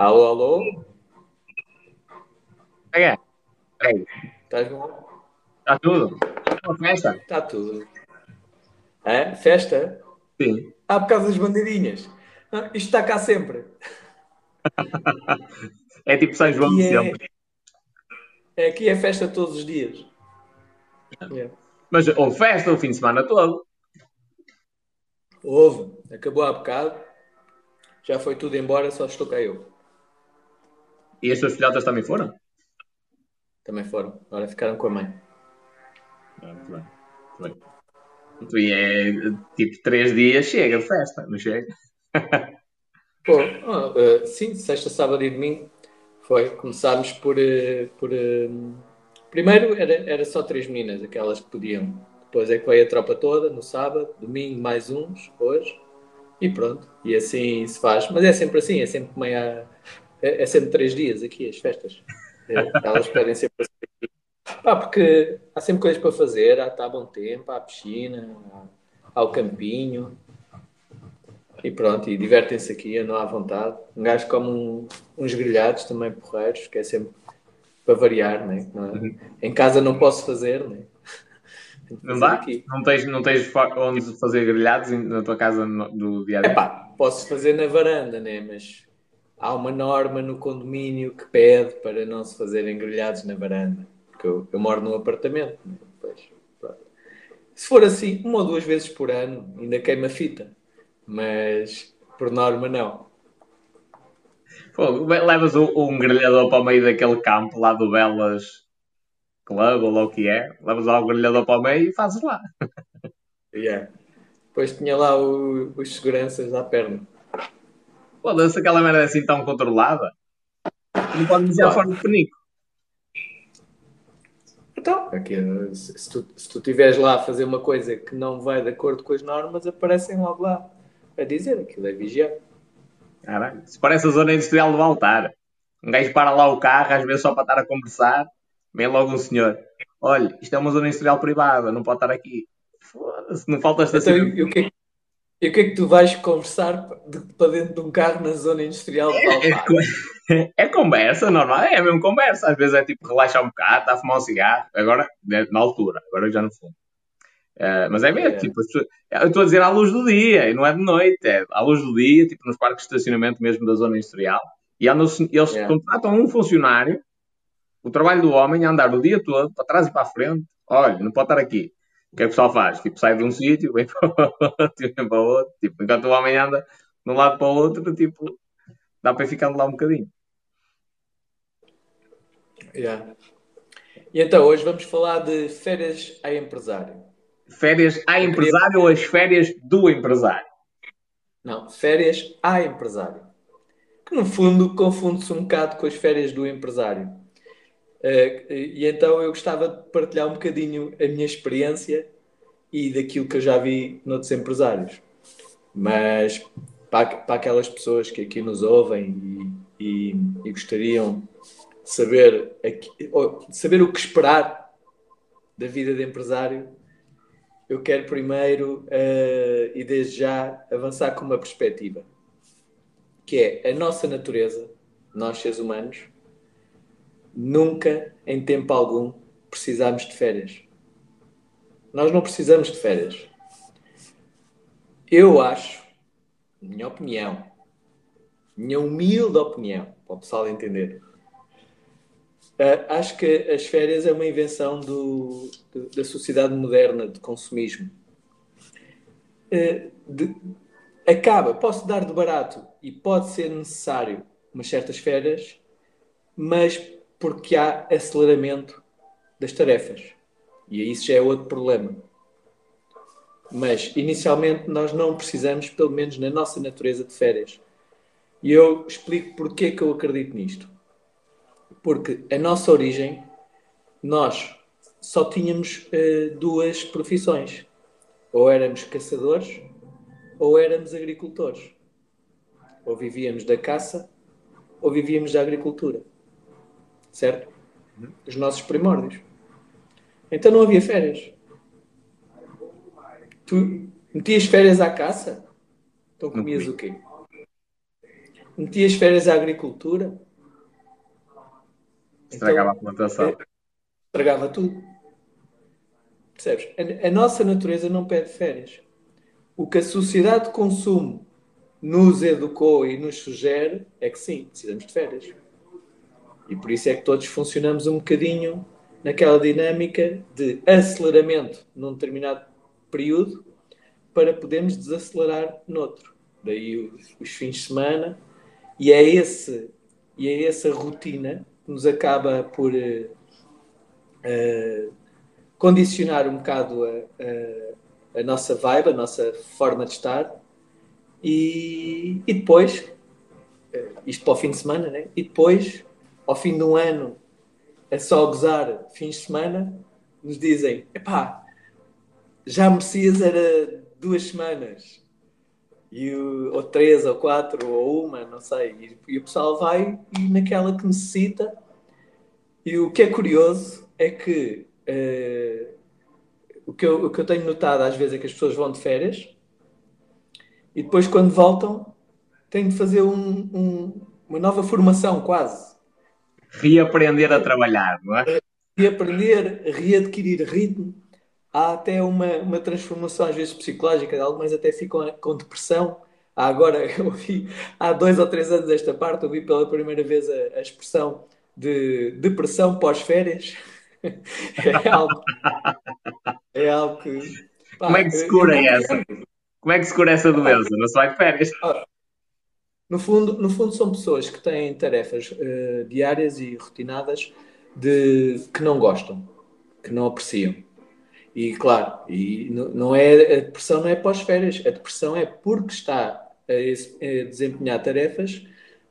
Alô, alô? É, peraí. Estás bom? Está tudo? Uma festa? Está tudo. É? Festa? Sim. Ah, por causa das bandeirinhas. Ah, isto está cá sempre. É tipo São João de é, sempre. é, aqui é festa todos os dias. É. Mas houve festa o fim de semana todo. Houve. Acabou há bocado. Já foi tudo embora, só estou cá eu. E as tuas filhotas também foram? Também foram. Agora ficaram com a mãe. Ah, muito bem. Muito bem. Muito bem. É tipo três dias, chega de festa, não chega? Pô, ah, ah, sim, sexta, sábado e domingo foi. Começámos por. eh, por eh, primeiro era, era só três meninas, aquelas que podiam. Depois é que veio a tropa toda no sábado, domingo mais uns, hoje. E pronto. E assim se faz. Mas é sempre assim, é sempre meia. É, é sempre três dias aqui as festas. É, elas pedem sempre. Pá, porque há sempre coisas para fazer, há, está bom tempo, há piscina, há, há o campinho. E pronto, e divertem-se aqui, andam à vontade. Um gajo come um- uns grelhados também porreiros, que é sempre para variar, né? Não é? Em casa não posso fazer, né? Não fazer dá? aqui. Não tens, não tens onde fazer grelhados na tua casa no- do dia a dia? Epá, posso fazer na varanda, né? Mas há uma norma no condomínio que pede para não se fazerem grelhados na varanda. Porque eu, eu moro num apartamento, né? Pois. Se for assim, uma ou duas vezes por ano, ainda queima fita. Mas por norma, não. Pô, levas o- um grelhador para o meio daquele campo lá do Belas Club, ou lá o que é. Levas lá o grelhador para o meio e fazes lá. Yeah. Depois tinha lá o- os seguranças à perna. Foda-se, aquela merda é assim tão controlada. Não pode dizer Claro. fora de penico. Então, aqui, se, se tu, se tu estiveres lá a fazer uma coisa que não vai de acordo com as normas, aparecem logo lá a dizer aquilo é vigiar. Caralho, isso parece a zona industrial do altar. Um gajo para lá o carro, às vezes só para estar a conversar, vem logo um senhor. Olha, isto é uma zona industrial privada, não pode estar aqui. Foda-se, não falta Então, estacionamento. e, o que é, e o que é que tu vais conversar de- para dentro de um carro na zona industrial de É, é conversa normal, é mesmo conversa. Às vezes é tipo relaxar um bocado, está a fumar um cigarro. Agora, né, na altura, agora eu já não fumo. Eh, mas é mesmo, É. tipo, eu estou a dizer à luz do dia, e não é de noite, é à luz do dia, tipo nos parques de estacionamento mesmo da zona industrial. E andam, eles É. contratam um funcionário, o trabalho do homem é andar o dia todo, para trás e para a frente. Olha, não pode estar aqui. O que é que o pessoal faz? Tipo, sai de um sítio, vem para o outro, vem para o outro. Tipo, enquanto o homem anda de um lado para o outro, tipo, dá para ir ficando lá um bocadinho. Yeah. E então, hoje vamos falar de férias a empresário. Férias a empresário ou as férias do empresário? Não, férias a empresário. Que no fundo confunde-se um bocado com as férias do empresário. Eh, e então eu gostava de partilhar um bocadinho a minha experiência e daquilo que eu já vi noutros empresários. Mas para, para aquelas pessoas que aqui nos ouvem e, e- e gostariam de saber, aqui- saber o que esperar da vida de empresário, eu quero primeiro eh, e desde já avançar com uma perspectiva que é a nossa natureza, nós seres humanos, nunca em tempo algum precisamos de férias. Nós não precisamos de férias. Eu acho, minha opinião, minha humilde opinião, para o pessoal entender, eh, acho que as férias é uma invenção do- da sociedade moderna de consumismo. Eh, de- acaba, posso dar de barato e pode ser necessário umas certas férias, mas porque há aceleramento das tarefas. E isso já é outro problema. Mas inicialmente nós não precisamos, pelo menos na nossa natureza, de férias. E eu explico porque que eu acredito nisto. Porque a nossa origem, nós só tínhamos eh, duas profissões. Ou éramos caçadores, ou éramos agricultores. Ou vivíamos da caça, ou vivíamos da agricultura. Certo? Os nossos primórdios. Então não havia férias. Tu metias férias à caça? Então comias o quê? metias férias à agricultura. Estragava então, a plantação. É, estragava tudo. Percebes? A, a nossa natureza não pede férias. O que a sociedade de consumo nos educou e nos sugere é que sim, precisamos de férias. E por isso é que todos funcionamos um bocadinho naquela dinâmica de aceleramento num determinado período para podermos desacelerar noutro. Daí os, os fins de semana. E é, esse, e é essa rotina que nos acaba por uh, uh, condicionar um bocado a, a, a, nossa vibe, a nossa forma de estar. E, e depois, uh, isto para o fim de semana, né? e depois, ao fim de um ano, é só gozar fins de semana, nos dizem: epá, já merecias era duas semanas, e o, ou três, ou quatro, ou uma, não sei. E, e, o pessoal vai e naquela que necessita. E o que é curioso é que uh, o, que eu, o que eu tenho notado às vezes é que as pessoas vão de férias e depois, quando voltam, têm de fazer um, um, uma nova formação, quase. Reaprender a trabalhar, não é? Reaprender, readquirir ritmo há até uma, uma transformação, às vezes psicológica, algumas até ficam com depressão. Há agora, eu vi, há dois ou três anos esta parte, eu vi pela primeira vez a, a expressão de depressão pós-férias. é algo, é algo que. Pá, Como é que se cura essa? Como é que se cura essa doença? Não se vai de férias? No fundo, no fundo, são pessoas que têm tarefas uh, diárias e rotinadas de, que não gostam, que não apreciam. E claro, e não é, a depressão não é pós-férias, a depressão é porque está a, a desempenhar tarefas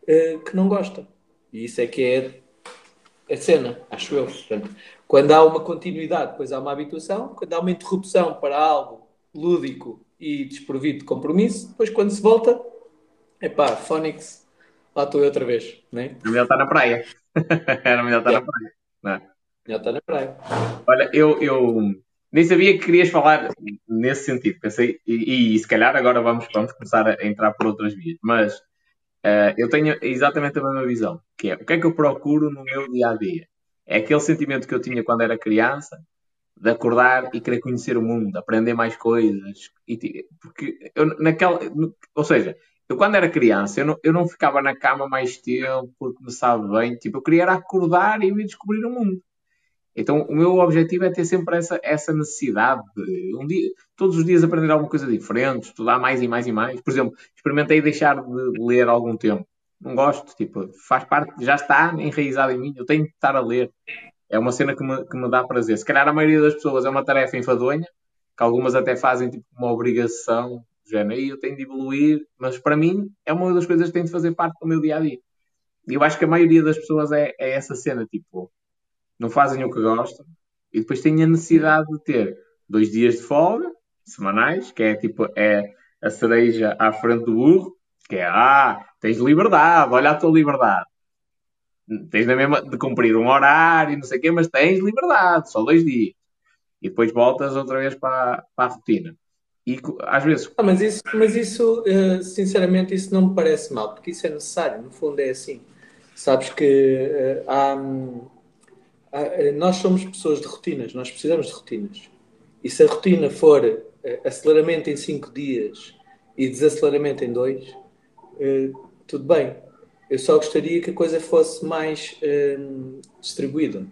uh, que não gosta. E isso é que é a cena, acho eu. Portanto, quando há uma continuidade, depois há uma habituação, quando há uma interrupção para algo lúdico e desprovido de compromisso, depois quando se volta, é pá, Phonics, lá estou eu outra vez. Né? A melhor está na praia. Era melhor estar é. na praia. Não é? Melhor está na praia. Olha, eu, eu nem sabia que querias falar nesse sentido. Pensei, e, e, se calhar agora vamos, vamos começar a entrar por outras vias. Mas uh, eu tenho exatamente a mesma visão, que é o que é que eu procuro no meu dia a dia? É aquele sentimento que eu tinha quando era criança, de acordar e querer conhecer o mundo, aprender mais coisas. E, porque eu naquela. Ou seja, eu quando era criança, eu não, eu não ficava na cama mais tempo porque me sabe bem. Tipo, eu queria acordar e me descobrir o mundo. Então, o meu objetivo é ter sempre essa, essa necessidade de um dia, todos os dias aprender alguma coisa diferente, estudar mais e mais e mais. Por exemplo, experimentei deixar de ler algum tempo. Não gosto, tipo, faz parte, já está enraizado em mim, eu tenho que estar a ler. É uma cena que me, que me dá prazer. Se calhar a maioria das pessoas é uma tarefa enfadonha, que algumas até fazem tipo uma obrigação, género, e eu tenho de evoluir, mas para mim é uma das coisas que tem de fazer parte do meu dia a dia. E eu acho que a maioria das pessoas é, é essa cena, tipo, não fazem o que gostam e depois têm a necessidade de ter dois dias de folga semanais, que é tipo é a cereja à frente do burro, que é ah, tens liberdade, olha a tua liberdade. Tens na mesma de cumprir um horário, não sei o quê, mas tens liberdade, só dois dias. E depois voltas outra vez para, para a rotina. E às vezes. Ah, mas isso, mas isso, eh, sinceramente, isso não me parece mal, porque isso é necessário, no fundo é assim. Sabes que uh, há ah, eh, nós somos pessoas de rotinas, nós precisamos de rotinas. E se a rotina for eh, aceleramento em 5 dias e desaceleramento em 2, eh, tudo bem. Eu só gostaria que a coisa fosse mais distribuída.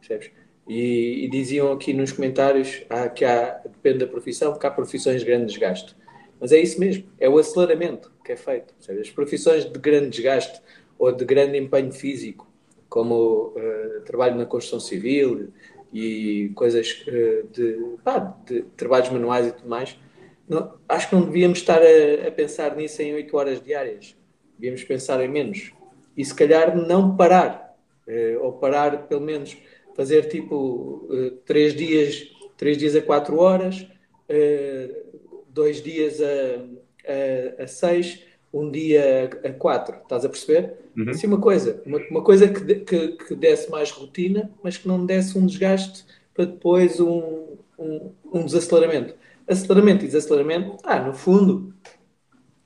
Percebes? E, e, diziam aqui nos comentários ah, que há, depende da profissão, que há profissões de grande desgaste. Mas é isso mesmo, é o aceleramento que é feito. As profissões de grande desgaste ou de grande empenho físico como uh, trabalho na construção civil e coisas uh, de, de, trabalhos manuais e tudo mais, não, acho que não devíamos estar a, a, pensar nisso em 8 horas diárias. Devíamos pensar em menos. E se calhar não parar. Uh, ou parar, pelo menos, fazer tipo 3 dias, três dias a 4 horas, 2 dias a 6 um dia a quatro, estás a perceber? Uhum. Assim uma coisa, uma, uma coisa que, que, que, desse mais rotina, mas que não desse um desgaste para depois um, um, um desaceleramento. Aceleramento e desaceleramento, ah, no fundo,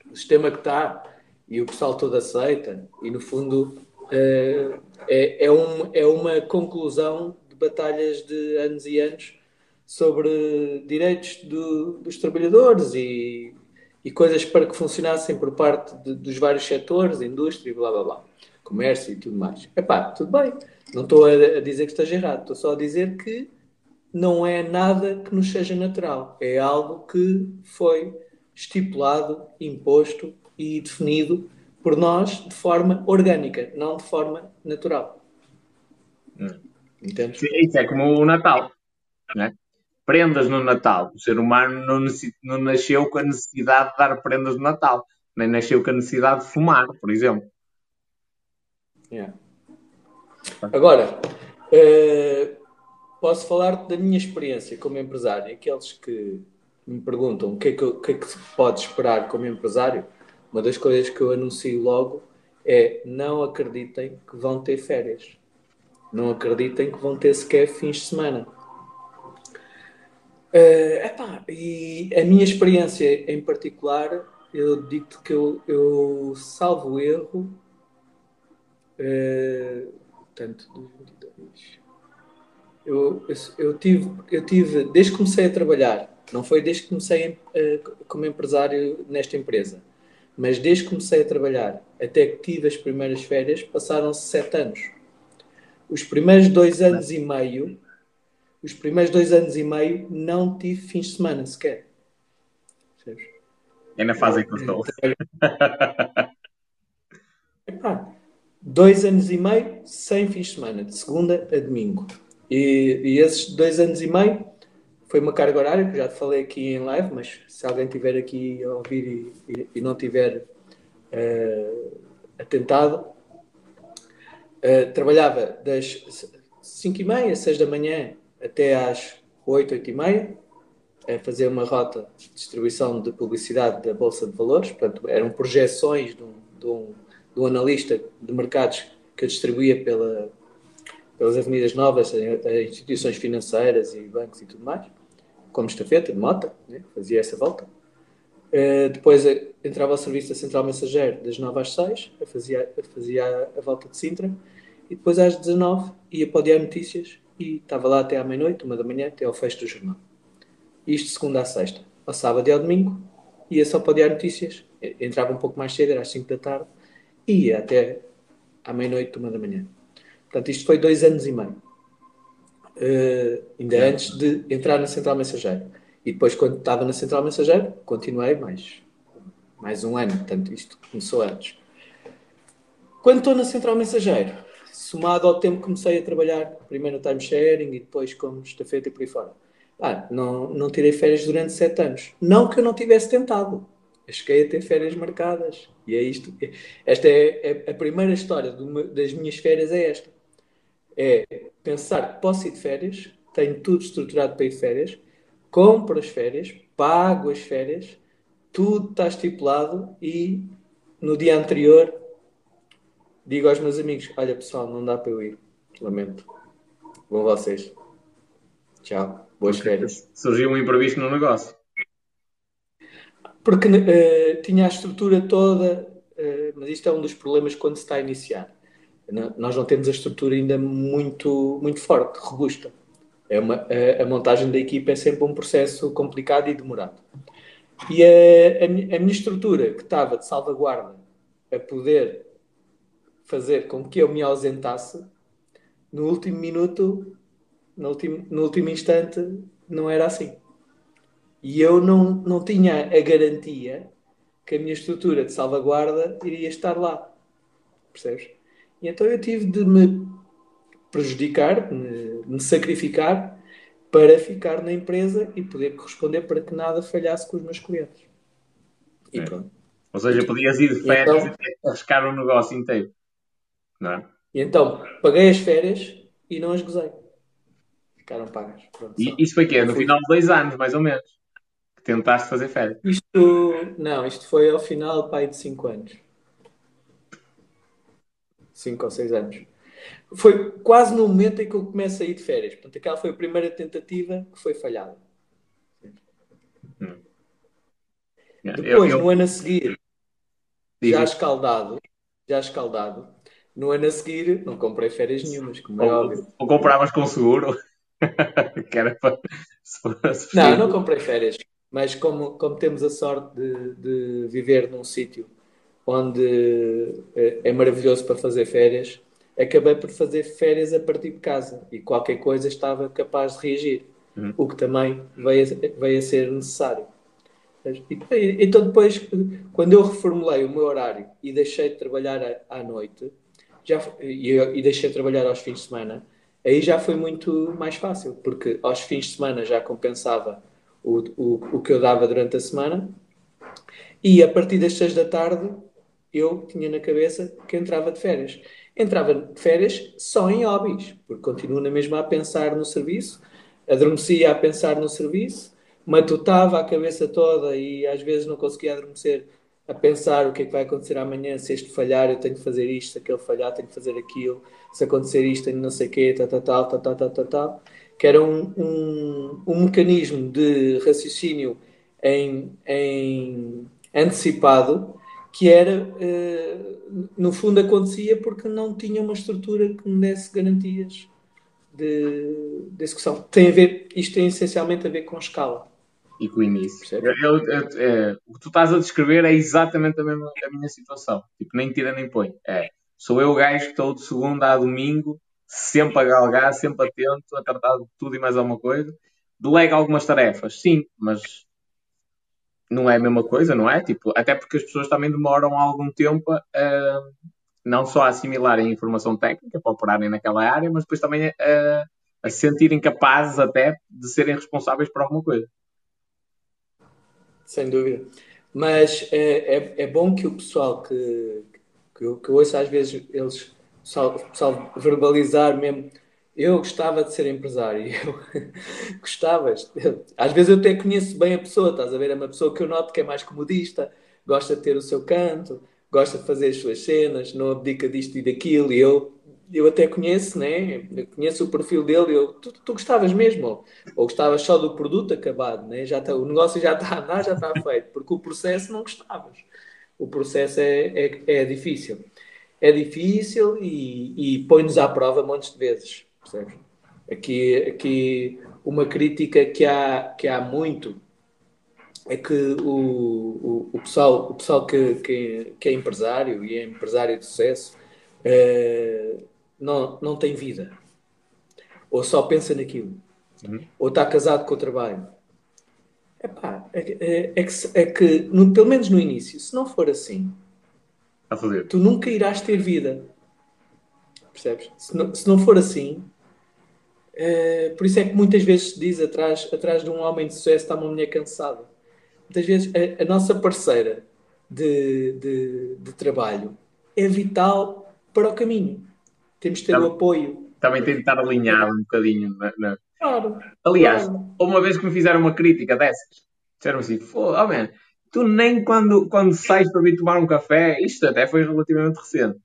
o sistema que está, e o pessoal todo aceita, e no fundo uh, é, é, um, é uma conclusão de batalhas de anos e anos sobre direitos do, dos trabalhadores e, e coisas para que funcionassem por parte de, dos vários setores, indústria, blá blá blá, comércio e tudo mais. Epá, tudo bem, não estou a, a dizer que esteja errado, estou só a dizer que não é nada que nos seja natural, é algo que foi estipulado, imposto e definido por nós de forma orgânica, não de forma natural. Hum. Isso é como o Natal, né? Prendas no Natal. O ser humano não, não nasceu com a necessidade de dar prendas no Natal, nem nasceu com a necessidade de fumar, por exemplo. Yeah. Agora, uh, posso falar da minha experiência como empresário. Aqueles que me perguntam o que é que, o que, é que se pode esperar como empresário, uma das coisas que eu anuncio logo é não acreditem que vão ter férias. Não acreditem que vão ter sequer fins de semana. Uh, epá, e a minha experiência em particular, eu digo-te que eu, eu salvo erro, uh, portanto, 2022. Eu, eu, eu, tive, eu tive, desde que comecei a trabalhar, não foi desde que comecei uh, como empresário nesta empresa, mas desde que comecei a trabalhar até que tive as primeiras férias, passaram-se sete anos. Os primeiros dois anos e meio, os primeiros dois anos e meio, não tive fins de semana sequer. É na fase em que estou. dois anos e meio sem fins de semana, de segunda a domingo. E, e esses dois anos e meio foi uma carga horária, que já te falei aqui em live, mas se alguém tiver aqui a ouvir e, e, e não tiver uh, atentado, uh, trabalhava das 5 e meia, 6 da manhã até às 8, 8 e meia, a fazer uma rota de distribuição de publicidade da Bolsa de Valores, portanto eram projeções de um, de um, de um analista de mercados que distribuía pela, pelas avenidas novas, a instituições financeiras e bancos e tudo mais como estafeta de mota, né? fazia essa volta. Uh, depois uh, entrava ao serviço da Central Mensageiro das 9 às 6, fazia, fazia a, a, volta de Sintra, e depois às 19 ia para o Diário Notícias e estava lá até à meia-noite, uma da manhã, até ao fecho do jornal. Isto segunda a sexta. Ao sábado e ao domingo ia só para o Diário Notícias, entrava um pouco mais cedo, era às 5 da tarde, e ia até à meia-noite, uma da manhã. Portanto, isto foi dois anos e meio uh, ainda antes de entrar na Central Mensageiro. E depois, quando estava na Central Mensageiro, continuei mais, mais um ano. Portanto, isto começou antes. Quando estou na Central Mensageiro, somado ao tempo que comecei a trabalhar, primeiro no timesharing e depois como estafeta e por aí fora, ah, não, não tirei férias durante sete anos. Não que eu não tivesse tentado. Eu cheguei a ter férias marcadas. E é isto. Esta é, é a primeira história das minhas férias é esta é pensar que posso ir de férias, tenho tudo estruturado para ir de férias, compro as férias, pago as férias, tudo está estipulado e no dia anterior digo aos meus amigos: Olha pessoal, não dá para eu ir, lamento. Vão vocês. Tchau, boas férias. Surgiu um imprevisto no negócio. Porque uh, tinha a estrutura toda, uh, mas isto é um dos problemas quando se está a iniciar nós não temos a estrutura ainda muito, muito forte, robusta. É uma, a, a, montagem da equipa é sempre um processo complicado e demorado. E a, a, a minha estrutura, que estava de salvaguarda a poder fazer com que eu me ausentasse, no último minuto, no último, no último instante, não era assim. E eu não, não tinha a garantia que a minha estrutura de salvaguarda iria estar lá. Percebes? E então eu tive de me prejudicar, de me sacrificar para ficar na empresa e poder corresponder para que nada falhasse com os meus clientes. E é. pronto. Ou seja, podias ir de férias então, e arriscar o um negócio inteiro. Não é? E então, paguei as férias e não as gozei. Ficaram pagas. Pronto, e isso foi quê? No final de dois anos, mais ou menos. Que tentaste fazer férias. Isto, não, isto foi ao final, pai, de cinco anos. 5 ou 6 anos. Foi quase no momento em que eu começo a ir de férias. Portanto, aquela foi a primeira tentativa que foi falhada. Hum. Depois, eu, eu... no ano a seguir, já escaldado, já escaldado, no ano a seguir não comprei férias nenhumas, como é Ou, óbvio. ou compravas com seguro, que era para. Não, não comprei férias, mas como, como temos a sorte de, de viver num sítio onde eh, é maravilhoso para fazer férias, acabei por fazer férias a partir de casa e qualquer coisa estava capaz de reagir, Uhum. o que também veio a, veio a ser necessário. Então depois, quando eu reformulei o meu horário e deixei de trabalhar à noite, já, e, e deixei de trabalhar aos fins de semana, aí já foi muito mais fácil, porque aos fins de semana já compensava o, o, o que eu dava durante a semana, e a partir das seis da tarde eu tinha na cabeça que entrava de férias. Entrava de férias só em hobbies, porque continuo na mesma a pensar no serviço, adormecia a pensar no serviço, matutava a cabeça toda e às vezes não conseguia adormecer a pensar o que é que vai acontecer amanhã, se este falhar eu tenho que fazer isto, se aquele falhar tenho que fazer aquilo, se acontecer isto tenho não sei o quê, tal, tal, tal, tal, tal, tal, tal, tal, que era um, um, um mecanismo de raciocínio em, em antecipado que era, eh, no fundo acontecia porque não tinha uma estrutura que me desse garantias de, de execução. Tem a ver, isto tem essencialmente a ver com escala. E com o início. Eu- eu- eu- é, o que tu estás a descrever é exatamente a mesma a minha situação. Tipo, nem tira nem põe. É, sou eu o gajo que estou de segunda a domingo, sempre a galgar, sempre atento, a tratar de tudo e mais alguma coisa. Delega algumas tarefas, sim, mas não é a mesma coisa, não é? Tipo, até porque as pessoas também demoram algum tempo a não só a assimilarem informação técnica para operarem naquela área, mas depois também a, a se sentirem capazes até de serem responsáveis por alguma coisa. Sem dúvida. Mas é, é, é bom que o pessoal que, que, que eu ouço às vezes eles, o pessoal verbalizar mesmo, eu gostava de ser empresário, eu gostava, às vezes eu até conheço bem a pessoa, estás a ver? É uma pessoa que eu noto que é mais comodista, gosta de ter o seu canto, gosta de fazer as suas cenas, não abdica disto e daquilo, e eu, eu até conheço, né? Eu conheço o perfil dele, eu, tu, tu gostavas mesmo, ou gostavas só do produto acabado, né? Já tá, o negócio já está a andar, já está feito, porque o processo não gostavas. O processo é, é, é difícil. É difícil e, e põe-nos à prova montes de vezes, percebes? Aqui, aqui uma crítica que há, que há muito é que o, o, o pessoal, o pessoal que, que, que é empresário e é empresário de sucesso eh, não, não tem vida. Ou só pensa naquilo. Uhum. Ou está casado com o trabalho. Epá, é, que- é, é que, é que no- pelo menos no início, se não for assim, tu nunca irás ter vida. Percebes? Se não, se não for assim, eh, por isso é que muitas vezes se diz atrás, atrás de um homem de sucesso está uma mulher cansada. Muitas vezes a, a nossa parceira de, de, de trabalho é vital para o caminho. Temos de ter o apoio. Também tem de estar alinhado um bocadinho. na- na- Claro. Aliás, claro. uma vez que me fizeram uma crítica dessas, disseram assim: oh man, tu nem quando, quando sais para vir tomar um café, isto até foi relativamente recente,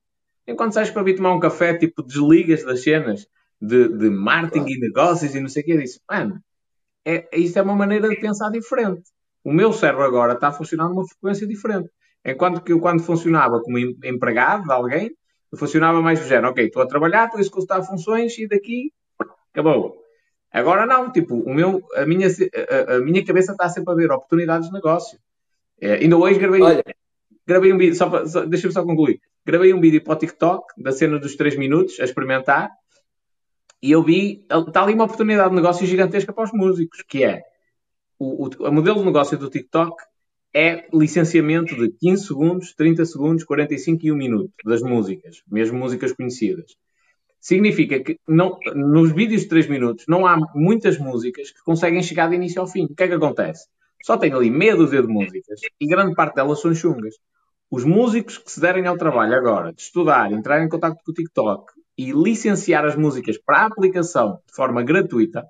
nem quando sais para vir tomar um café, tipo, desligas das cenas de, de marketing e negócios e não sei o que. Eu disse: Mano, é, isto é uma maneira de pensar diferente. O meu cérebro agora está a funcionar numa frequência diferente. Enquanto que eu, quando funcionava como em- empregado de alguém, eu funcionava mais do género: Ok, estou a trabalhar, estou a executar funções e daqui acabou. Agora não, tipo, o meu, a, minha, a, a minha cabeça está sempre a ver oportunidades de negócio. É, ainda hoje gravei, Olha, gravei um vídeo, só, só- deixa-me só concluir. Gravei um vídeo para o TikTok da cena dos 3 minutos a experimentar e eu vi, está ali uma oportunidade de negócio gigantesca para os músicos, que é o, o, modelo de negócio do TikTok é licenciamento de 15 segundos, 30 segundos, 45 e 1 minuto das músicas, mesmo músicas conhecidas. Significa que não, nos vídeos de 3 minutos não há muitas músicas que conseguem chegar de início ao fim. O que é que acontece? Só tem ali meia dúzia de músicas e grande parte delas são chungas. Os músicos que se derem ao trabalho agora de estudar, entrar em contato com o TikTok e licenciar as músicas para a aplicação de forma gratuita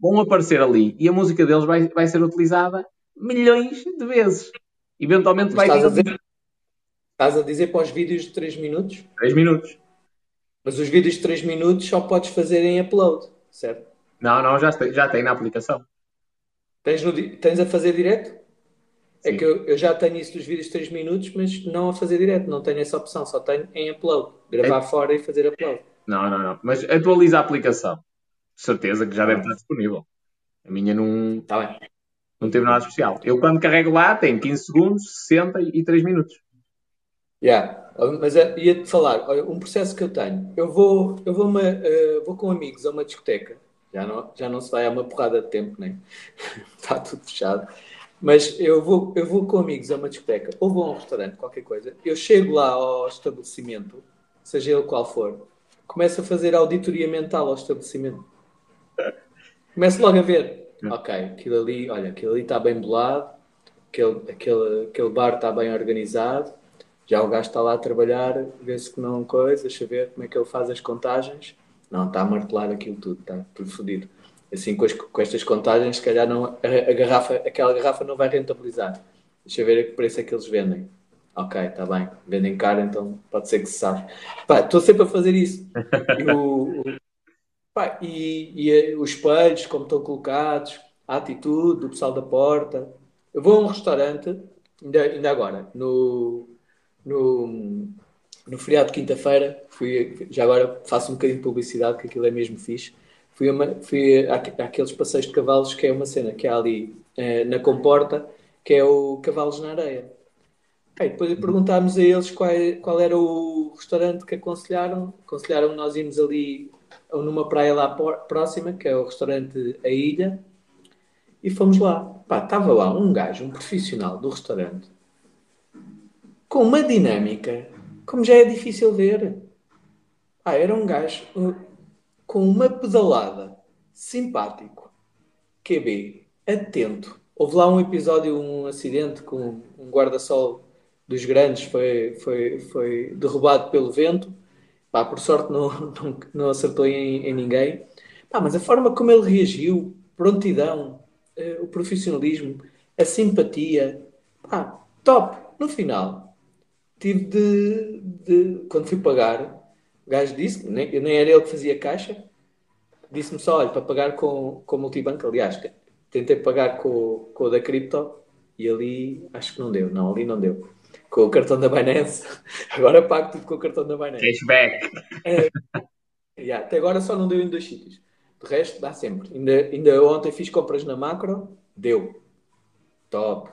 vão aparecer ali e a música deles vai, vai ser utilizada milhões de vezes. Eventualmente vai estás a dizer, estás a dizer para os vídeos de 3 minutos, 3 minutos. mas os vídeos de 3 minutos só podes fazer em upload, certo? Não, não, já tem, já tem na aplicação. Tens, no tens a fazer direto? É Sim. que eu, eu, já tenho isso dos vídeos de 3 minutos, mas não a fazer direto, não tenho essa opção, só tenho em upload. Gravar é... fora e fazer upload. Não, não, não. Mas atualiza a aplicação. Certeza que já deve estar disponível. A minha não. Tá bem. Não teve nada especial. Eu quando carrego lá tem 15 segundos, 60 e 3 minutos. Yeah. Mas eh, ia-te falar, olha, um processo que eu tenho. Eu vou, eu vou, uma, uh, vou com amigos a uma discoteca. Já não, já não se vai há uma porrada de tempo, nem. Está tudo fechado. Mas eu vou, eu vou com amigos a uma discoteca ou vou a um restaurante, qualquer coisa. Eu chego lá ao estabelecimento, seja ele qual for, começo a fazer auditoria mental ao estabelecimento. Começo logo a ver. Ok, aquilo ali, olha, aquilo ali está bem bolado, aquele, aquele, aquele bar está bem organizado já o gajo está lá a trabalhar, vê-se que não coisa, deixa ver como é que ele faz as contagens. Não, está a martelar aquilo tudo, está tudo fodido. Assim, com, as, com, estas contagens, se calhar não, a, a, garrafa, aquela garrafa não vai rentabilizar. Deixa ver a que preço é que eles vendem. Ok, está bem. Vendem caro, então pode ser que se sabe. Estou sempre a fazer isso. E, o, o, pá, e, e os espelhos, como estão colocados, a atitude do pessoal da porta. Eu vou a um restaurante, ainda, ainda agora, no, no, no feriado de quinta-feira, fui, já agora faço um bocadinho de publicidade, que aquilo é mesmo fixe. Fui, uma, fui àqueles passeios de cavalos que é uma cena que há ali eh, na comporta, que é o Cavalos na Areia. Aí, depois perguntámos a eles qual, qual, era o restaurante que aconselharam. Aconselharam nós irmos ali numa praia lá próxima, que é o restaurante A Ilha, e fomos lá. Pá, estava lá um gajo, um profissional do restaurante, com uma dinâmica, como já é difícil ver. Ah, era um gajo com uma pedalada, simpático, QB, atento. Houve lá um episódio, um acidente com um guarda-sol dos grandes foi, foi, foi derrubado pelo vento. Pá, por sorte não, não, não acertou em, em ninguém. Pá, mas a forma como ele reagiu, prontidão, uh, o profissionalismo, a simpatia, pá, top. No final, tive de, de, Quando fui pagar, o gajo disse, nem, nem era ele que fazia caixa, disse-me só: olha, para pagar com, com multibanco, aliás, tentei pagar com, com o da cripto e ali acho que não deu, não, ali não deu. Com o cartão da Binance, agora pago tudo com o cartão da Binance. Cashback. É, yeah, até agora só não deu em dois sítios. De resto, dá sempre. Ainda, ainda ontem fiz compras na macro, deu. Top.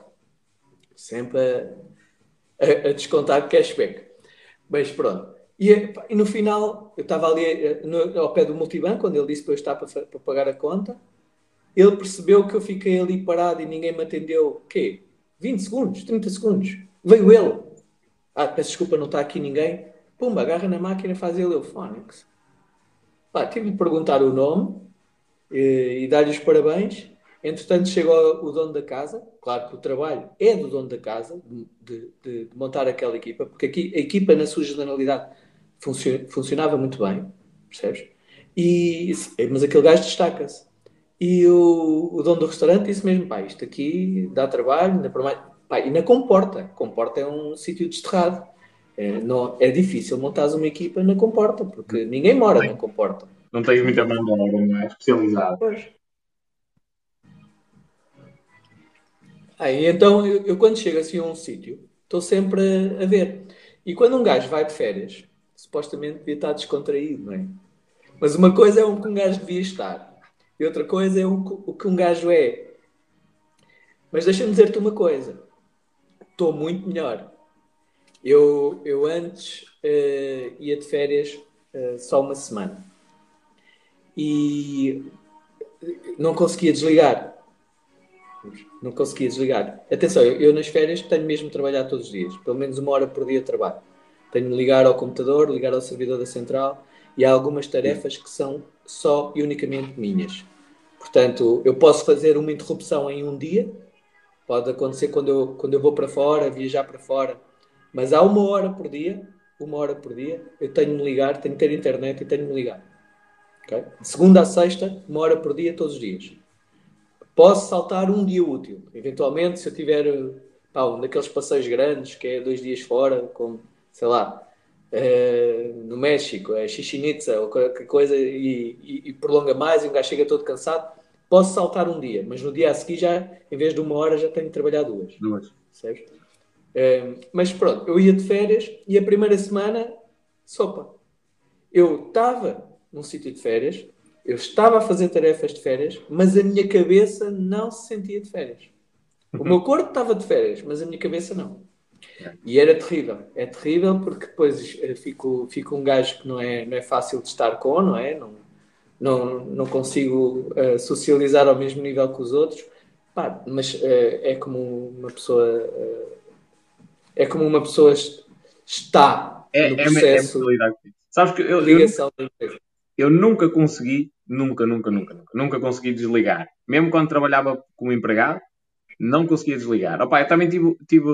Sempre a, a, a descontar cashback. Mas pronto. E, e, no final, eu estava ali eh, no, ao pé do multibanco, quando ele disse para eu estar para, para, pagar a conta. Ele percebeu que eu fiquei ali parado e ninguém me atendeu. O quê? 20 segundos, 30 segundos. Veio ele. Ah, peço desculpa, não está aqui ninguém. Pumba, agarra na máquina e faz ele Phonics. Pá, tive de perguntar o nome e, eh, e dar-lhe os parabéns. Entretanto, chegou o dono da casa. Claro que o trabalho é do dono da casa, de, de, de montar aquela equipa, porque aqui, a equipa, na sua generalidade, funcionava muito bem, percebes? E, mas aquele gajo destaca-se. E o, o, dono do restaurante disse mesmo: pá, isto aqui dá trabalho, ainda por mais. Pá, e na Comporta. Comporta é um sítio desterrado. É, não, é difícil montar uma equipa na Comporta, porque ninguém mora na Comporta. Não tens muita mão de obra, não é? Especializada. Pois. Aí, então, eu, eu, quando chego assim a um sítio, estou sempre a, a, ver. E quando um gajo vai de férias, supostamente devia estar descontraído, não é? Mas uma coisa é o que um gajo devia estar, e outra coisa é o, que um gajo é. Mas deixa-me dizer-te uma coisa: estou muito melhor. Eu, eu antes uh, ia de férias uh, só uma semana e não conseguia desligar não conseguia desligar. Atenção, eu, eu, nas férias tenho mesmo de trabalhar todos os dias, pelo menos uma hora por dia de trabalho. Tenho de ligar ao computador, ligar ao servidor da central e há algumas tarefas que são só e unicamente minhas. Portanto, eu posso fazer uma interrupção em um dia, pode acontecer quando eu, quando eu vou para fora, viajar para fora, mas há uma hora por dia, uma hora por dia, eu tenho de ligar, tenho de ter internet e tenho de ligar. Okay? De segunda a sexta, uma hora por dia, todos os dias. Posso saltar um dia útil. Eventualmente, se eu tiver pá, um daqueles passeios grandes, que é dois dias fora, como, sei lá, é, no México, é Xixinitza ou qualquer coisa, e, e, e, prolonga mais e um gajo chega todo cansado, posso saltar um dia, mas no dia a seguir já, em vez de uma hora, já tenho de trabalhar duas. Duas. Percebes? Uh, mas pronto, eu ia de férias e a primeira semana, sopa. Eu estava num sítio de férias, eu estava a fazer tarefas de férias, mas a minha cabeça não se sentia de férias. O meu corpo estava de férias, mas a minha cabeça não. E era terrível. É terrível porque depois eh, fico, fico um gajo que não é, não é fácil de estar com, não é? Não, não, não consigo uh, socializar ao mesmo nível que os outros. Pá, mas uh, é como uma pessoa. Uh, é como uma pessoa está é, no processo é, é, é Sabes que eu, ligação eu, eu, eu nunca consegui, nunca, nunca, nunca, nunca, nunca consegui desligar. Mesmo quando trabalhava como empregado, não conseguia desligar. Opa, eu também tive, tive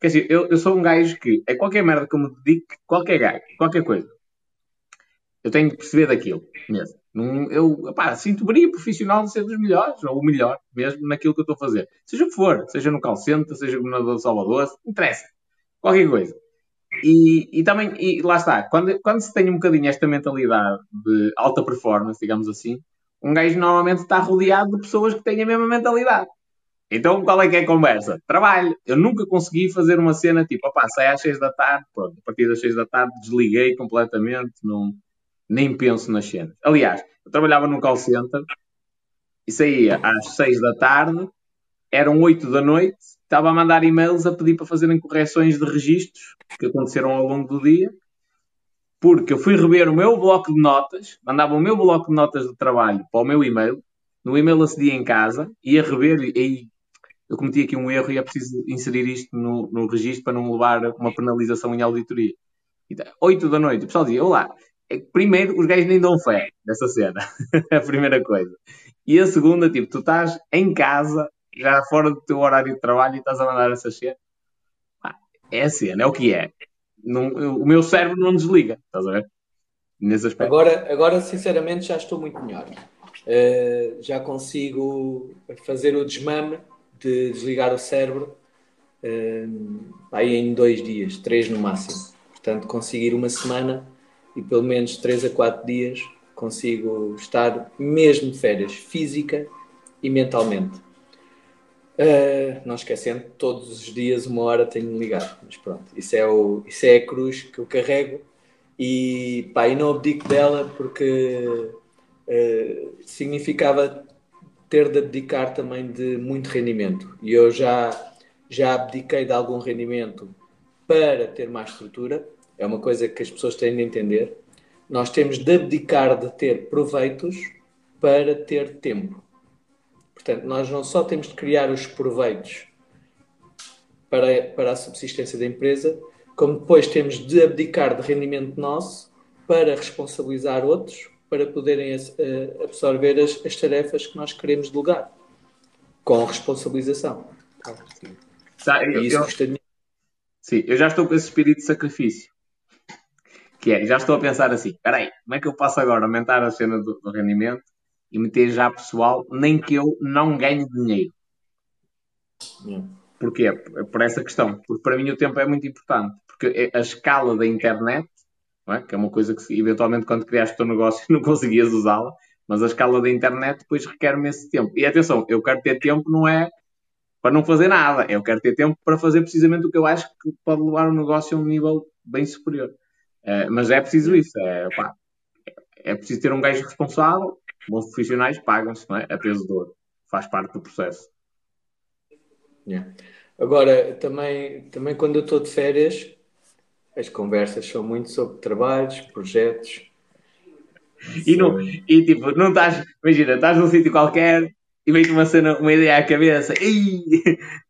quer dizer, eu, eu sou um gajo que é qualquer merda que eu me dedique, qualquer gajo, qualquer coisa, eu tenho que perceber daquilo mesmo. Num, eu opá, sinto brilho profissional de ser dos melhores, ou o melhor, mesmo naquilo que eu estou a fazer. Seja o que for, seja no Calcenta, seja no governador de Salvador, interessa. Qualquer coisa. E, e também, e lá está, quando, quando se tem um bocadinho esta mentalidade de alta performance, digamos assim, um gajo normalmente está rodeado de pessoas que têm a mesma mentalidade. Então, qual é que é a conversa? Trabalho. Eu nunca consegui fazer uma cena tipo, opá, sai às 6 da tarde, pronto, a partir das 6 da tarde desliguei completamente, não, nem penso nas cenas. Aliás, eu trabalhava num call center e saía às 6 da tarde, eram 8 da noite, estava a mandar e-mails a pedir para fazerem correções de registros que aconteceram ao longo do dia, porque eu fui rever o meu bloco de notas, mandava o meu bloco de notas de trabalho para o meu e-mail, no e-mail acedia em casa, ia rever e eu cometi aqui um erro e é preciso inserir isto no, no registro para não levar uma penalização em auditoria. Então, 8 da noite, o pessoal dizia, olá, é primeiro os gajos nem dão fé nessa cena, a primeira coisa. E a segunda, tipo, tu estás em casa, já fora do teu horário de trabalho e estás a mandar essa cena. é a cena, é o que é. Não, o meu cérebro não desliga, estás a ver? Nesse aspecto. Agora, agora sinceramente, já estou muito melhor. Uh, já consigo fazer o desmame de desligar o cérebro uh, aí em dois dias, três no máximo. Portanto, conseguir uma semana e pelo menos três a quatro dias consigo estar mesmo de férias, física e mentalmente. Uh, não esquecendo, todos os dias, uma hora tenho ligado. Mas pronto, isso é, o, isso é a cruz que eu carrego e, pá, e não abdico dela porque uh, significava ter de abdicar também de muito rendimento. E eu já, já abdiquei de algum rendimento para ter mais estrutura. É uma coisa que as pessoas têm de entender. Nós temos de abdicar de ter proveitos para ter tempo. Portanto, nós não só temos de criar os proveitos para, para a subsistência da empresa, como depois temos de abdicar de rendimento nosso para responsabilizar outros para poderem uh, absorver as, as, tarefas que nós queremos delegar com responsabilização. Tá, eu, eu. Sim, eu já estou com esse espírito de sacrifício. Que é, já estou a pensar assim, peraí, como é que eu posso agora aumentar a cena do, do rendimento e meter já pessoal, nem que eu não ganhe dinheiro? Porquê? Por essa questão. Porque para mim o tempo é muito importante. Porque a escala da internet é? que é uma coisa que eventualmente quando criaste o teu negócio não conseguias usá-la, mas a escala da internet depois requer-me esse tempo. E atenção, eu quero ter tempo não é para não fazer nada, eu quero ter tempo para fazer precisamente o que eu acho que pode levar o negócio a um nível bem superior. É, mas é preciso isso, é, pá, é preciso ter um gajo responsável, bons profissionais pagam-se, não é? A peso de ouro, faz parte do processo. Yeah. Agora, também, também quando eu estou de férias, as conversas são muito sobre trabalhos, projetos. E, não, e tipo, não estás, imagina, estás num sítio qualquer e vem-te uma cena, uma ideia à cabeça, e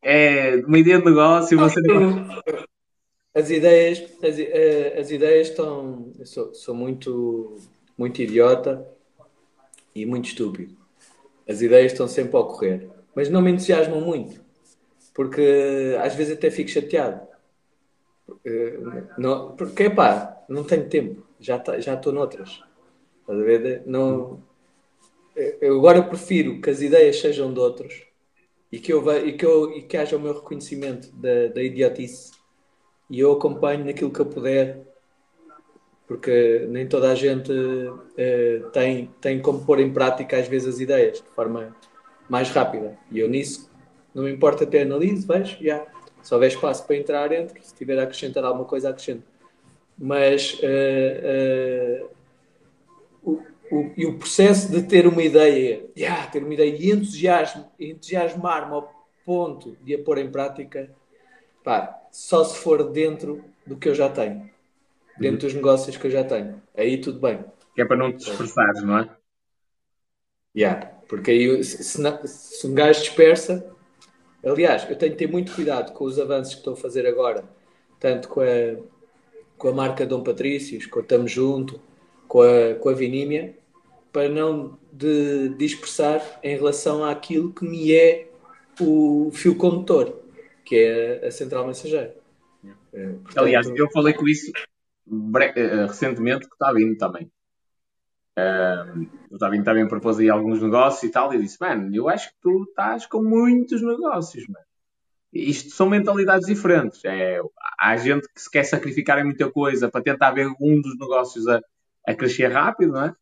é uma ideia de negócio, uma cena. As ideias, as, eh, as ideias estão. Eu sou, sou muito, muito idiota e muito estúpido. As ideias estão sempre a ocorrer, mas não me entusiasmam muito, porque às vezes até fico chateado não, porque, pá, não tenho tempo, já tá, já estou noutras. Estás a ver? Não, eu agora prefiro que as ideias sejam de outros e que, eu, e que, eu, e que haja o meu reconhecimento da, da idiotice e eu acompanho naquilo que eu puder, porque nem toda a gente uh, tem, tem como pôr em prática às vezes as ideias de forma mais rápida. E eu nisso não me importa ter análise, vejo, já. Se houver espaço para entrar, entre. Se tiver a acrescentar alguma coisa, acrescento. Mas uh, uh, o, o, e o processo de ter uma ideia, yeah, ter uma ideia e entusiasmo, entusiasmar-me ao ponto de a pôr em prática, pá, só se for dentro do que eu já tenho, dentro uhum. dos negócios que eu já tenho. Aí tudo bem. Que é para não te dispersares, não é? Yeah, porque aí se, se, se um gajo dispersa, aliás, eu tenho que ter muito cuidado com os avanços que estou a fazer agora, tanto com a, com a marca Dom Patrícios, com a Tamo Junto, com a, com a Vinímia, para não de dispersar em relação àquilo que me é o fio condutor, que é a central mensageira. É, portanto... Aliás, eu falei com isso eh, recentemente que está vindo também. Uh, o Davi também propôs aí alguns negócios e tal, e eu disse, mano, eu acho que tu estás com muitos negócios, mano. Isto são mentalidades diferentes. É, há gente que se quer sacrificar em muita coisa para tentar ver um dos negócios a, a crescer rápido, não é?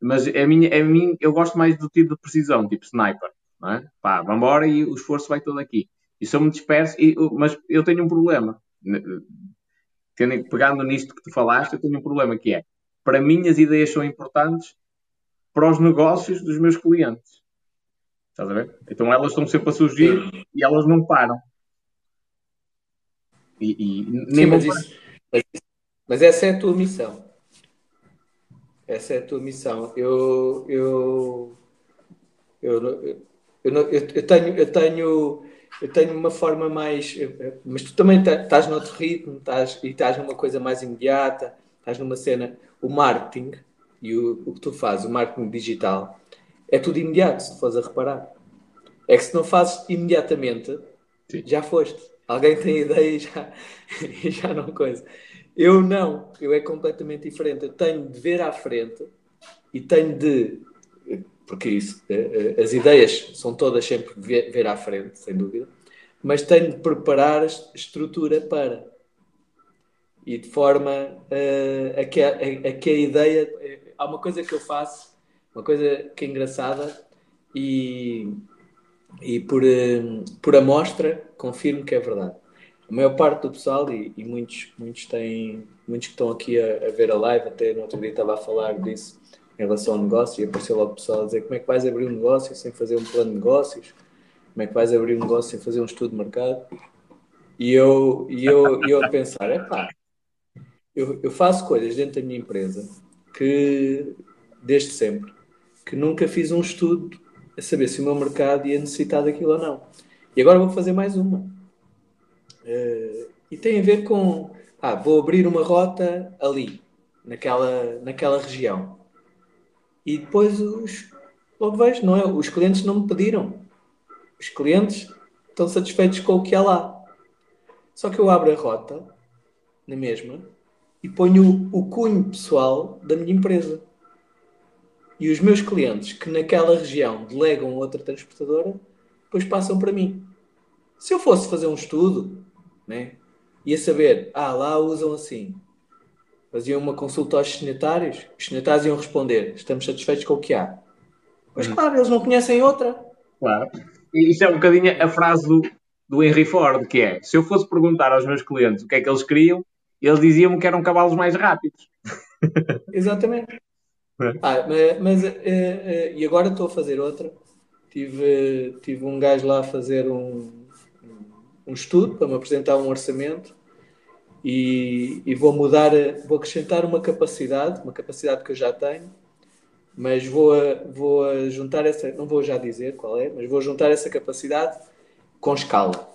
Mas a minha, a mim, eu gosto mais do tipo de precisão, tipo sniper, não é? Pá, vamos embora e o esforço vai todo aqui. E sou muito disperso, e, mas eu tenho um problema. Tendo, pegando nisto que tu falaste, eu tenho um problema que é para mim as ideias são importantes para os negócios dos meus clientes. Estás a ver? Então elas estão sempre a surgir e elas não param. E, e nem Sim, mas, isso, mas, mas, essa é a tua missão. Essa é a tua missão. Eu, eu, eu, eu, eu, eu tenho, eu tenho, eu tenho uma forma mais. Mas tu também estás noutro ritmo, estás, e estás numa coisa mais imediata, estás numa cena o marketing e o, o que tu fazes, o marketing digital, é tudo imediato, se tu fores a reparar. É que se não fazes imediatamente, Sim. já foste. Alguém tem ideia e já, e já não coisa. Eu não, eu é completamente diferente. Eu tenho de ver à frente e tenho de. Porque isso, eh, eh, as ideias são todas sempre ver, ver à frente, sem dúvida, mas tenho de preparar a estrutura para e de forma uh, a, que a, a, que a ideia. Há uma coisa que eu faço, uma coisa que é engraçada, e, e por, uh, por amostra confirmo que é verdade. A maior parte do pessoal, e, e muitos, muitos, têm, muitos que estão aqui a, a, ver a live, até no outro dia estava a falar disso em relação ao negócio, e apareceu logo o pessoal a dizer como é que vais abrir um negócio sem fazer um plano de negócios, como é que vais abrir um negócio sem fazer um estudo de mercado. E eu, e eu, e eu a pensar, é pá, eu, eu faço coisas dentro da minha empresa que, desde sempre, que nunca fiz um estudo a saber se o meu mercado ia necessitar daquilo ou não. E agora vou fazer mais uma. Uh, e tem a ver com, ah, vou abrir uma rota ali, naquela, naquela região. E depois os, logo vejo, não é? Os clientes não me pediram. Os clientes estão satisfeitos com o que há lá. Só que eu abro a rota, na mesma, e ponho o cunho pessoal da minha empresa. E os meus clientes que naquela região delegam outra transportadora, depois passam para mim. Se eu fosse fazer um estudo, né, ia saber, ah, lá usam assim. Faziam uma consulta aos destinatários, os destinatários iam responder, estamos satisfeitos com o que há. Mas hum. claro, eles não conhecem outra. Claro. E isso é um bocadinho a frase do, do Henry Ford, que é, se eu fosse perguntar aos meus clientes o que é que eles queriam, eles diziam-me que eram cavalos mais rápidos. Exatamente. É. Ah, mas, uh, uh, e agora estou a fazer outra. Tive, tive um gajo lá a fazer um, um estudo para me apresentar um orçamento e, e vou mudar, vou acrescentar uma capacidade, uma capacidade que eu já tenho, mas vou, a, vou a juntar essa, não vou já dizer qual é, mas vou juntar essa capacidade com escala.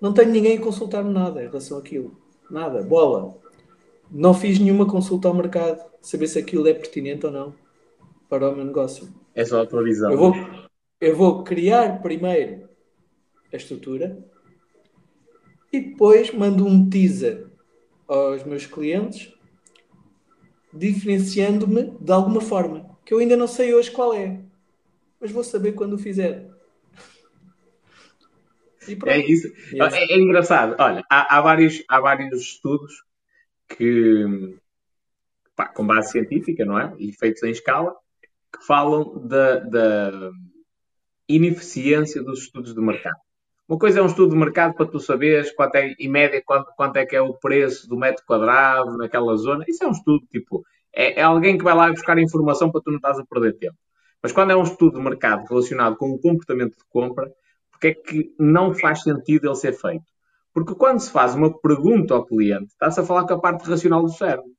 Não tenho ninguém a consultar-me nada em relação àquilo. Nada, bola. Não fiz nenhuma consulta ao mercado, saber se aquilo é pertinente ou não para o meu negócio. É só a tua visão. Eu vou, eu vou criar primeiro a estrutura e depois mando um teaser aos meus clientes diferenciando-me de alguma forma, que eu ainda não sei hoje qual é, mas vou saber quando o fizer. É isso. É, é, engraçado. Olha, há, há, vários, há vários estudos que, pá, com base científica, não é? E feitos em escala, que falam da, da ineficiência dos estudos de mercado. Uma coisa é um estudo de mercado para tu saberes quanto é, em média, quanto, quanto é que é o preço do metro quadrado naquela zona. Isso é um estudo, tipo, é, é alguém que vai lá buscar informação para tu não estás a perder tempo. Mas quando é um estudo de mercado relacionado com o comportamento de compra, porque é que não faz sentido ele ser feito? Porque quando se faz uma pergunta ao cliente, está-se a falar com a parte racional do cérebro.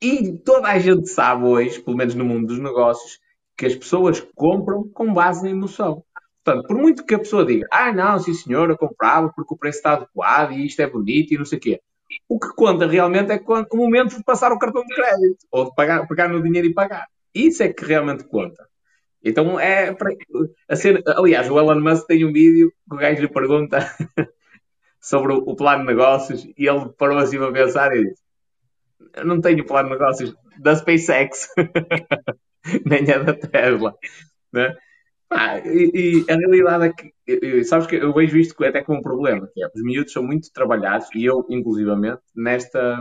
E toda a gente sabe hoje, pelo menos no mundo dos negócios, que as pessoas compram com base na emoção. Portanto, por muito que a pessoa diga, ah, não, sim senhor, eu comprava porque o preço está adequado e isto é bonito e não sei o quê. O que conta realmente é o momento de passar o cartão de crédito ou de pagar, pegar no dinheiro e pagar. Isso é que realmente conta. Então é para, a ser, aliás, o Elon Musk tem um vídeo que o gajo lhe pergunta sobre o, o, plano de negócios e ele parou assim para pensar e disse: Eu não tenho plano de negócios da SpaceX, nem é da Tesla. Né? Ah, e, e, a realidade é que, sabes que eu vejo isto até como um problema, que é, os miúdos são muito trabalhados, e eu, inclusivamente, nesta,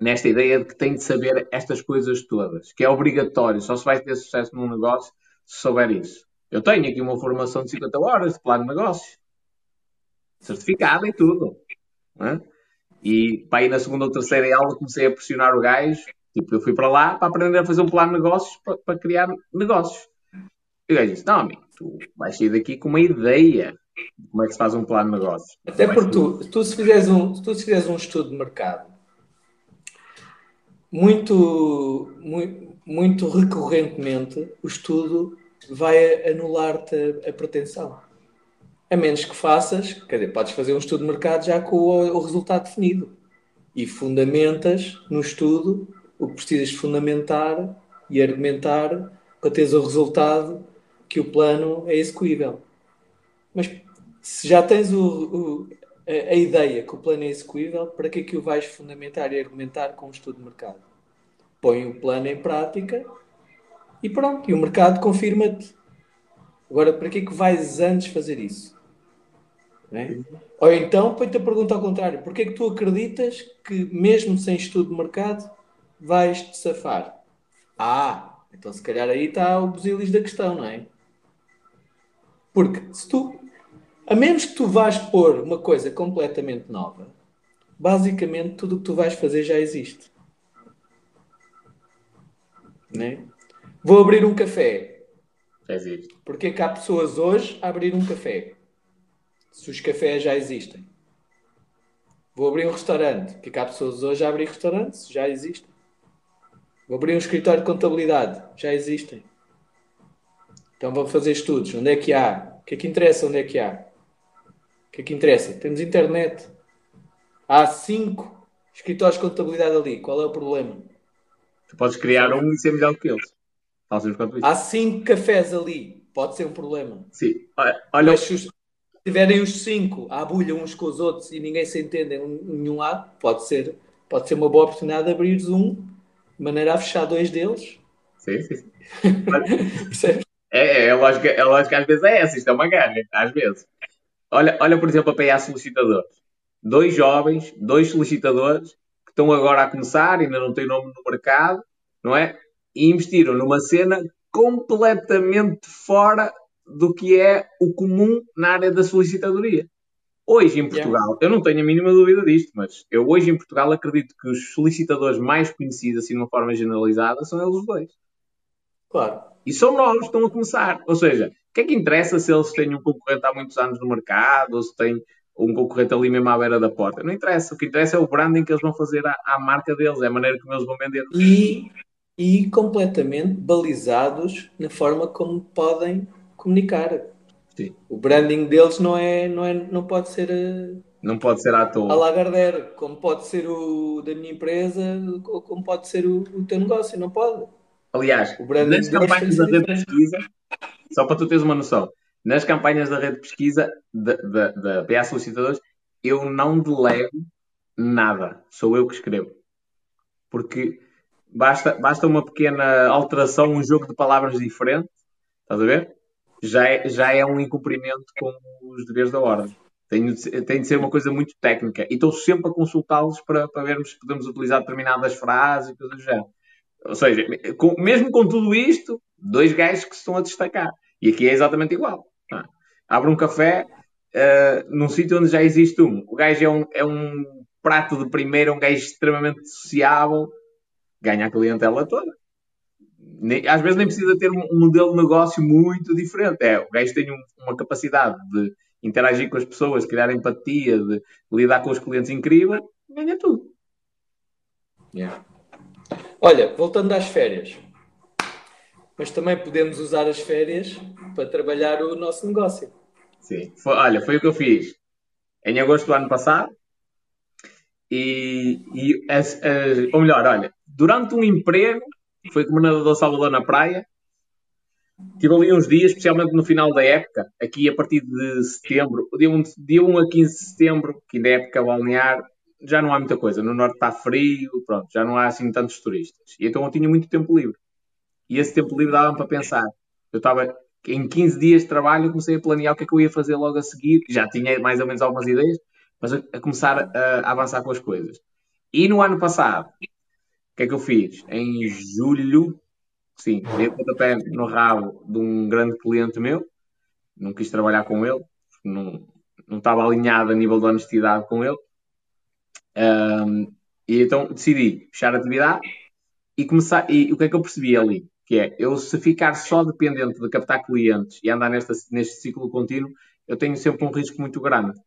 nesta ideia de que tem de saber estas coisas todas, que é obrigatório, só se vai ter sucesso num negócio se souber isso. Eu tenho aqui uma formação de 50 horas de plano de negócio, certificada e tudo. É? E para ir na segunda ou terceira aula comecei a pressionar o gajo, tipo, eu fui para lá para aprender a fazer um plano de negócios para, para criar negócios. E o gajo disse, não amigo, tu vais sair daqui com uma ideia de como é que se faz um plano de negócios. Até porque tu, tu, se fizeres um, tu se fizeres um estudo de mercado, muito, muito, recorrentemente o estudo vai anular-te a, pretensão. A menos que faças, quer dizer, podes fazer um estudo de mercado já com o, o resultado definido e fundamentas no estudo o que precisas fundamentar e argumentar para teres o resultado que o plano é execuível. Mas se já tens o, o, a, ideia que o plano é execuível, para que é que o vais fundamentar e argumentar com um estudo de mercado? põe o plano em prática e pronto, e o mercado confirma-te. Agora, para que é que vais antes fazer isso? É? Ou então, põe-te a pergunta ao contrário: porquê é que tu acreditas que, mesmo sem estudo de mercado, vais te safar? Ah, então se calhar aí está o busilis da questão, não é? Porque se tu, a menos que tu vais pôr uma coisa completamente nova, basicamente tudo o que tu vais fazer já existe. Né? Vou abrir um café. É que há pessoas hoje a abrir um café? Se os cafés já existem. Vou abrir um restaurante. Porquê é que há pessoas hoje a abrir restaurantes? Já existem. Vou abrir um escritório de contabilidade. Já existem. Então vou fazer estudos. Onde é que há? O que é que interessa? Onde é que há? O que é que interessa? Temos internet. Há cinco escritórios de contabilidade ali. Qual é o problema? Tu podes criar um e ser melhor que eles. Há cinco cafés ali. Pode ser um problema. Sim. Olha, Mas se tiverem os cinco à bulha uns com os outros e ninguém se entende em nenhum lado, pode ser, pode ser uma boa oportunidade de abrir um de maneira a fechar dois deles. Sim, sim. Percebes? É, é, lógico, é lógico que às vezes é essa, isto é uma guerra, às vezes. Olha, olha por exemplo, a PA solicitadores. Dois jovens, dois solicitadores que estão agora a começar, ainda não têm nome no mercado, não é? E investiram numa cena completamente fora do que é o comum na área da solicitadoria. Hoje em Portugal, eu não tenho a mínima dúvida disto, mas eu hoje em Portugal acredito que os solicitadores mais conhecidos, assim de uma forma generalizada, são eles dois. Claro. E são novos, estão a começar. Ou seja, o que é que interessa se eles têm um concorrente há muitos anos no mercado, ou se têm um concorrente ali mesmo à beira da porta. Não interessa. O que interessa é o branding que eles vão fazer à, à marca deles, é a maneira como eles vão vender. E, e completamente balizados na forma como podem comunicar. Sim. O branding deles não é, não é, não pode ser a, não pode ser à toa. A Lagardère, como pode ser o da minha empresa, ou como pode ser o, o teu negócio, não pode. Aliás, o branding nas campanhas rede de pesquisa, só para tu teres uma noção, nas campanhas da rede de pesquisa da PA Solicitadores, eu não delego nada. Sou eu que escrevo. Porque basta, basta uma pequena alteração, um jogo de palavras diferente, estás a ver? Já é, já é um incumprimento com os deveres da ordem. Tem, tem de ser uma coisa muito técnica. E estou sempre a consultá-los para, para vermos se podemos utilizar determinadas frases e coisas do género. Ou seja, com, mesmo com tudo isto, dois gajos que se estão a destacar. E aqui é exatamente igual. Abre um café, uh, num sítio onde já existe um. O gajo é um, é um prato de primeira, um gajo extremamente sociável, ganha a clientela toda. Nem, às vezes nem precisa ter um, um, modelo de negócio muito diferente. É, o gajo tem um, uma capacidade de interagir com as pessoas, criar empatia, de lidar com os clientes incrível, ganha tudo. Yeah. Olha, voltando às férias, mas também podemos usar as férias para trabalhar o nosso negócio. Sim, foi, olha, foi o que eu fiz em agosto do ano passado. E, e as, as, ou melhor, olha, durante um emprego, foi como nadador Salvador na praia, tive ali uns dias, especialmente no final da época, aqui a partir de setembro, dia 1, dia 1 a 15 de setembro, que ainda é época balnear, já não há muita coisa. No norte está frio, pronto, já não há assim tantos turistas. E então eu tinha muito tempo livre. E esse tempo livre dava-me para pensar. Eu estava em 15 dias de trabalho, comecei a planear o que é que eu ia fazer logo a seguir, já tinha mais ou menos algumas ideias, mas a, a começar a, a, avançar com as coisas. E no ano passado, o que é que eu fiz? Em julho, sim, dei o pontapé no rabo de um grande cliente meu, não quis trabalhar com ele, não, não estava alinhado a nível de honestidade com ele. Um, e então decidi fechar a atividade e começar. E o que é que eu percebi ali? Que é, eu se ficar só dependente de captar clientes e andar nesta, neste ciclo contínuo, eu tenho sempre um risco muito grande.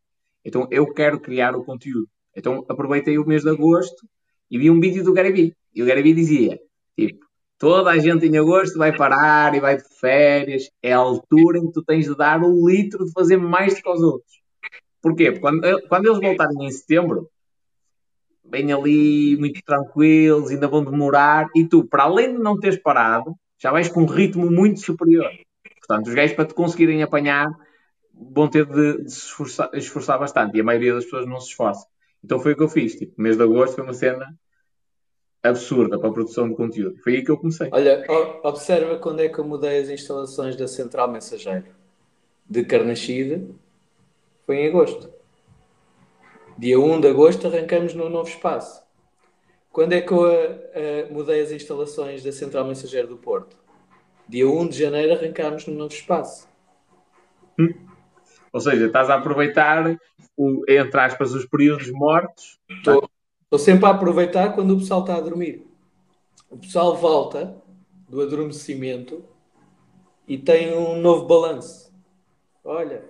Então eu quero criar o conteúdo. Então aproveitei o mês de agosto e vi um vídeo do Vee. E o Vee dizia, tipo, toda a gente em agosto vai parar e vai de férias. É a altura em que tu tens de dar o litro de fazer mais do que os outros. Porquê? Porque quando, quando eles voltarem em setembro, vêm ali muito tranquilos, ainda vão demorar, e tu, para além de não teres parado, já vais com um ritmo muito superior. Portanto, os gajos para te conseguirem apanhar vão ter de, se esforçar, esforçar, bastante e a maioria das pessoas não se esforça. Então foi o que eu fiz. Tipo, mês de agosto foi uma cena absurda para a produção de conteúdo. Foi aí que eu comecei. Olha, observa quando é que eu mudei as instalações da Central Mensageiro. De Carnachide foi em agosto. Dia 1 de agosto arrancamos no novo espaço. Quando é que eu uh, mudei as instalações da Central Mensageiro do Porto? Dia 1 de janeiro arrancámos no novo espaço. Hum. Ou seja, estás a aproveitar, o, entre aspas, os períodos mortos. Estou, estou sempre a aproveitar quando o pessoal está a dormir. O pessoal volta do adormecimento e tem um novo balanço. Olha,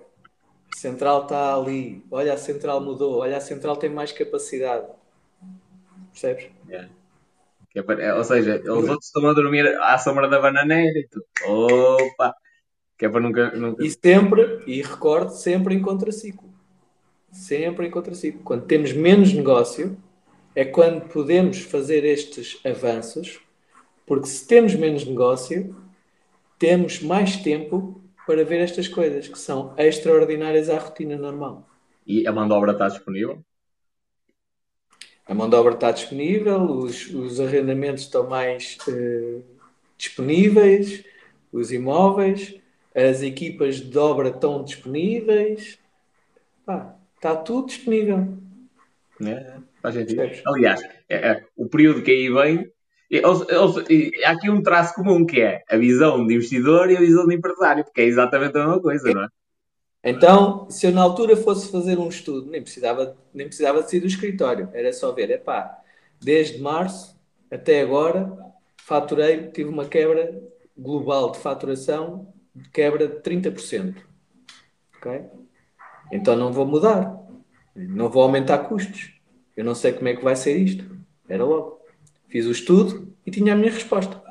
central está ali. Olha, a central mudou. Olha, a central tem mais capacidade. Percebes? Yeah. É, ou seja, os outros estão a dormir à sombra da bananeira e tu, opa, que é para nunca, nunca... E sempre, e recordo, sempre em contraciclo. Sempre em contraciclo. Quando temos menos negócio, é quando podemos fazer estes avanços, porque se temos menos negócio, temos mais tempo para ver estas coisas que são extraordinárias à rotina normal. E a mão de obra está disponível? A mão de obra está disponível, os, os arrendamentos estão mais uh, disponíveis, os imóveis, as equipas de obra estão disponíveis, Pá, está tudo disponível. É, faz sentido. Aliás, é, é, o período que aí vem, é, há aqui um traço comum que é a visão de investidor e a visão de empresário, porque é exatamente a mesma coisa, não é? Então, se eu na altura fosse fazer um estudo, nem precisava, nem precisava de sair do escritório, era só ver, epá, desde março até agora, faturei, tive uma quebra global de faturação quebra de 30%. Ok? Então não vou mudar. Não vou aumentar custos. Eu não sei como é que vai ser isto. Era logo. Fiz o estudo e tinha a minha resposta.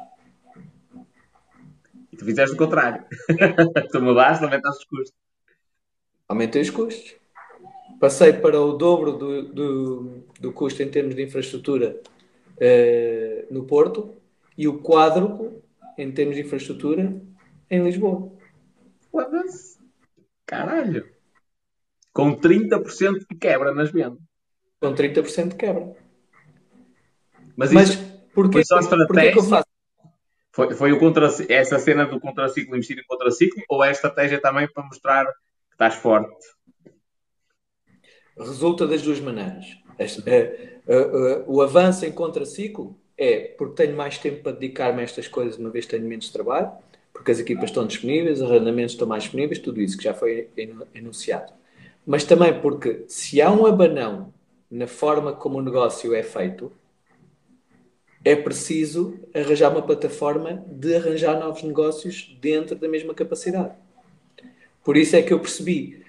E tu fizeste o contrário. tu mudaste, aumentaste os custos. Aumentei os custos. Passei para o dobro do, do, do custo em termos de infraestrutura uh, no Porto e o quádruplo em termos de infraestrutura em Lisboa. Foda-se. Caralho. Com 30% de quebra nas vendas. Com 30% de quebra. Mas, Mas porquê, foi só estratégia? que eu faço? Foi, foi o contra, essa cena do contraciclo, investir em contraciclo, ou é a estratégia também para mostrar que estás forte? Resulta das duas maneiras. Este, é, é, é, o avanço em contraciclo é porque tenho mais tempo para dedicar-me a estas coisas, uma vez tenho menos trabalho porque as equipas estão disponíveis, os arrendamentos estão mais disponíveis, tudo isso que já foi enunciado. mas também porque se há um abanão na forma como o negócio é feito, é preciso arranjar uma plataforma de arranjar novos negócios dentro da mesma capacidade. Por isso é que eu percebi.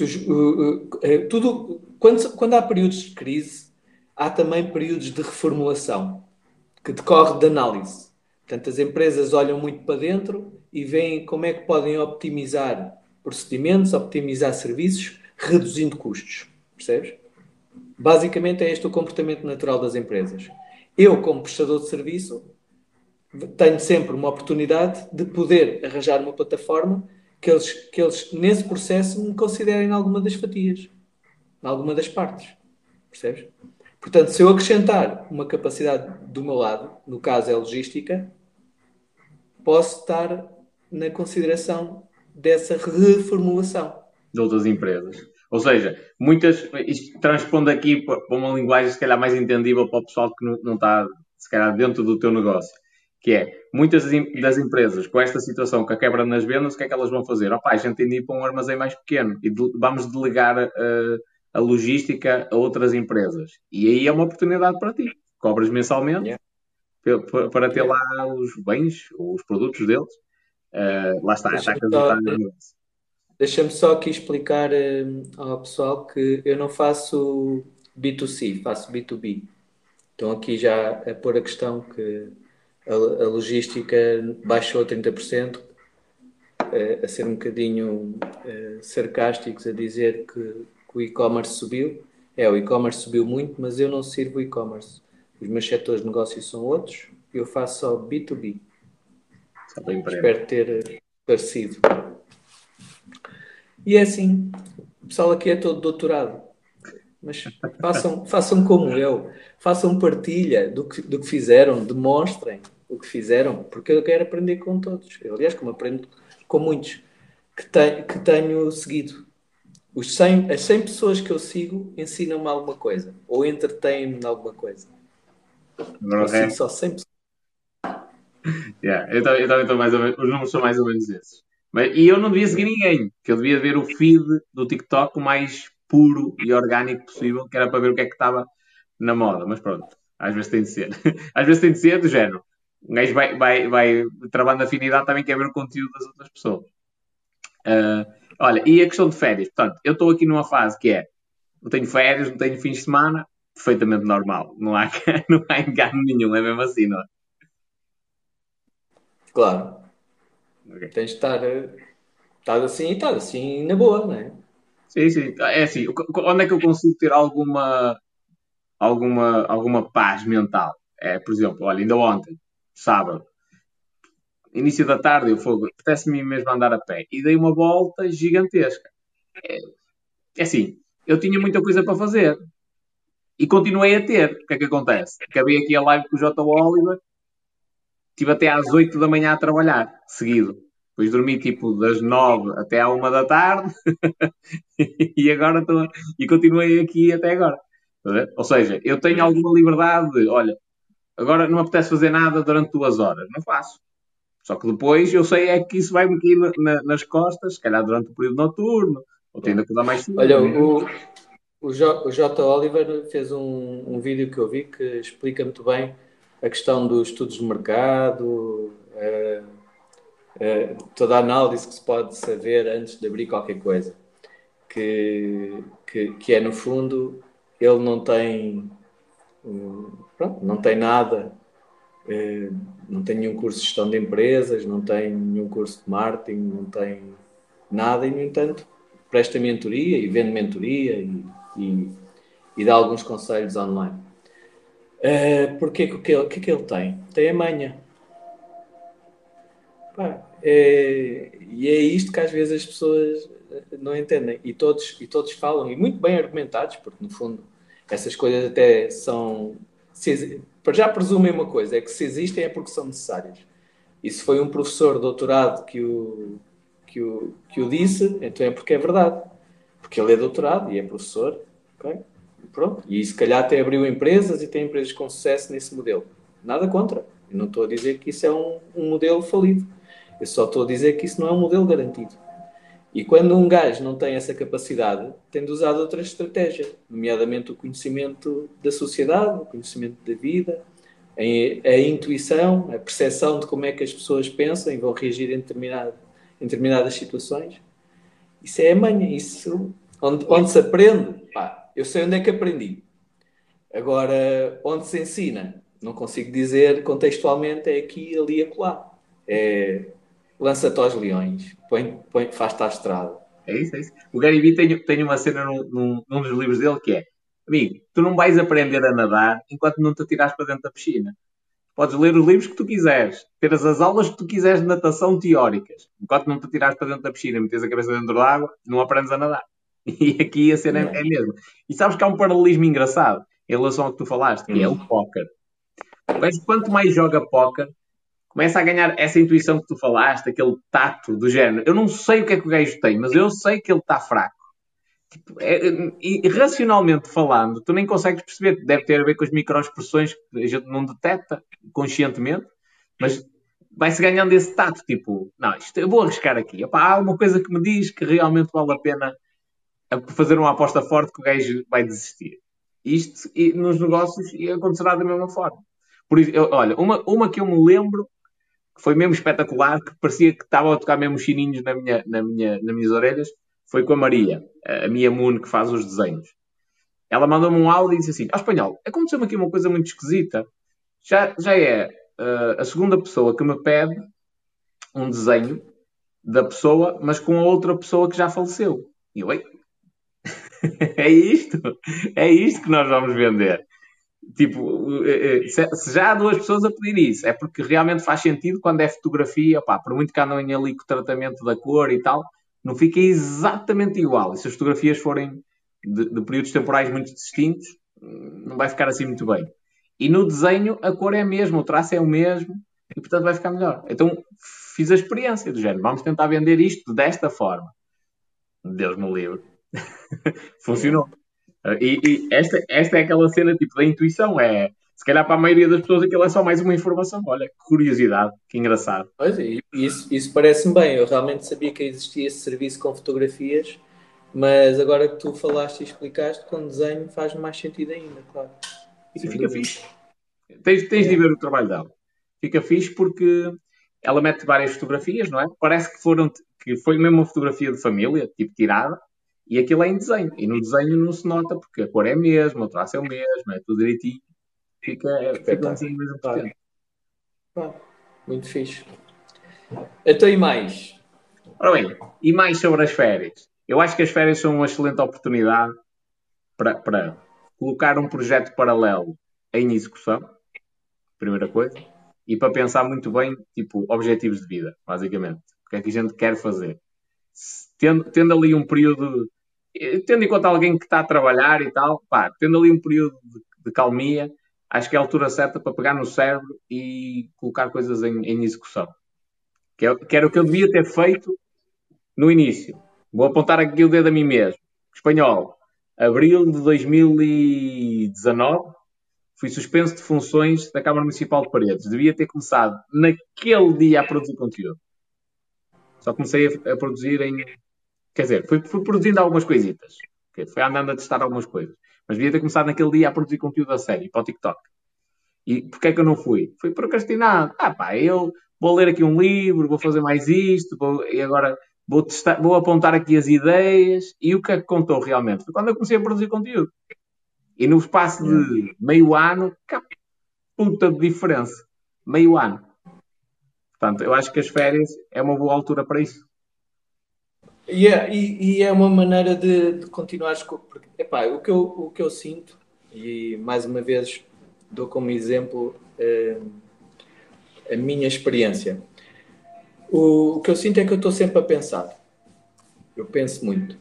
uh, uh, tudo, quando, quando há períodos de crise, há também períodos de reformulação, que decorre de análise. Portanto, as empresas olham muito para dentro e veem como é que podem optimizar procedimentos, optimizar serviços, reduzindo custos. Percebes? Basicamente é este o comportamento natural das empresas. Eu, como prestador de serviço, tenho sempre uma oportunidade de poder arranjar uma plataforma que eles, que eles nesse processo, me considerem em alguma das fatias, alguma das partes. Percebes? Portanto, se eu acrescentar uma capacidade do meu lado, no caso é logística, posso estar na consideração dessa reformulação. De outras empresas. Ou seja, muitas. Isto transpondo aqui para uma linguagem se calhar mais entendível para o pessoal que não, não está, se calhar, dentro do teu negócio. Que é, muitas das empresas, com esta situação que a quebra nas vendas, o que é que elas vão fazer? Opa, a gente tem de ir para um armazém mais pequeno e de, vamos delegar uh, a logística a outras empresas. E aí é uma oportunidade para ti. Cobras mensalmente yeah. para, para ter yeah. lá os bens, os produtos deles. Uh, lá está, está a resultar no negócio. Deixa-me só aqui explicar uh, ao pessoal que eu não faço B2C, faço B2B. Então aqui já a pôr a questão que a, a logística baixou a 30%, uh, a ser um bocadinho uh, sarcásticos, a dizer que, que o e-commerce subiu. É, o e-commerce subiu muito, mas eu não sirvo e-commerce. Os meus setores de negócio são outros, eu faço só B2B. Só Espero ter parecido. E é assim, o pessoal aqui é todo doutorado. Mas façam, façam como eu, façam partilha do que, do que fizeram, demonstrem o que fizeram, porque eu quero aprender com todos. Eu, aliás, como aprendo com muitos que, te, que tenho seguido. Os 100, as 100 pessoas que eu sigo ensinam-me alguma coisa, ou entretêm-me em alguma coisa. Não eu é. só 100 pessoas. Yeah, eu também estou mais ou menos, os números são mais ou menos esses. Mas, e eu não devia seguir ninguém, que eu devia ver o feed do TikTok o mais puro e orgânico possível, que era para ver o que é que estava na moda. Mas pronto, às vezes tem de ser. às vezes tem de ser do género. Um gajo vai, vai, vai travando afinidade, também quer ver o conteúdo das outras pessoas. Uh, olha, e a questão de férias? Portanto, eu estou aqui numa fase que é, não tenho férias, não tenho fins de semana, perfeitamente normal. Não há, não há engano nenhum, é mesmo assim, não é? Claro. Okay. Tens de estar, estar assim e estar assim na boa, não é? Sim, sim. É assim, onde é que eu consigo ter alguma, alguma, alguma paz mental? É, por exemplo, olha, ainda ontem, sábado, início da tarde, eu fogo, apetece-me mesmo andar a pé e dei uma volta gigantesca. É, é assim, eu tinha muita coisa para fazer e continuei a ter. O que é que acontece? Acabei aqui a live com o J. Oliver Estive até às 8 da manhã a trabalhar, seguido. Depois dormi tipo das 9 até à 1 da tarde e agora estou e continuei aqui até agora. Ou seja, eu tenho alguma liberdade de, olha, agora não me apetece fazer nada durante duas horas, não faço. Só que depois eu sei é que isso vai-me aqui na, nas costas, se calhar durante o período noturno, ou tendo que dar mais cedo. Olha, o, o, J, o J. Oliver fez um, um vídeo que eu vi que explica muito bem a questão dos estudos de mercado, uh, uh, toda a análise que se pode saber antes de abrir qualquer coisa. Que, que, que é, no fundo, ele não tem, pronto, não tem nada, uh, não tem nenhum curso de gestão de empresas, não tem nenhum curso de marketing, não tem nada, e, no entanto, presta mentoria e vende mentoria e, e, e dá alguns conselhos online. Uh, porque o que, que, que ele tem? Tem a manha. Pá, é, e é isto que às vezes as pessoas não entendem. E todos, e todos falam, e muito bem argumentados, porque no fundo essas coisas até são. Se, já presumem uma coisa, é que se existem é porque são necessárias. E se foi um professor doutorado que o, que o, que o disse, então é porque é verdade. Porque ele é doutorado e é professor. Okay? Pronto. E se calhar até abriu empresas e tem empresas com sucesso nesse modelo. Nada contra. Eu não estou a dizer que isso é um, um modelo falido. Eu só estou a dizer que isso não é um modelo garantido. E quando um gajo não tem essa capacidade, tem de usar outra estratégia, nomeadamente o conhecimento da sociedade, o conhecimento da vida, a, a intuição, a percepção de como é que as pessoas pensam e vão reagir em, determinado, em determinadas situações. Isso é a manha, isso onde, onde se aprende. Pá, eu sei onde é que aprendi. Agora, onde se ensina, não consigo dizer contextualmente, é aqui, ali e acolá. É lança-te aos leões, põe, põe, faz-te à estrada. É isso, é isso. O Gary Vee tem, tem uma cena num, num, num, dos livros dele que é amigo, tu não vais aprender a nadar enquanto não te atirares para dentro da piscina. Podes ler os livros que tu quiseres, ter as aulas que tu quiseres de natação teóricas. Enquanto não te atirares para dentro da piscina e metes a cabeça dentro da água, não aprendes a nadar. E aqui a cena é, é mesmo. E sabes que há um paralelismo engraçado em relação ao que tu falaste, que é o póquer. Mas quanto mais joga póquer, começa a ganhar essa intuição que tu falaste, aquele tato do género. Eu não sei o que é que o gajo tem, mas eu sei que ele está fraco. Tipo, é, e racionalmente falando, tu nem consegues perceber. Deve ter a ver com as microexpressões que a gente não detecta conscientemente, mas vai-se ganhando esse tato. Tipo, não, isto, eu vou arriscar aqui. Há uma coisa que me diz que realmente vale a pena fazer uma aposta forte que o gajo vai desistir. Isto e nos negócios acontecerá da mesma forma. Por isso, eu, olha, uma, uma que eu me lembro que foi mesmo espetacular, que parecia que estava a tocar mesmo chininhos na minha, na minha, nas minhas orelhas, foi com a Maria, a minha Moon, que faz os desenhos. Ela mandou-me um áudio e disse assim: Ao espanhol, aconteceu-me aqui uma coisa muito esquisita. Já, já é uh, a segunda pessoa que me pede um desenho da pessoa, mas com a outra pessoa que já faleceu. E eu, é isto, é isto que nós vamos vender. Tipo, eh, eh, se já há duas pessoas a pedir isso, é porque realmente faz sentido quando é fotografia, pá, por muito que andem ali com o tratamento da cor e tal, não fica exatamente igual. E se as fotografias forem de, de períodos temporais muito distintos, não vai ficar assim muito bem. E no desenho a cor é a mesma, o traço é o mesmo, e portanto vai ficar melhor. Então fiz a experiência do género, vamos tentar vender isto desta forma. Deus me livre. Funcionou. E, e, esta, esta é aquela cena tipo da intuição, é se calhar para a maioria das pessoas aquilo é só mais uma informação. Olha, que curiosidade, que engraçado. Pois, isso, isso parece-me bem. Eu realmente sabia que existia esse serviço com fotografias, mas agora que tu falaste e explicaste, com desenho faz mais sentido ainda, claro. E fica fixe. Tens, tens é. de ver o trabalho dela. Fica fixe porque ela mete várias fotografias, não é? Parece que foram que foi mesmo uma fotografia de família, tipo tirada, e aquilo é em desenho. E no desenho não se nota porque a cor é a mesma, o traço é o mesmo, é tudo direitinho. Fica, fica um desenho mesmo potente. Muito fixe. Então e mais? Ora bem, e mais sobre as férias? Eu acho que as férias são uma excelente oportunidade para, para colocar um projeto paralelo em execução, primeira coisa, e para pensar muito bem, tipo, objetivos de vida, basicamente. O que é que a gente quer fazer? Tendo, tendo ali um período, tendo em conta alguém que está a trabalhar e tal, pá, tendo ali um período de, de calmia, acho que é a altura certa para pegar no cérebro e colocar coisas em, em execução. Que, é, que era o que eu devia ter feito no início. Vou apontar aqui o dedo a mim mesmo. Espanhol. Abril de 2019, fui suspenso de funções da Câmara Municipal de Paredes. Devia ter começado naquele dia a produzir conteúdo. Só comecei a, a produzir em. Quer dizer, fui, fui produzindo algumas coisitas. Foi andando a testar algumas coisas. Mas devia ter começado naquele dia a produzir conteúdo a sério para o TikTok. E porquê é que eu não fui? Fui procrastinado. Ah, pá, eu vou ler aqui um livro, vou fazer mais isto, vou, e agora vou, testar, vou apontar aqui as ideias. E o que é que contou realmente? Foi quando eu comecei a produzir conteúdo. E no espaço de meio ano, que puta de diferença. Meio ano. Portanto, eu acho que as férias é uma boa altura para isso. Yeah, e, e é uma maneira de, de continuar porque epá, o, que eu, o que eu sinto, e mais uma vez dou como exemplo eh, a minha experiência. O, o, que eu sinto é que eu estou sempre a pensar. Eu penso muito.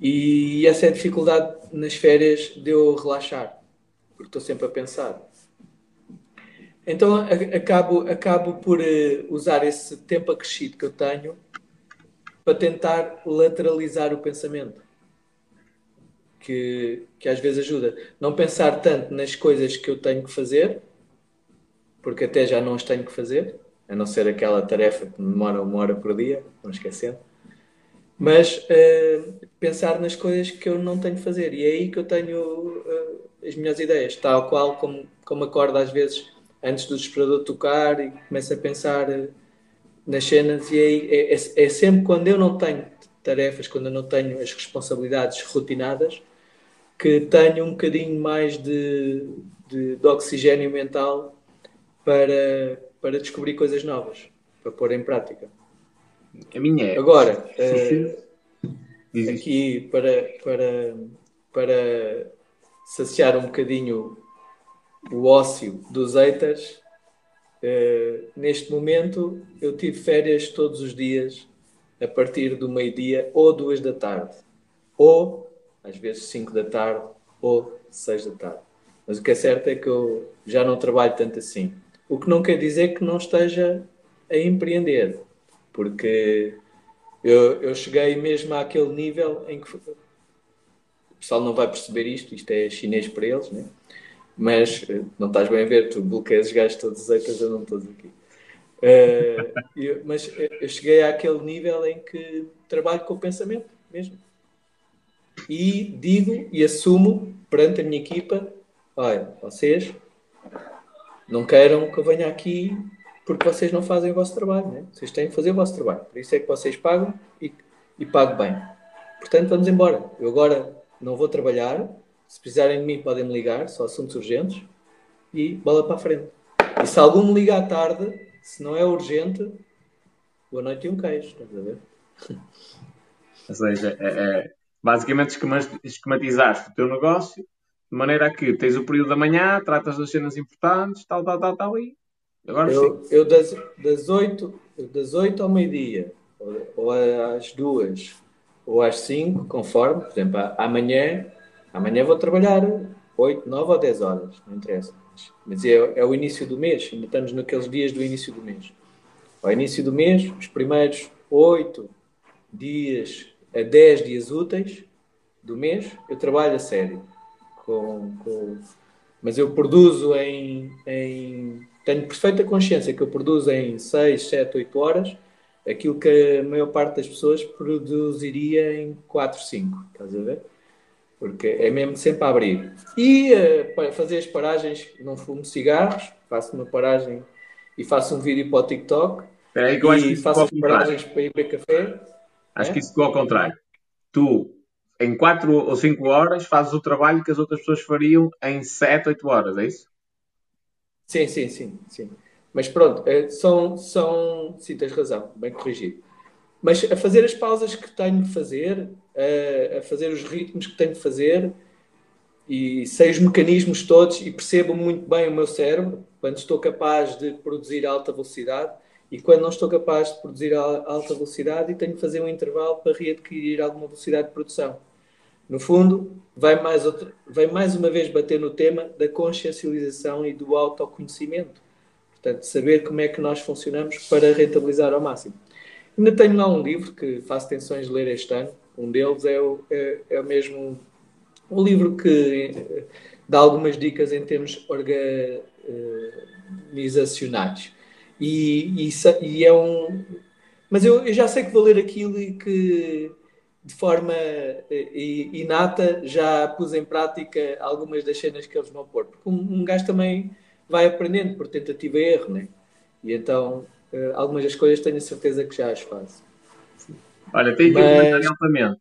E essa é a dificuldade nas férias de eu relaxar, porque estou sempre a pensar. Então acabo, acabo por uh, usar esse tempo acrescido que eu tenho para tentar lateralizar o pensamento. Que, que às vezes ajuda. Não pensar tanto nas coisas que eu tenho que fazer, porque até já não as tenho que fazer, a não ser aquela tarefa que demora uma hora por dia, não esquecendo. mas uh, pensar nas coisas que eu não tenho de fazer. E é aí que eu tenho uh, as minhas ideias, tal qual como, como acordo às vezes antes do desesperador tocar e começo a pensar uh, nas cenas. E aí é, é, é, sempre quando eu não tenho tarefas, quando eu não tenho as responsabilidades rotinadas, que tenho um bocadinho mais de, de, de oxigênio mental para, para descobrir coisas novas, para pôr em prática. A minha é. Agora, uh, aqui para, para, para saciar um bocadinho o ócio dos haters, uh, neste momento eu tive férias todos os dias a partir do meio-dia ou duas da tarde, ou às vezes cinco da tarde ou seis da tarde. Mas o que é certo é que eu já não trabalho tanto assim. O que não quer dizer que não esteja a empreender porque eu, eu cheguei mesmo àquele nível em que o pessoal não vai perceber isto, isto é chinês para eles, né? Mas eh, não estás bem a ver, tu bloqueias os gajos todos aceitas, eu não todos aqui. Uh, eu, mas eu cheguei àquele nível em que trabalho com o pensamento mesmo. E digo e assumo perante a minha equipa: olha, vocês não queiram que eu venha aqui porque vocês não fazem o vosso trabalho, né? vocês têm que fazer o vosso trabalho. Por isso é que vocês pagam e, e pago bem. Portanto, vamos embora. Eu agora não vou trabalhar. Se precisarem de mim, podem me ligar, só assuntos urgentes. E bola para a frente. E se algum me liga à tarde, se não é urgente, boa noite e um queijo. Estás a ver? Ou seja, é, é, basicamente esquematizaste o teu negócio de maneira a que tens o período da manhã, tratas das cenas importantes, tal, tal, tal, tal, e Agora eu, sim. Eu das, das, 8, das 8 ao meio-dia, ou, ou, às 2, ou às 5, conforme, por exemplo, amanhã, amanhã vou trabalhar 8, 9 ou 10 horas, não interessa. Mas é, é o início do mês, ainda estamos naqueles dias do início do mês. Ao início do mês, os primeiros 8 dias a 10 dias úteis do mês, eu trabalho a sério. Com, com, mas eu produzo em, em tenho perfeita consciência que eu produzo em 6, 7, 8 horas aquilo que a maior parte das pessoas produziria em 4, 5. Estás a ver? Porque é mesmo sempre a abrir. E uh, fazer as paragens, não fumo cigarros, faço uma paragem e faço um vídeo para o TikTok. Aí, que eu acho e faço as paragens para ir beber café. Acho é? que isso ficou ao contrário. Tu, em 4 ou 5 horas, fazes o trabalho que as outras pessoas fariam em 7, 8 horas, é isso? Sim, sim, sim, sim. Mas pronto, é, são, são. Sim, tens razão, bem corrigido. Mas a fazer as pausas que tenho de fazer, a, a fazer os ritmos que tenho de fazer, e sei os mecanismos todos e percebo muito bem o meu cérebro, quando estou capaz de produzir alta velocidade e quando não estou capaz de produzir alta velocidade e tenho de fazer um intervalo para readquirir alguma velocidade de produção. No fundo, vai mais, vai mais uma vez bater no tema da consciencialização e do autoconhecimento. Portanto, saber como é que nós funcionamos para rentabilizar ao máximo. Ainda tenho lá um livro que faço tensões de ler este ano. Um deles é o, é, é mesmo um livro que eh, dá algumas dicas em termos organizacionais. E, e, e é um. Mas eu, eu já sei que vou ler aquilo e que de forma eh, inata já pus em prática algumas das cenas que eles vão pôr. Porque um, gajo também vai aprendendo por tentativa e erro, né? E então uh, algumas das coisas tenho a certeza que já as faço. Olha, tem aqui Mas... um comentário altamente.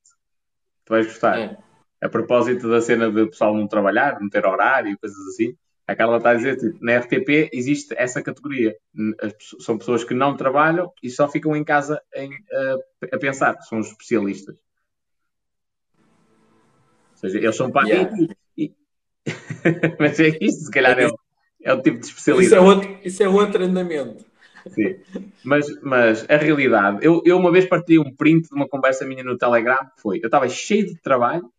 Tu vais gostar. É. A propósito da cena de pessoal não trabalhar, não ter horário, coisas assim. A Carla está a dizer, tipo, na RTP existe essa categoria. São pessoas que não trabalham e só ficam em casa em, uh, a pensar, são os especialistas seja, eles são para yeah. e, Mas é isso, se calhar é, o, é o tipo de especialidade. Isso é outro, isso é outro andamento. Sim. Mas, mas a realidade, eu, eu uma vez partilhei um print de uma conversa minha no Telegram foi: eu estava cheio de trabalho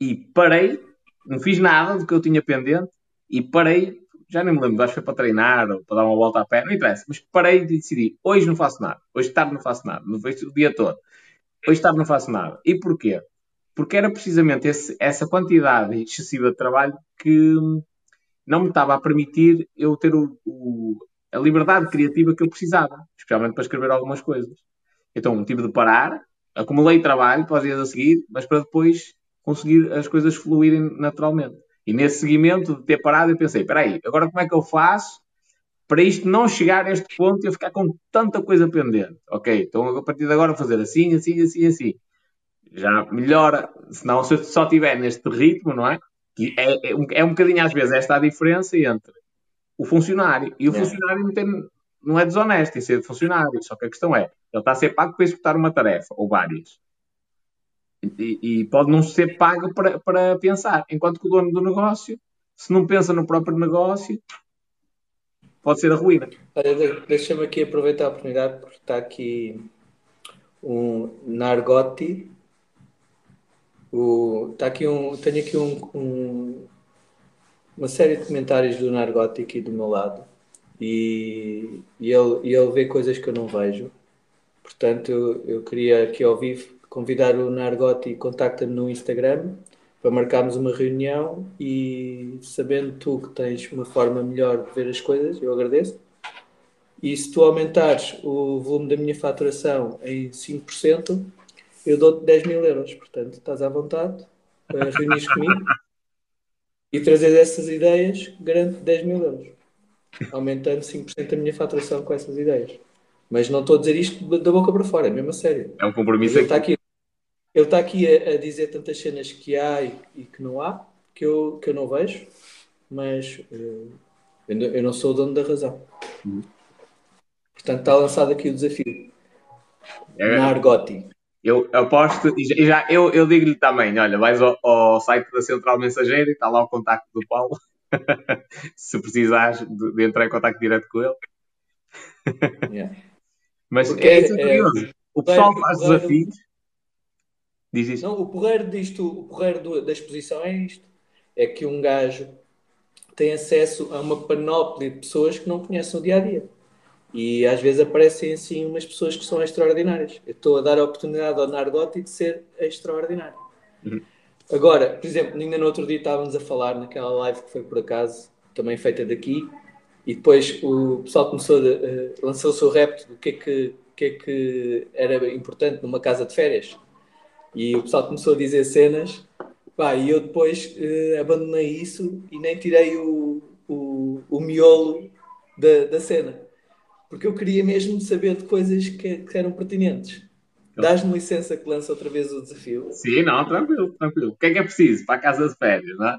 e parei, não fiz nada do que eu tinha pendente e parei, já nem me lembro, acho que foi para treinar ou para dar uma volta a pé, não interessa, mas parei e decidi: hoje não faço nada, hoje tarde não faço nada, não vejo o dia todo, hoje tarde não faço nada. E porquê? porque era precisamente esse, essa quantidade excessiva de trabalho que não me estava a permitir eu ter o, o, a liberdade criativa que eu precisava, especialmente para escrever algumas coisas. Então tive de parar, acumulei trabalho para os dias a seguir, mas para depois conseguir as coisas fluírem naturalmente. E nesse seguimento de ter parado, eu pensei: espera aí, agora como é que eu faço para isto não chegar a este ponto e eu ficar com tanta coisa pendente? Ok, então a partir de agora fazer assim, assim, assim, assim. Já melhora, senão se eu só estiver neste ritmo, não é? É, é, um, é um bocadinho às vezes esta a diferença entre o funcionário e o é. funcionário não, tem, não é desonesto em ser funcionário, só que a questão é, ele está a ser pago para executar uma tarefa, ou várias. E, e, pode não ser pago para, para pensar. Enquanto que o dono do negócio, se não pensa no próprio negócio, pode ser a ruína. Deixa-me aqui aproveitar a oportunidade, porque está aqui um Nargoti. O, está aqui um, tenho aqui um, um, uma série de comentários do Nargoti aqui do meu lado. E, e, ele, e ele vê coisas que eu não vejo. Portanto, eu, eu queria aqui ao vivo convidar o Nargoti, contacta-me no Instagram para marcarmos uma reunião e sabendo tu que tens uma forma melhor de ver as coisas, eu agradeço. E se tu aumentares o volume da minha faturação em 5%, eu dou-te 10 mil euros. Portanto, estás à vontade para reunir comigo e trazer essas ideias, garanto 10 mil euros. Aumentando 5% a minha faturação com essas ideias. Mas não estou a dizer isto da boca para fora, é mesmo a sério. É um compromisso aqui. Está aqui ele está aqui a, a, dizer tantas cenas que há e, e, que não há, que eu, que eu não vejo, mas uh, eu, não sou o dono da razão. Uhum. Portanto, está lançado aqui o desafio. É. Na Argoti. Eu aposto, e já, eu, eu digo-lhe também: olha, vais ao, ao, site da Central Mensageira e está lá o contacto do Paulo. Se precisares de, de, entrar em contacto direto com ele. Yeah. Mas Porque é, é curioso. É, o pessoal faz desafios Diz isso. Não, o porreiro disto, o porreiro da exposição é isto. É que um gajo tem acesso a uma panóplia de pessoas que não conhecem o dia a dia. E às vezes aparecem assim umas pessoas que são extraordinárias. Eu estou a dar a oportunidade ao Nargotti de ser extraordinário. Uhum. Agora, por exemplo, ainda no outro dia estávamos a falar naquela live que foi por acaso, também feita daqui, e depois o pessoal começou a, uh, lançou o seu repto do que é que, que é que era importante numa casa de férias. E o pessoal começou a dizer cenas, pá, e eu depois uh, abandonei isso e nem tirei o, o, o miolo da, da cena. Porque eu queria mesmo saber de coisas que, que eram pertinentes. Dás-me licença que lança outra vez o desafio? Sim, não, tranquilo, tranquilo. O que é que é preciso para a casa de férias, não é?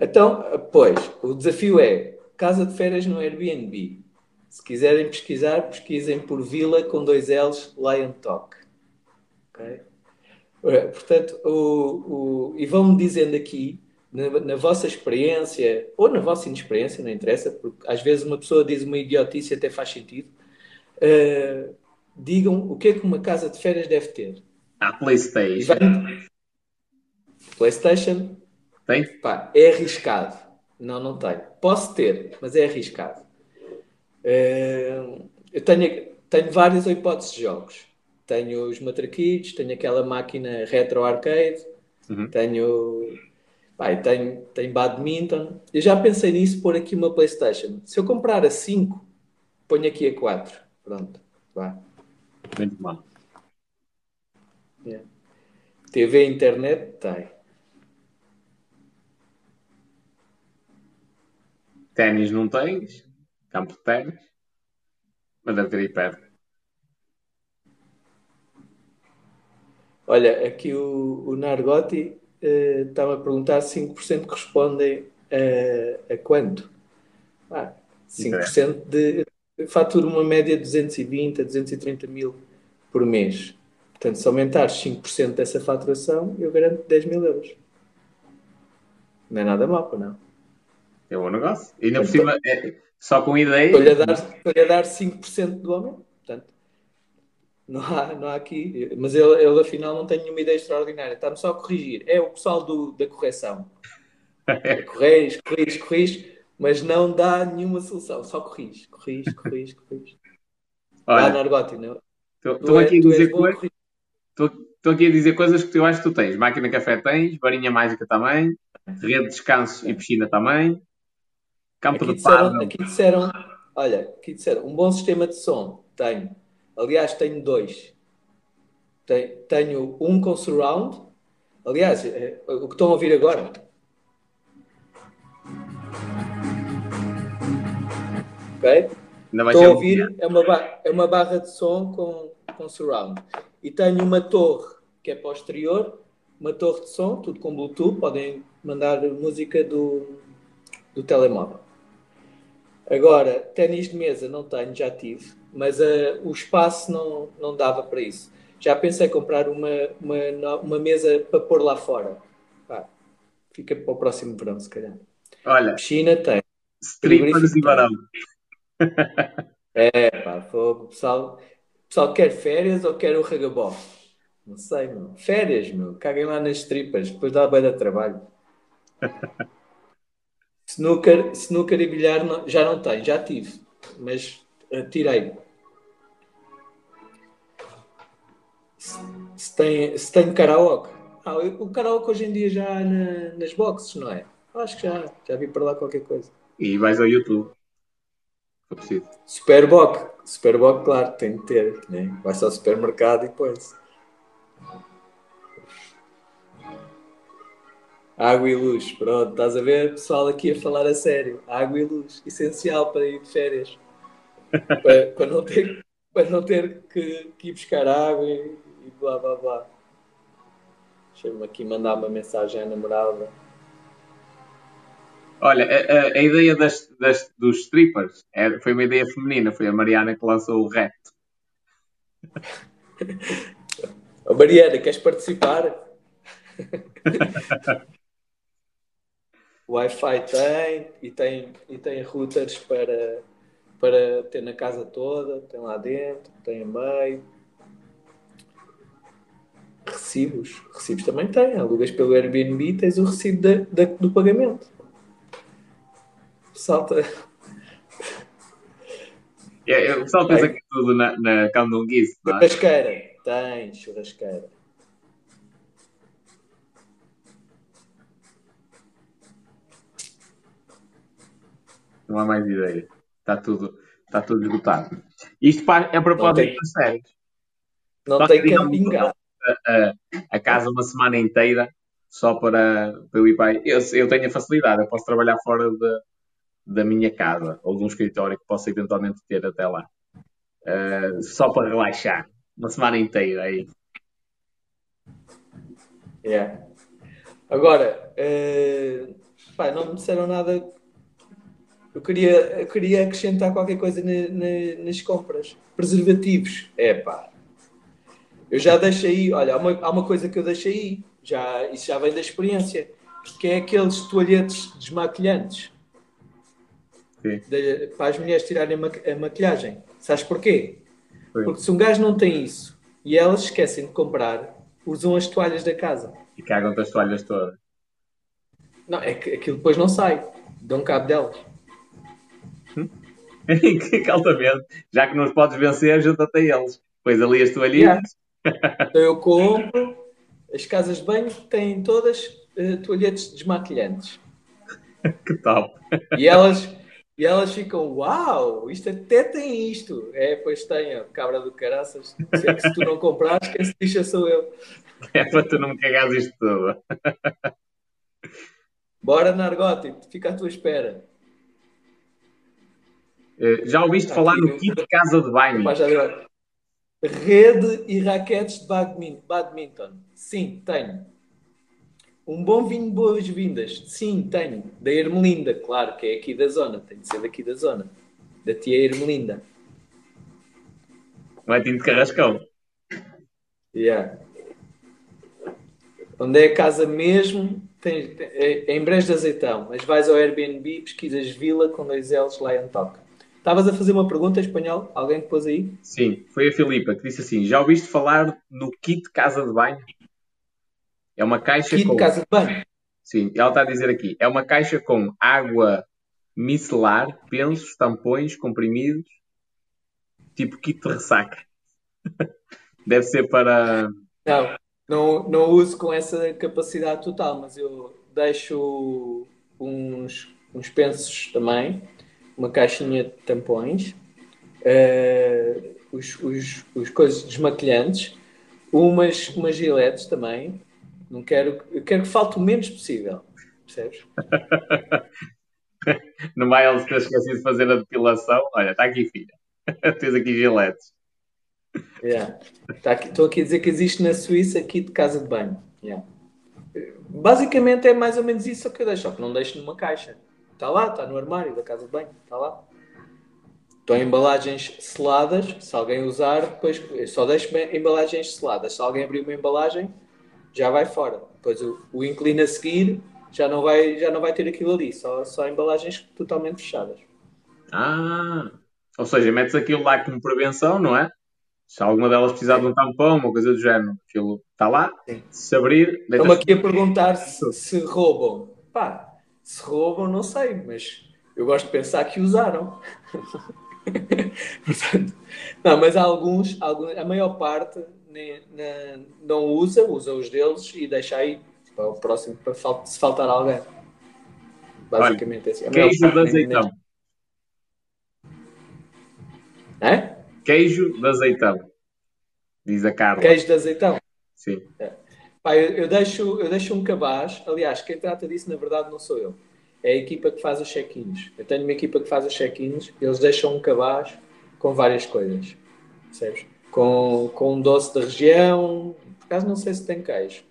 Então, pois, o desafio é casa de férias no Airbnb. Se quiserem pesquisar, pesquisem por Vila com dois L's, Lion Talk. Okay? Portanto, o, o, e vão-me dizendo aqui, na, na, vossa experiência, ou na vossa inexperiência, não interessa, porque às vezes uma pessoa diz uma idiotice até faz sentido, uh, digam o que é que uma casa de férias deve ter. A Playstation. Vai... Playstation? Tem? Pá, é arriscado. Não, não tenho. Posso ter, mas é arriscado. Uh, eu tenho, tenho várias hipóteses de jogos tenho os matraquitos, tenho aquela máquina retro arcade, uhum. tenho, pai, tenho, tenho badminton. Eu já pensei nisso, pôr aqui uma Playstation. Se eu comprar a 5, ponho aqui a 4. Pronto, vá. Muito bom. Yeah. TV internet, tem. Ténis não tens, campo de ténis, mas deve ter aí perto. Olha, aqui o, o Nargoti uh, estava a perguntar 5% correspondem a, a quanto? Ah, 5% de. Faturo uma média de 220 a 230 mil por mês. Portanto, se aumentares 5% dessa faturação, eu garanto 10 mil euros. Não é nada mal, não? É um bom negócio. E ainda por então, cima, é, só com ideia. Estou-lhe a dar, estou a dar 5% do homem. Portanto, não há, não há aqui. Mas ele, ele afinal não tem nenhuma ideia extraordinária. Está-me só a corrigir. É o pessoal do, da correção. Corrige, corrige, corrige, mas não dá nenhuma solução. Só corrige, corrige, corrige, corrige. Olha, dá Nargoti, não? Estou aqui, a dizer coisas, estou aqui a dizer coisas que eu acho que tu tens. Máquina café tens, varinha mágica também, rede de descanso e piscina também, campo aqui de disseram, Aqui disseram, olha, aqui disseram, um bom sistema de som, tenho Aliás, tenho dois. Tenho um com surround. Aliás, é, o que estão a ouvir agora. Ok? Estão a ouvir, é uma, é uma barra de som com, com surround. E tenho uma torre que é posterior, uma torre de som, tudo com Bluetooth, podem mandar música do, do telemóvel. Agora, ténis de mesa não tenho, já tive, mas uh, o espaço não, não dava para isso. Já pensei em comprar uma, uma, uma mesa para pôr lá fora. Pá, fica para o próximo verão, se calhar. Olha, China tem. Strippers e varão. É, pá, fogo. O pessoal, o pessoal quer férias ou quer o ragabó? Não sei, meu. Férias, meu. Caguem lá nas tripas, depois dá bem de trabalho. Snooker, snooker e bilhar não, já não tenho, já tive, mas uh, tirei. Se, tem, se tem karaoke. Ah, o karaoke hoje em dia já há na, nas boxes, não é? Acho que já, já vi para lá qualquer coisa. E vais ao YouTube. Foi preciso. Superboc, Superboc, claro, tem de ter. Né? Vai só ao supermercado e depois. Água e luz, pronto, estás a ver? Pessoal aqui a falar a sério. Água e luz, essencial para ir de férias. para, para, não ter, para não ter que, que ir buscar água e, e blá blá blá. Deixa-me aqui mandar uma mensagem à namorada. Olha, a, a, a ideia das, das, dos strippers é, foi uma ideia feminina, foi a Mariana que lançou o rap. oh, Mariana, queres participar? Wi-Fi tem e tem, e tem routers para, para ter na casa toda, tem lá dentro, tem a meio. Recibos, recibos também tem. Alugas pelo Airbnb, tens o recibo da, da, do pagamento. Salta. É, o pessoal pensa que tudo na, na Candonguice. É? Churrasqueira, tem churrasqueira. Não há mais ideia. Está tudo, está tudo esgotado. Isto é para propósito das séries. Não só tem que pingar. A, a, casa uma semana inteira só para, para eu ir para. Eu, eu tenho a facilidade, eu posso trabalhar fora de, da minha casa ou de um escritório que possa eventualmente ter até lá. Uh, só para relaxar. Uma semana inteira aí. Yeah. Agora, uh, não me disseram nada eu queria, eu queria acrescentar qualquer coisa na, na, nas compras. Preservativos. É pá. Eu já deixei, olha, há uma, há uma coisa que eu deixei, já, isso já vem da experiência, que é aqueles toalhetes desmaquilhantes. De, para as mulheres tirarem a maquilhagem. Sabes porquê? Sim. Porque se um gajo não tem isso e elas esquecem de comprar, usam as toalhas da casa. E cagam-te as toalhas todas. Não, é que aquilo depois não sai. Dão cabo delas. que altamente. Já que não os podes vencer, junta-te a eles. Pois ali as toalhinhas. Então eu compro. As casas de banho têm todas uh, toalhetes desmaquilhantes. que top. E elas, e elas ficam, uau, isto até tem isto. É, pois tem, ó, cabra do caraças. Se, é que se tu não comprares, quem se lixa sou eu. É para tu não me cagares isto tudo. Bora, Nargótico, fica à tua espera. Eh, já ouviste falar no kit casa de banho? Rede e raquetes de badminton. Sim, tenho. Um bom vinho de boas-vindas. Sim, tenho. Da Ermelinda, claro, que é aqui da zona. Tem de ser daqui da zona. Da tia Ermelinda. Vai ter de Carrascão. Yeah. Onde é a casa mesmo? Tem, é, é em Brejo de Azeitão. Mas vais ao Airbnb, pesquisas Vila com dois L's lá em Toca. Estavas a fazer uma pergunta em espanhol? Alguém que pôs aí? Sim, foi a Filipa que disse assim: Já ouviste falar no kit casa de banho? É uma caixa kit com. casa de banho? Sim, ela está a dizer aqui: é uma caixa com água micelar, pensos, tampões, comprimidos, tipo kit de ressaca. Deve ser para. Não, não, não uso com essa capacidade total, mas eu deixo uns, uns pensos também uma caixinha de tampões, uh, os, os, os coisas desmaquilhantes, umas, umas giletes também. Não quero, eu quero que falte o menos possível. Percebes? no Miles ter esquecido de fazer a depilação. Olha, está aqui, filha. Tens aqui giletes. Yeah. Tá aqui, estou aqui a dizer que existe na Suíça aqui de casa de banho. Yeah. Basicamente é mais ou menos isso que eu deixo, só que não deixo numa caixa. Está lá, está no armário da casa de banho, está lá. Estão embalagens seladas, se alguém usar, depois só deixo embalagens seladas. Se alguém abrir uma embalagem, já vai fora. Depois o, o inclino a seguir já não vai, já não vai ter aquilo ali, só, só embalagens totalmente fechadas. Ah, ou seja, metes aquilo lá como prevenção, não é? Se alguma delas precisar Sim. de um tampão, uma coisa do género, aquilo está lá. Sim. Se abrir. Estão-me aqui a perguntar se, se roubam. Pá, se roubam, não sei, mas eu gosto de pensar que usaram. Portanto, não, mas há alguns, alguns, a maior parte nem, nem, não usa, usa os deles e deixa aí para o próximo, para fal se faltar alguém. Basicamente Olha, é assim. Queijo de azeitão. Nem... É? Queijo de azeitão. Diz a Carla. Queijo de azeitão? Sim. É. Pá, eu, eu, deixo, eu deixo um cabaz. Aliás, quem trata disso, na verdade, não sou eu. É a equipa que faz os check-ins. Eu tenho uma equipa que faz os check-ins. Eles deixam um cabaz com várias coisas. Percebes? Com, com um doce da região. Por acaso, não sei se tem queijo.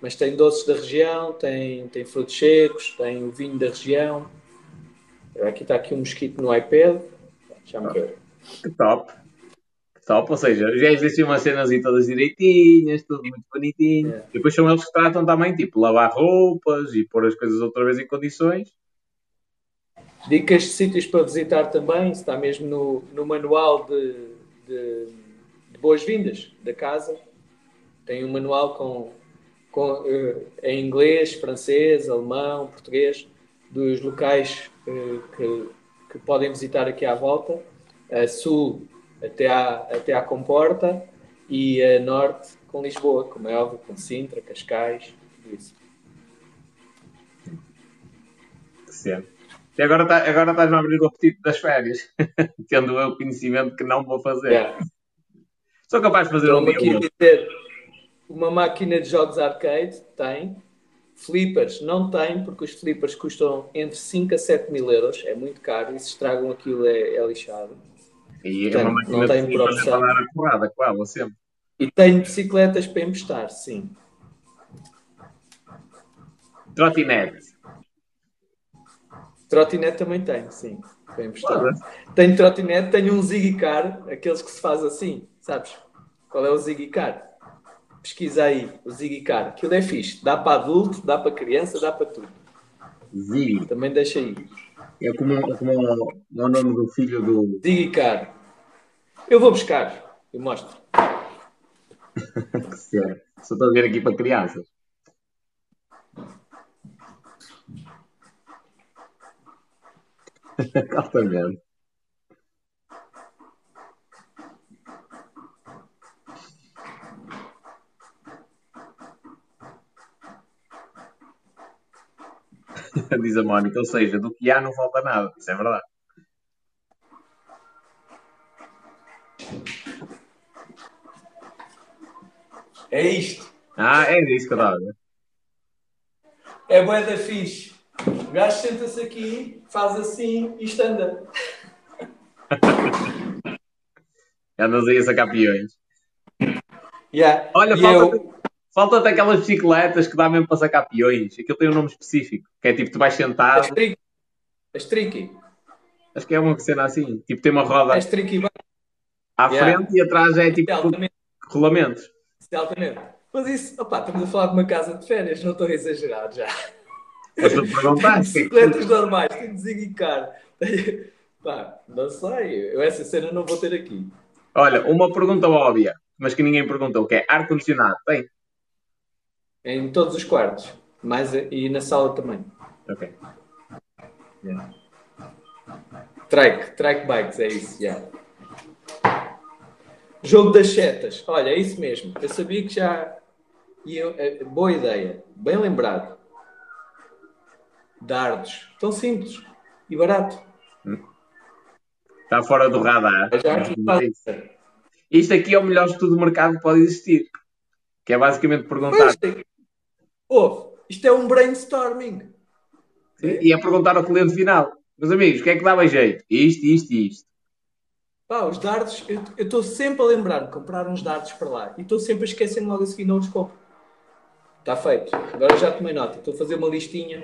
Mas tem doces da região, tem, tem frutos secos, tem o vinho da região. Aqui está aqui um mosquito no iPad. Já me ver. Que top. Top, ou seja, já existem umas cenas todas direitinhas, tudo muito bonitinho. É. E depois são eles que tratam também, tipo, lavar roupas e pôr as coisas outra vez em condições. Dicas de sítios para visitar também, está mesmo no, no manual de, de, de boas-vindas da casa. Tem um manual com, com, uh, em inglês, francês, alemão, português, dos locais uh, que, que podem visitar aqui à volta. Uh, sul até à, até à Comporta e a norte com Lisboa, como é óbvio, com Sintra, Cascais, tudo isso. Certo. E agora, tá, agora estás-me a abrir o apetite das férias, tendo eu conhecimento que não vou fazer. Yeah. Sou capaz de fazer Estou um aqui dizer, uma máquina de jogos arcade tem, flippers não tem, porque os flippers custam entre 5 a 7 mil euros, é muito caro, e se estragam aquilo é, é lixado. E é uma máquina não tenho de dar a porrada com ela sempre. E tenho bicicletas para emprestar, sim. Trotinete. Trotinete também tenho, sim. Para emprestar. Tenho trotinete, tenho um Ziggy Car, aqueles que se faz assim, sabes? Qual é o Ziggy Car? Pesquisa aí, o Ziggy Car. Aquilo é fixe. Dá para adulto, dá para criança, dá para tudo. Ziggy. Também deixa aí. É como, é como o nome do filho do. Digicar. Eu vou buscar. Eu mostro. Só estou a ver aqui para crianças. Altamente. diz a Mónica, ou seja, do que há não falta nada, isso é verdade. É isto. Ah, é isso que eu estava a ver. É bué da fixe. O gajo senta-se aqui, faz assim e isto anda. Andas aí a sacar peões. Yeah. Olha, falta, eu... Falta-te aquelas bicicletas que dá mesmo para sacar peões. Aquilo tem um nome específico. Que é tipo, tu vais sentado. As tricky. Acho que é uma cena assim. Tipo, tem uma roda As tricky. à yeah. frente e atrás é tipo rolamentos. Mas isso, opá, estamos a falar de uma casa de férias, não estou a exagerar já. Mas tu perguntaste. Bicicletas normais, tem de. Pá, não sei, eu essa cena não vou ter aqui. Olha, uma pergunta óbvia, mas que ninguém perguntou, que é ar-condicionado, tem? Em todos os quartos. Mais, e na sala também. Ok. Yeah. Trike, trike bikes, é isso, yeah. Jogo das setas. Olha, é isso mesmo. Eu sabia que já. Ia... É, boa ideia. Bem lembrado. Dardos. Tão simples e barato. Está fora do radar. Isto aqui é o melhor estudo de mercado que pode existir. Que é basicamente perguntar. Oh, isto é um brainstorming. Sim, e é perguntar ao cliente final. Meus amigos, o que é que dava jeito? Isto, isto e isto. Pá, os dardos, eu estou sempre a lembrar-me de comprar uns dardos para lá e estou sempre a esquecer logo a seguir, não os compro. Está feito. Agora já tomei nota. Estou a fazer uma listinha.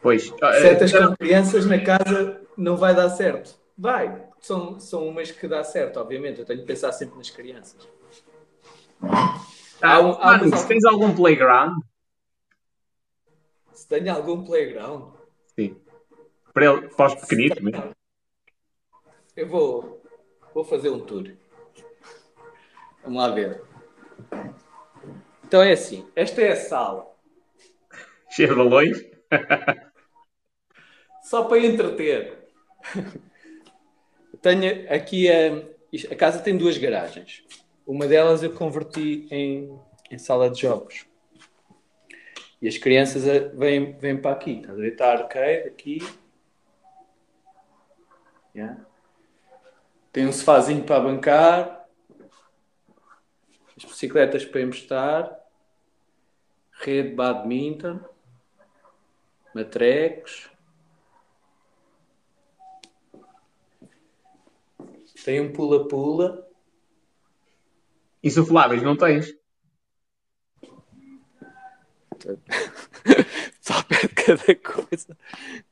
Pois. Setas com crianças na casa não vai dar certo. Vai. São, são umas que dá certo, obviamente. Eu tenho que pensar sempre nas crianças. Ah, há, há mano, se tens algum playground? Se tenho algum playground? Sim. Para, ele, para os pequenitos mesmo. Eu vou, vou fazer um tour. Vamos lá ver. Então é assim. Esta é a sala. Cheia de balões? Só para entreter. Tenho aqui a, a casa tem duas garagens. Uma delas eu converti em, em sala de jogos. E as crianças vêm, vêm para aqui. Está a arcade aqui. Yeah. Tem um sofazinho para bancar. As bicicletas para emprestar. Rede de badminton. Matrecos. Tem um pula-pula. Insufláveis, não tens? Só pede cada coisa.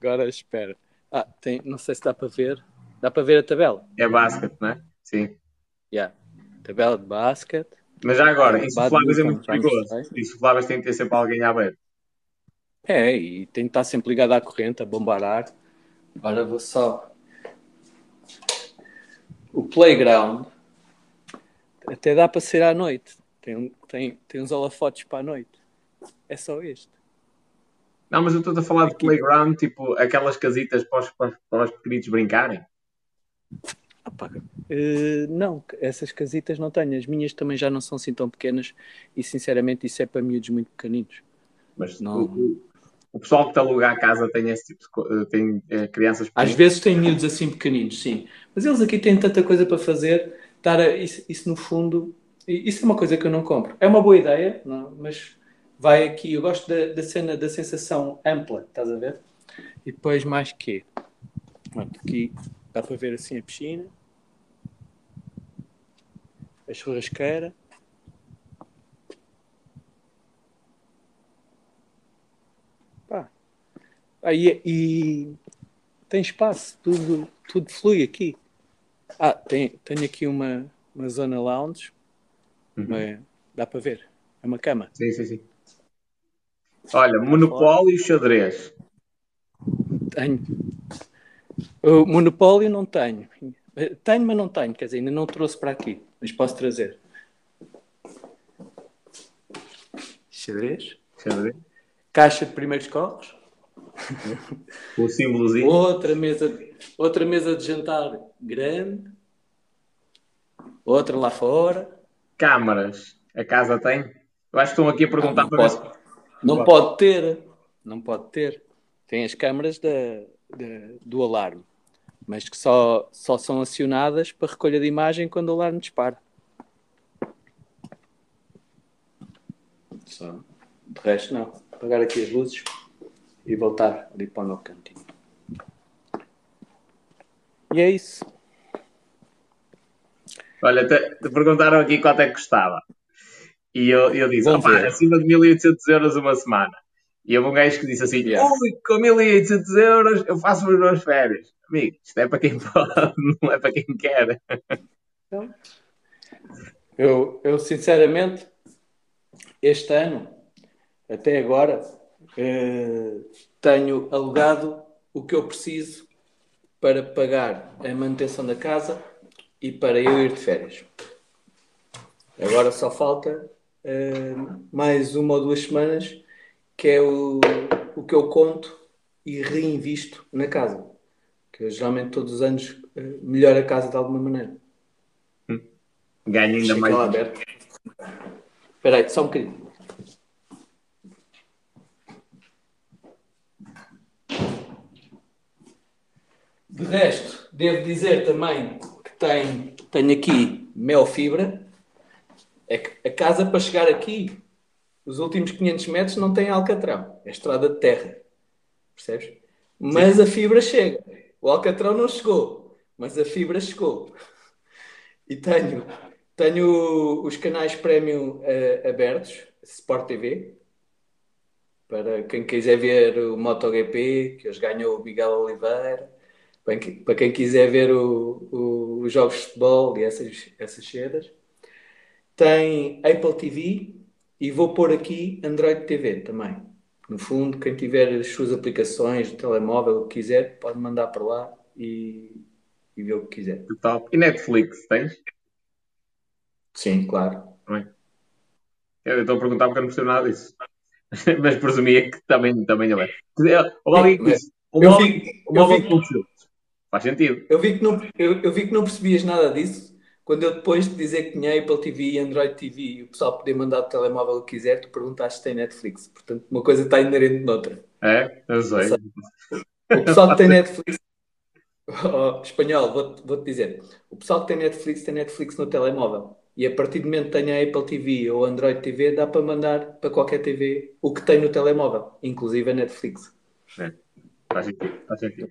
Agora espera. Ah, tem, não sei se dá para ver. Dá para ver a tabela? É basket, não é? Sim. Yeah. Tabela de basket. Mas já agora, insufláveis é muito perigoso. Insufláveis tem que ter sempre alguém a ver. É, e tem que estar sempre ligado à corrente, a bombar Agora vou só. O playground até dá para ser à noite. Tem, tem, tem uns holofotes para a noite. É só este. Não, mas eu estou a falar de playground, tipo aquelas casitas para os, para os pequenitos brincarem. Uh, não, essas casitas não tenho. As minhas também já não são assim tão pequenas e sinceramente isso é para miúdos muito pequeninos. Mas não... o, o pessoal que está a alugar a casa tem esse tipo de, tem é, crianças pequenas. Às vezes tem miúdos assim pequeninos, sim. Mas eles aqui têm tanta coisa para fazer, estar a, isso, isso, no fundo, isso é uma coisa que eu não compro. É uma boa ideia, não, mas vai aqui, eu gosto da, da cena, da sensação ampla, estás a ver? E depois mais que aqui Dá para ver assim a piscina, a churrasqueira. Pá. Aí, e tem espaço, tudo, tudo flui aqui. Ah, tem, tenho aqui uma, uma zona lounge. Uhum. É, dá para ver. É uma cama. Sim, sim, sim. Olha, monopólio e xadrez. Tenho. O monopólio não tenho. Tenho, mas não tenho. Quer dizer, ainda não trouxe para aqui. Mas posso trazer. Xadrez. Xadrez. Caixa de primeiros corpos. O símbolozinho. Outra mesa, outra mesa de jantar grande. Outra lá fora. Câmaras. A casa tem? Eu acho que estão aqui a perguntar ah, para pode, ver se... Não pode ter. Não pode ter. Tem as câmaras da, de, do alarme, mas que só, só são acionadas para recolha de imagem quando o alarme dispara. Só. De resto, não. Apagar aqui as luzes e voltar ali para o meu cantinho. E é isso. Olha, te, te perguntaram aqui quanto é que custava. E eu, eu disse, acima de 1800 euros uma semana. E houve um gajo que disse assim: yeah. Ui, com 1800 euros eu faço as minhas férias. Amigo, isto é para quem pode, não é para quem quer. Então, eu, eu sinceramente, este ano, até agora, eh, tenho alugado o que eu preciso para pagar a manutenção da casa e para eu ir de férias. Agora só falta eh, mais uma ou duas semanas que é o, o que eu conto e reinvisto na casa. Que eu, geralmente todos os anos uh, melhoro a casa de alguma maneira. Hum. Ganho ainda mais. Espera aí, só um bocadinho. De resto, devo dizer também que tem, tem aqui mel fibra. É que a casa para chegar aqui, os últimos 500 metros, não tem alcatrão. É estrada de terra. Percebes? Mas Sim. a fibra chega. O alcatrão não chegou, mas a fibra chegou. E tenho, tenho os canais premium uh, abertos, Sport TV, para quem quiser ver o MotoGP, que hoje ganhou o Miguel Oliveira, para quem quiser ver o, o, os jogos de futebol e essas, essas cedas. Tem Apple TV e vou pôr aqui Android TV também. No fundo, quem tiver as suas aplicações de telemóvel, o que quiser, pode mandar para lá e, e ver o que quiser. Top. E Netflix, tens? Sim, claro. Bem. Eu estou a perguntar porque eu não percebo nada disso. Mas presumia que também, também é. O alguém que disse. O móvel Faz sentido. Eu vi, que não, eu, eu vi que não percebias nada disso. Quando eu depois de dizer que tinha Apple TV e Android TV e o pessoal podia mandar o telemóvel o que quiser, tu perguntaste se tem Netflix. Portanto, uma coisa está inerente noutra. É, eu sei. O pessoal que tem Netflix. Oh, espanhol, vou-te vou dizer. O pessoal que tem Netflix tem Netflix no telemóvel. E a partir do momento que tenha Apple TV ou Android TV, dá para mandar para qualquer TV o que tem no telemóvel, inclusive a Netflix. É, faz sentido, faz sentido.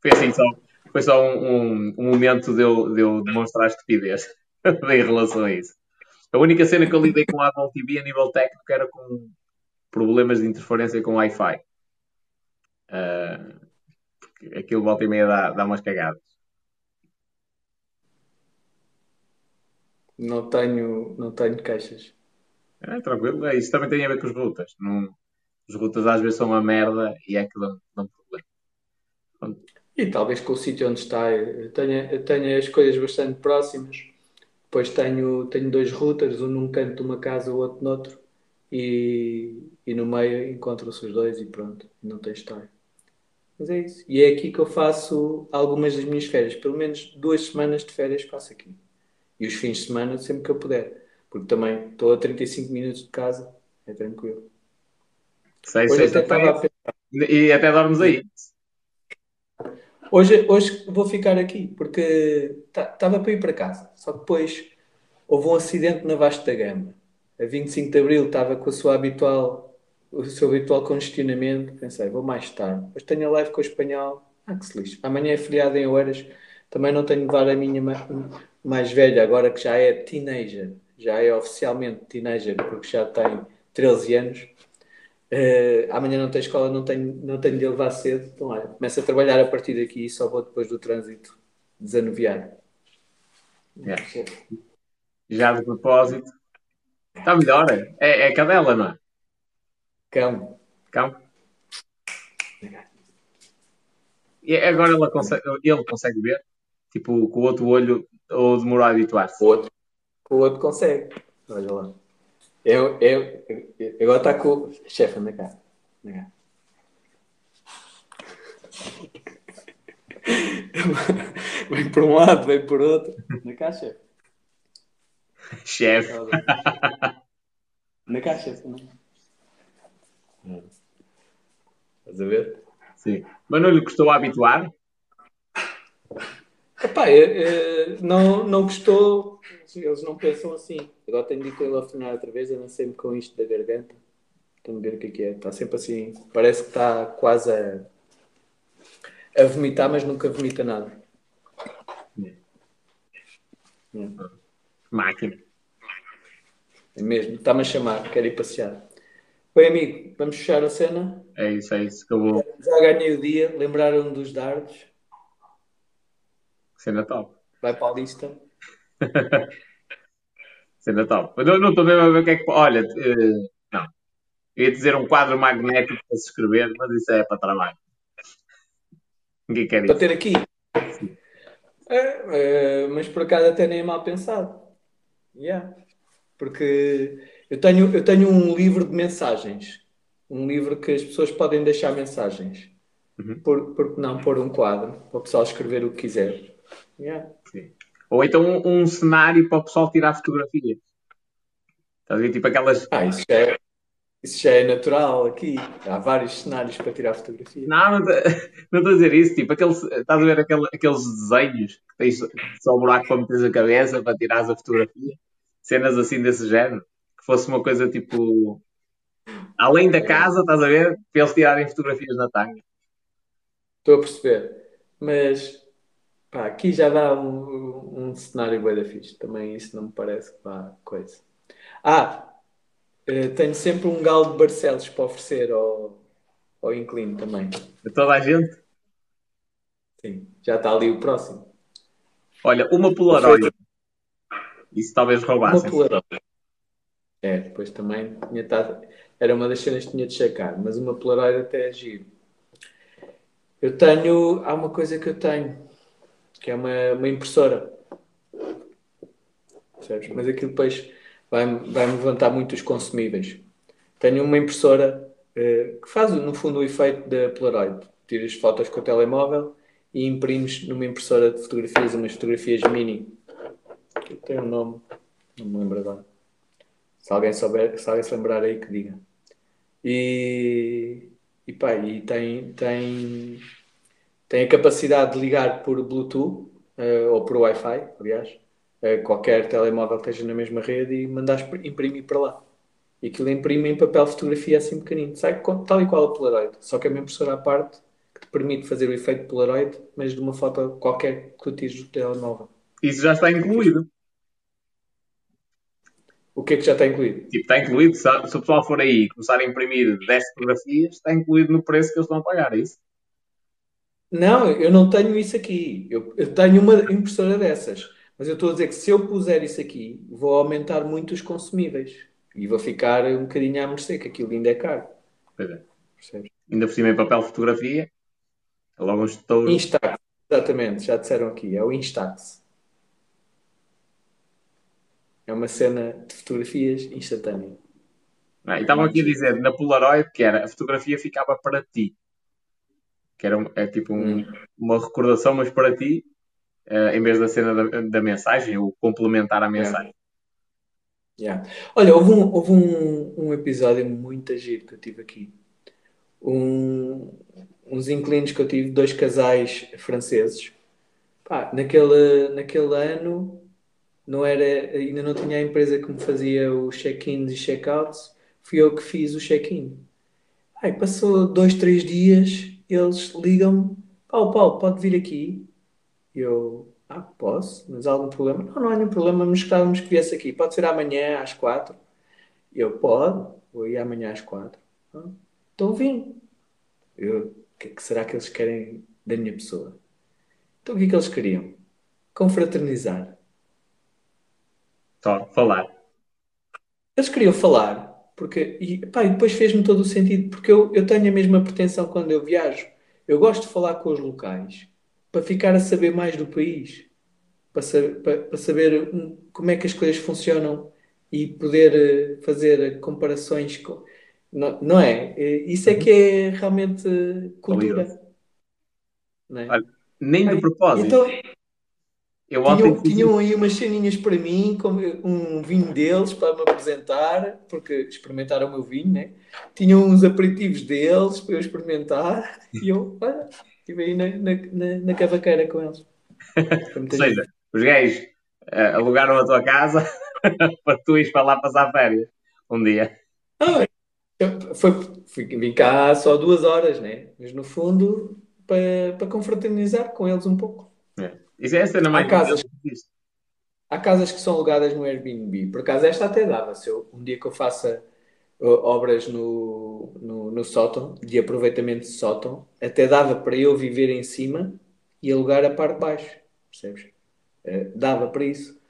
Foi assim só, foi só um, um, um momento de eu, de eu demonstrar estupidez em relação a isso. A única cena que eu lidei com a Apple TV a nível técnico era com problemas de interferência com Wi-Fi. Uh, aquilo volta e meia dá, dá umas cagadas. Não tenho, não tenho caixas. É, tranquilo. É, isso também tem a ver com as rutas. Não, as rutas às vezes são uma merda e é que dão, dão problema. Pronto. E talvez com o sítio onde está, eu tenha, eu tenha as coisas bastante próximas. Depois tenho, tenho dois routers, um num canto de uma casa, o outro noutro. E, e no meio encontram-se os dois e pronto, não tem história. Mas é isso. E é aqui que eu faço algumas das minhas férias. Pelo menos duas semanas de férias faço aqui. E os fins de semana sempre que eu puder. Porque também estou a 35 minutos de casa, é tranquilo. Sei, hoje sei, até estava a pensar. E até dormes aí. Hoje, hoje vou ficar aqui, porque estava para ir para casa. Só que depois houve um acidente na Vasta da Gama. A 25 de Abril estava com a sua habitual, o seu habitual congestionamento. Pensei, vou mais tarde. Depois tenho a live com o espanhol. Ah, que se lixe. Amanhã é feriado em Oeiras. Também não tenho de levar a minha mais velha, agora que já é teenager, já é oficialmente teenager, porque já tem 13 anos. Uh, amanhã não tem escola, não tenho, não tenho de levar cedo. Então, olha, começo a trabalhar a partir daqui e só vou depois do trânsito desanuviar. É. Já de propósito, está melhor. É, é cadela, não é? Cão. Cão. E agora ele consegue, ele consegue ver? Tipo, com o outro olho ou demorou a habituar-se? O outro, o outro consegue. Olha lá. Eu, eu, eu agora está com o chefe, anda cá. Anda cá. vem por um lado, vem por outro. Anda cá, chefe. Chefe. Anda cá, chefe. Estás a ver? Sim. Mas não lhe custou a habituar? Epá, é, é, não, não gostou, eles não pensam assim. Agora tenho de ir com ele afinar outra vez, não sei-me com isto da garganta. Estão a ver o que é que é. Está sempre assim, parece que está quase a, a vomitar, mas nunca vomita nada. É. Máquina. É mesmo, está-me a chamar, quero ir passear. Bem, amigo, vamos fechar a cena? É isso, é isso. Acabou. Já ganhei o dia, lembraram dos dardos. Cena top. Vai para a lista. Cena top. Eu não estou mesmo a ver o que é que. Olha, uh, não. Eu ia dizer um quadro magnético para se escrever, mas isso é para trabalho. Ninguém quer isso. Para ter aqui. É, é, mas por acaso até nem é mal pensado. Yeah. Porque eu tenho, eu tenho um livro de mensagens. Um livro que as pessoas podem deixar mensagens. Uhum. Por, por que não pôr um quadro para o pessoal escrever o que quiser? Yeah. Ou então um, um, cenário para o pessoal tirar fotografias. Estás a ver? Tipo aquelas. Ah, isso é. Isso já é natural aqui. Há vários cenários para tirar fotografia. Não, não estou a dizer isso. Tipo, aquele, estás a ver aquele, aqueles desenhos que tens só um buraco para meteres a cabeça para tirares a fotografia? Cenas assim desse género. Que fosse uma coisa tipo. Além da casa, estás a ver? Para eles tirarem fotografias na tanga. Estou a perceber. Mas pá, aqui já dá um, um cenário bem da fixe. Também isso não me parece que vá coisa. Ah, eh, tenho sempre um galo de Barcelos para oferecer ao, ao Inclino também. De toda a gente? Sim, já está ali o próximo. Olha, uma Polaroid. Isso talvez roubasse. Uma Polaroid. É, depois também tinha estado. Era uma das cenas que tinha de checar, mas uma Polaroid até é giro. Eu tenho. Há uma coisa que eu tenho, que é uma, uma impressora. Percebes? Mas aquilo depois vai-me vai levantar muito os consumíveis. Tenho uma impressora uh, que faz, no fundo, o efeito da Polaroid. Tiras fotos com o telemóvel e imprimes numa impressora de fotografias, umas fotografias mini. Tem um nome, não me lembro agora. Se alguém souber, se alguém se lembrar aí que diga. E, e pá, e tem, tem, tem a capacidade de ligar por Bluetooth uh, ou por Wi-Fi, aliás, qualquer telemóvel que esteja na mesma rede e mandares imprimir para lá. E aquilo imprime em papel fotografia assim pequenino. Sai tal e qual a Polaroid, só que é uma impressora à parte que te permite fazer o efeito Polaroid, mas de uma foto qualquer que tu tires do telemóvel. Isso já está incluído. O que é que já está incluído? Tipo, está incluído, se, se o pessoal for aí e começar a imprimir 10 fotografias, está incluído no preço que eles estão a pagar, é isso? Não, eu não tenho isso aqui. Eu, eu tenho uma impressora dessas. Mas eu estou a dizer que se eu puser isso aqui, vou aumentar muito os consumíveis. E vou ficar um bocadinho à mercê, que aquilo ainda é caro. Pois é. Percebes? Ainda por cima em papel fotografia. É logo estouro. Instax, exatamente, já disseram aqui. É o Instax. É uma cena de fotografias instantânea. Ah, e estavam aqui a dizer na Polaroid que era a fotografia ficava para ti. Que era é tipo um, hum. uma recordação, mas para ti uh, em vez da cena da, da mensagem, ou complementar a mensagem. Yeah. Yeah. Olha, houve, um, houve um, um episódio muito giro que eu tive aqui. Um, uns inclinos que eu tive, dois casais franceses. Pá, naquele, naquele ano não era, ainda não tinha a empresa que me fazia os check-ins e check-outs, fui eu que fiz o check-in. Passou dois, três dias, eles ligam-me, Paulo, Paulo, pode vir aqui? eu, ah, posso, mas há algum problema? Não, não há nenhum problema, mas gostávamos que viesse aqui. Pode ser amanhã às quatro? Eu, pode, vou ir amanhã às quatro. Ah, então vim. Eu, o que, que será que eles querem da minha pessoa? Então o que é que eles queriam? Confraternizar. Só falar. Eles queriam falar, porque, e, pá, e depois fez-me todo o sentido, porque eu, eu tenho a mesma pretensão quando eu viajo. Eu gosto de falar com os locais para ficar a saber mais do país, para, saber, para, para saber como é que as coisas funcionam e poder eh, fazer comparações com. Não, não é? Isso é que é realmente cultura. É? Olha, nem de propósito. Então, eu tinham, tinham aí umas ceninhas para mim, um vinho deles para me apresentar, porque experimentaram o meu vinho, né? Tinham uns aperitivos deles para eu experimentar, e eu, olha, Estive aí na, na, na, cavaqueira com eles. Ou seja, os gays uh, alugaram a tua casa para tu ires para lá passar férias um dia. Ah, foi, fui, vim cá só duas horas, né? Mas no fundo, para, para confraternizar com eles um pouco. É. Isso é a cena mais há casas, há casas que são alugadas no Airbnb. Por acaso, esta até dava. Se eu, um dia que eu faça obras no, no, no sótão, de aproveitamento de sótão, até dava para eu viver em cima e alugar a parte de baixo, percebes? Uh, dava para isso.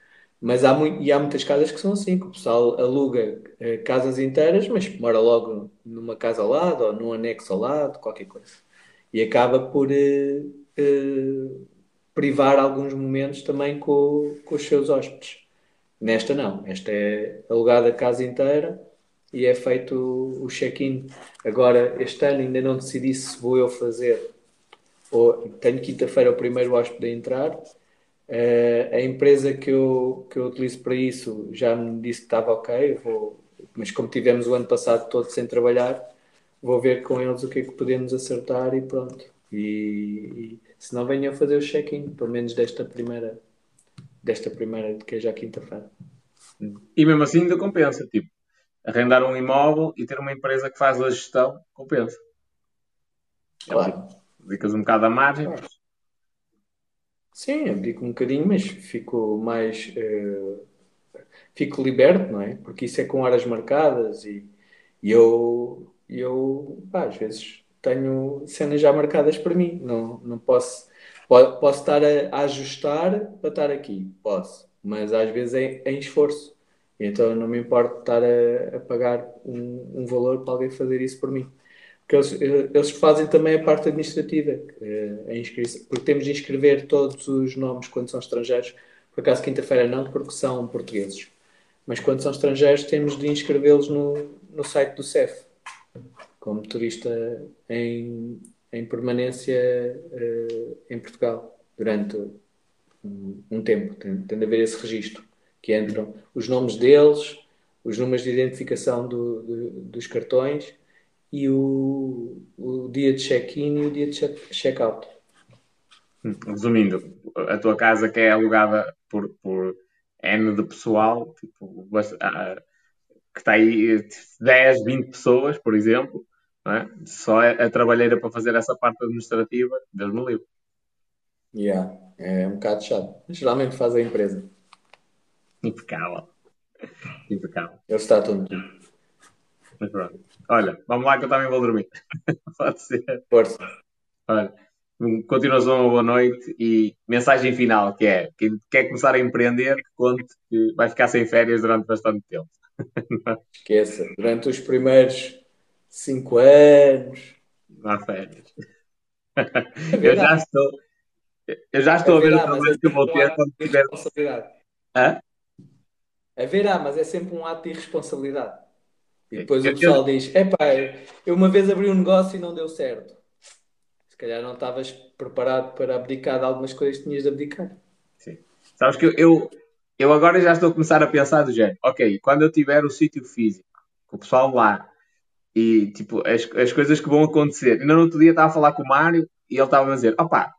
Mas há, muito, e há muitas casas que são assim, que o pessoal aluga uh, casas inteiras, mas mora logo numa casa ao lado ou num anexo ao lado, qualquer coisa. E acaba por uh, privar alguns momentos também com, com os seus hóspedes. Nesta não, esta é alugada a casa inteira e é feito o check-in. Agora, este ano ainda não decidi se vou eu fazer, ou tenho quinta-feira o primeiro hóspede a entrar. Uh, a empresa que eu, que eu utilizo para isso já me disse que estava ok, vou, mas como tivemos o ano passado todo sem trabalhar, vou ver com eles o que é que podemos acertar e pronto. E, e se não venham a fazer o check-in, pelo menos desta primeira, desta primeira, que é já quinta-feira. E mesmo assim ainda compensa, tipo, arrendar um imóvel e ter uma empresa que faz a gestão, compensa. Claro. Dedicas um bocado à margem. Claro. Sim, abdico um bocadinho, mas fico mais. Uh, fico liberto, não é? Porque isso é com horas marcadas e, e eu, eu pá, às vezes tenho cenas já marcadas para mim. Não, não posso. Posso estar a, ajustar para estar aqui, posso, mas às vezes é em esforço. Então não me importa estar a, a pagar um, um, valor para alguém fazer isso por mim. Porque eles, eles fazem também a parte administrativa, eh, a inscrição, porque temos de inscrever todos os nomes quando são estrangeiros. Por acaso, quinta-feira não, porque são portugueses. Mas quando são estrangeiros, temos de inscrevê-los no, no site do CEF, como turista em, em permanência uh, em Portugal, durante um, um tempo. Tem, tem de haver esse registro que entram os nomes deles, os números de identificação do, do, dos cartões e o, o dia de check-in e o dia de check-out. Resumindo, a tua casa que é alugada por, por N de pessoal, tipo, que está aí 10, 20 pessoas, por exemplo, é? só a, a trabalheira para fazer essa parte administrativa, Deus me livre. Yeah, é um bocado chato. Geralmente faz a empresa. Impecável. Impecável. Ele está tudo. Mas pronto. Olha, vamos lá que eu também vou dormir. Pode ser. Força. Olha, continuação, uma boa noite e mensagem final, que é quem quer começar a empreender, conte que vai ficar sem férias durante bastante tempo. Esqueça, durante os primeiros 5 anos. Há férias. É eu já estou. Eu já estou é a ver o trabalho que eu vou ter quando tiver. Hã? Haverá, mas é sempre um ato de irresponsabilidade. E depois o pessoal diz: epá, eu uma vez abri um negócio e não deu certo. Se calhar não estavas preparado para abdicar de algumas coisas que tinhas de abdicar. Sim. Sabes que eu, eu agora já estou a começar a pensar do género: ok, quando eu tiver o sítio físico, com o pessoal lá, e tipo, as, as coisas que vão acontecer. Ainda no outro dia estava a falar com o Mário e ele estava a dizer: opá,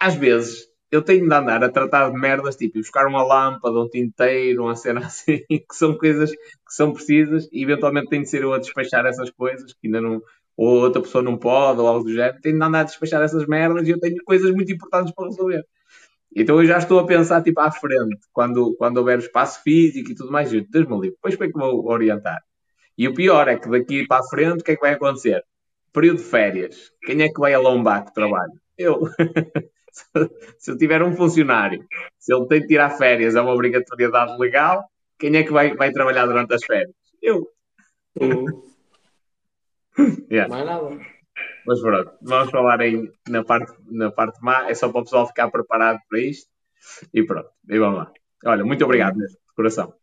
às vezes eu tenho de andar a tratar de merdas, tipo, buscar uma lâmpada, um tinteiro, uma cena assim, que são coisas que são precisas e eventualmente tenho de ser eu a despachar essas coisas que ainda não, ou outra pessoa não pode, ou algo do género, tenho de andar a despachar essas merdas e eu tenho coisas muito importantes para resolver. Então eu já estou a pensar, tipo, à frente, quando, quando houver espaço físico e tudo mais, eu, Deus me livre, depois como é que vou orientar? E o pior é que daqui para a frente, o que é que vai acontecer? Período de férias. Quem é que vai alombar o trabalho? Eu. se eu tiver um funcionário, se ele tem de tirar férias, é uma obrigatoriedade legal, quem é que vai, vai trabalhar durante as férias? Eu. Uh. yeah. Mais nada. Mas pronto, vamos falar aí na parte, na parte má, é só para o pessoal ficar preparado para isto. E pronto, e vamos lá. Olha, muito obrigado mesmo, de coração.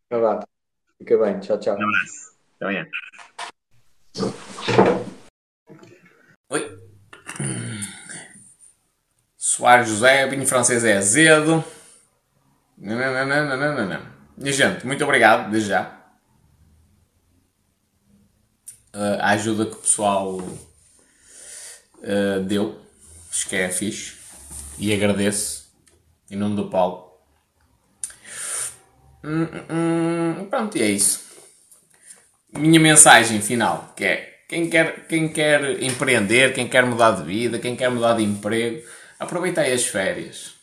Fica bem, tchau, tchau. Um abraço. Até amanhã. Oi. Soares José, vinho francês é azedo. Não, não, não, não, não, não. Minha gente, muito obrigado, desde já. Uh, a ajuda que o pessoal uh, deu. Acho que é fixe. E agradeço. Em nome do Paulo. Hum, hum, hum pronto, e é isso. Minha mensagem final, que é quem quer, quem quer empreender, quem quer mudar de vida, quem quer mudar de emprego, Aproveitei as férias.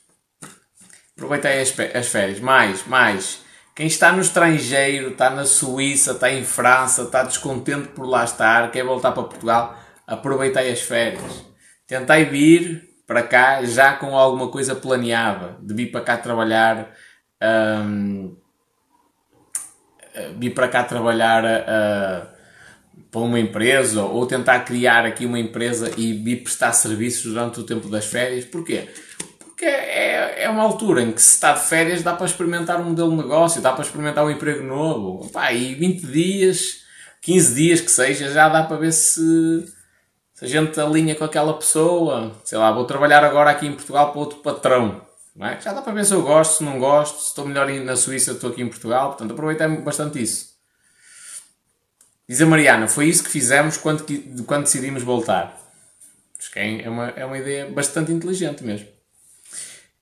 Aproveitei as, as férias. Mais, mais. Quem está no estrangeiro, está na Suíça, está em França, está descontente por lá estar, quer voltar para Portugal, aproveitei as férias. Tentei vir para cá já com alguma coisa planeada, de vir para cá trabalhar, um, vir para cá trabalhar uh, para uma empresa ou tentar criar aqui uma empresa e vir prestar serviços durante o tempo das férias. Porquê? Porque é, é uma altura em que se está de férias dá para experimentar um modelo de negócio, dá para experimentar um emprego novo. Pá, e 20 dias, 15 dias que seja, já dá para ver se, se a gente alinha com aquela pessoa. Sei lá, vou trabalhar agora aqui em Portugal para outro patrão. É? Já dá para ver se eu gosto, se não gosto, se estou melhor na Suíça, estou aqui em Portugal. Portanto, aproveitei bastante isso. Diz a Mariana, foi isso que fizemos quando, quando decidimos voltar. Acho que é uma, é uma ideia bastante inteligente mesmo.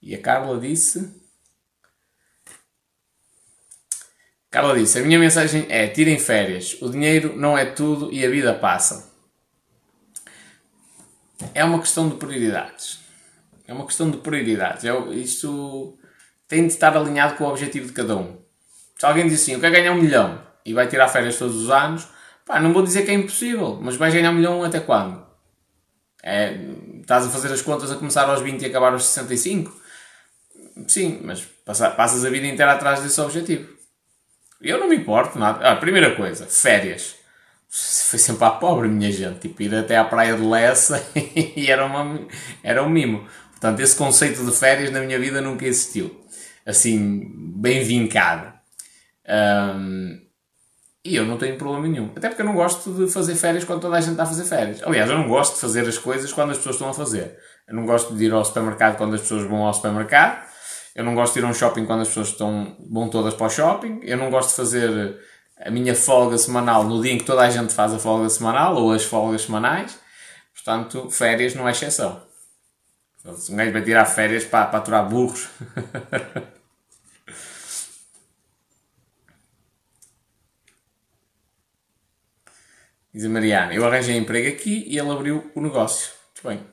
E a Carla disse. Carla disse: A minha mensagem é: tirem férias. O dinheiro não é tudo e a vida passa. É uma questão de prioridades. É uma questão de prioridades. É, isto tem de estar alinhado com o objetivo de cada um. Se alguém diz assim: Eu quero ganhar um milhão e vai tirar férias todos os anos, pá, não vou dizer que é impossível, mas vais ganhar um milhão até quando? É, estás a fazer as contas a começar aos 20 e acabar aos 65? Sim, mas passas a vida inteira atrás desse objetivo. Eu não me importo nada. Ah, primeira coisa, férias. Foi sempre à pobre, minha gente. Tipo, ir até à praia de Lessa e era, uma, era um mimo. Portanto, esse conceito de férias na minha vida nunca existiu. Assim, bem vincado. Um, e eu não tenho problema nenhum. Até porque eu não gosto de fazer férias quando toda a gente está a fazer férias. Aliás, eu não gosto de fazer as coisas quando as pessoas estão a fazer. Eu não gosto de ir ao supermercado quando as pessoas vão ao supermercado. Eu não gosto de ir a um shopping quando as pessoas estão, vão todas para o shopping. Eu não gosto de fazer a minha folga semanal no dia em que toda a gente faz a folga semanal ou as folgas semanais. Portanto, férias não é exceção. Um gajo vai tirar férias para, para aturar burros. Diz a Mariana, eu arranjei emprego aqui e ele abriu o negócio. Muito bem.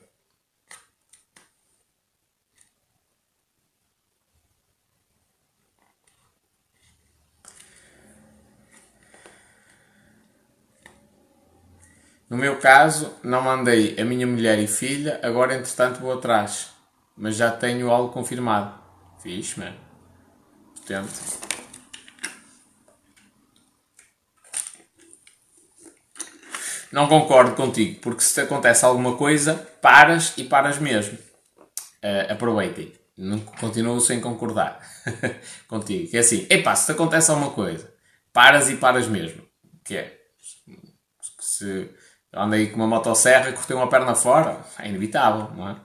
No meu caso, não mandei a minha mulher e filha, agora entretanto vou atrás. Mas já tenho algo confirmado. Fixe, mano. Portanto. Não concordo contigo, porque se te acontece alguma coisa, paras e paras mesmo. Uh, aproveitem. Continuo sem concordar contigo. Que é assim, epá, se te acontece alguma coisa, paras e paras mesmo. Que é, se andei com uma motosserra e cortei uma perna fora, é inevitável, não é?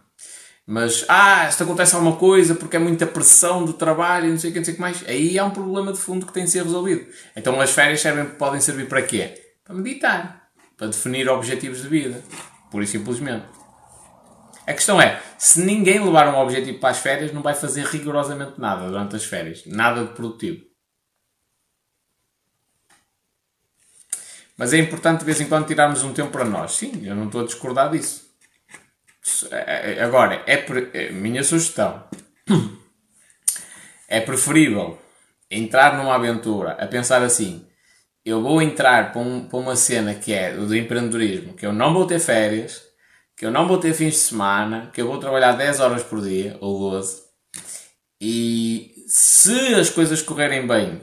Mas, ah, se te acontece alguma coisa porque é muita pressão do trabalho e não sei o que, não sei o que mais, aí há um problema de fundo que tem de ser resolvido. Então as férias servem, podem servir para quê? Para meditar para definir objetivos de vida. Pura e simplesmente. A questão é, se ninguém levar um objetivo para as férias, não vai fazer rigorosamente nada durante as férias. Nada de produtivo. Mas é importante de vez em quando tirarmos um tempo para nós. Sim, eu não estou a discordar disso. É, é, agora, é, é minha sugestão. É preferível entrar numa aventura a pensar assim: eu vou entrar para, um, para uma cena que é do empreendedorismo, que eu não vou ter férias, que eu não vou ter fins de semana, que eu vou trabalhar 10 horas por dia, ou 12, e se as coisas correrem bem,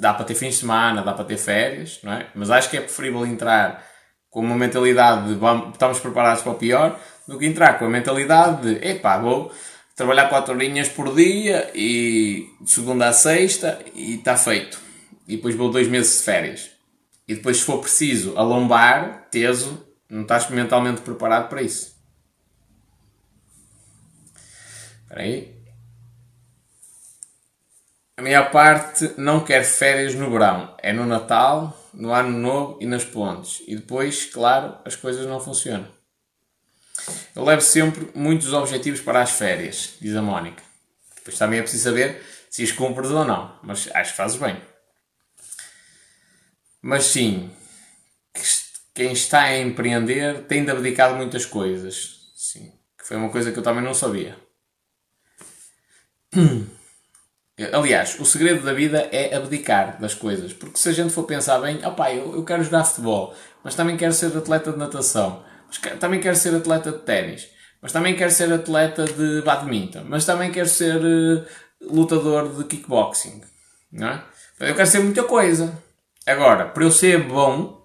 dá para ter fins de semana, dá para ter férias, não é? Mas acho que é preferível entrar com uma mentalidade de vamos, estamos preparados para o pior, do que entrar com a mentalidade de epá, vou trabalhar 4 horinhas por dia e de segunda a sexta e está feito e depois vou dois meses de férias. E depois, se for preciso, a lombar, teso, não estás mentalmente preparado para isso. Espera aí. A maior parte não quer férias no verão. É no Natal, no Ano Novo e nas pontes. E depois, claro, as coisas não funcionam. Eu levo sempre muitos objetivos para as férias, diz a Mónica. Depois também é preciso saber se os cumpres ou não. Mas acho que fazes bem. Mas sim, quem está a empreender tem de abdicar de muitas coisas. Sim, que foi uma coisa que eu também não sabia. Aliás, o segredo da vida é abdicar das coisas. Porque se a gente for pensar bem, opá, eu, eu quero jogar futebol, mas também quero ser atleta de natação, mas também quero ser atleta de ténis, mas também quero ser atleta de badminton, mas também quero ser uh, lutador de kickboxing. Não é? Eu quero ser muita coisa. Agora, para eu ser bom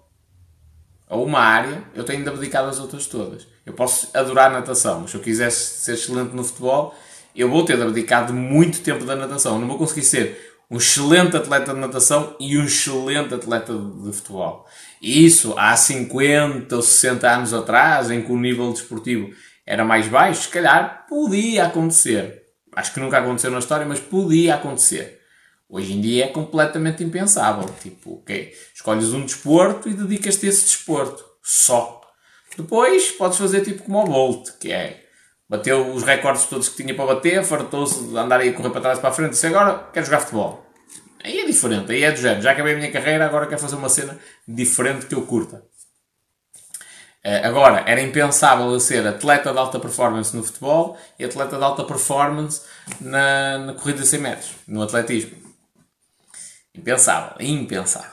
a uma área, eu tenho de abdicar das outras todas. Eu posso adorar natação, mas se eu quisesse ser excelente no futebol, eu vou ter de abdicar de muito tempo da natação. Não vou conseguir ser um excelente atleta de natação e um excelente atleta de futebol. Isso há 50 ou 60 anos atrás, em que o nível desportivo era mais baixo, se calhar podia acontecer. Acho que nunca aconteceu na história, mas podia acontecer. Hoje em dia é completamente impensável. Tipo, ok, escolhes um desporto e dedicas-te a esse desporto. Só. Depois podes fazer tipo como o Bolt, que é bateu os recordes todos que tinha para bater, fartou-se de andar aí a correr para trás para a frente, disse agora quero jogar futebol. Aí é diferente, aí é do género. Já acabei a minha carreira, agora quero fazer uma cena diferente que eu curta. Eh, agora, era impensável eu ser atleta de alta performance no futebol e atleta de alta performance na, na corrida de 100 metros, no atletismo. Impensável, impensável.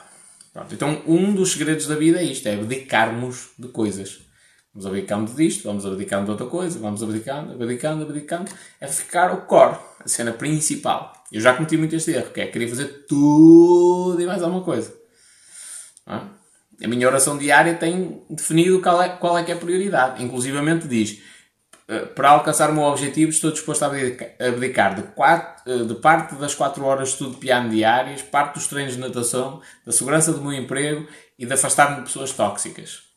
Pronto, então, um dos segredos da vida é isto: é abdicarmos de coisas. Vamos abdicando disto, vamos abdicando de outra coisa, vamos abdicando, abdicando, abdicando. É ficar o core, a cena principal. Eu já cometi muito este erro, que é querer fazer tudo e mais alguma coisa. A minha oração diária tem definido qual é, qual é que é a prioridade. Inclusivamente diz, eh, para alcançar o meu objetivo estou disposto a abdicar de, quatro, eh, de parte das 4 horas de estudo de piano diárias, parte dos treinos de natação, da segurança do meu emprego e de afastar-me de pessoas tóxicas.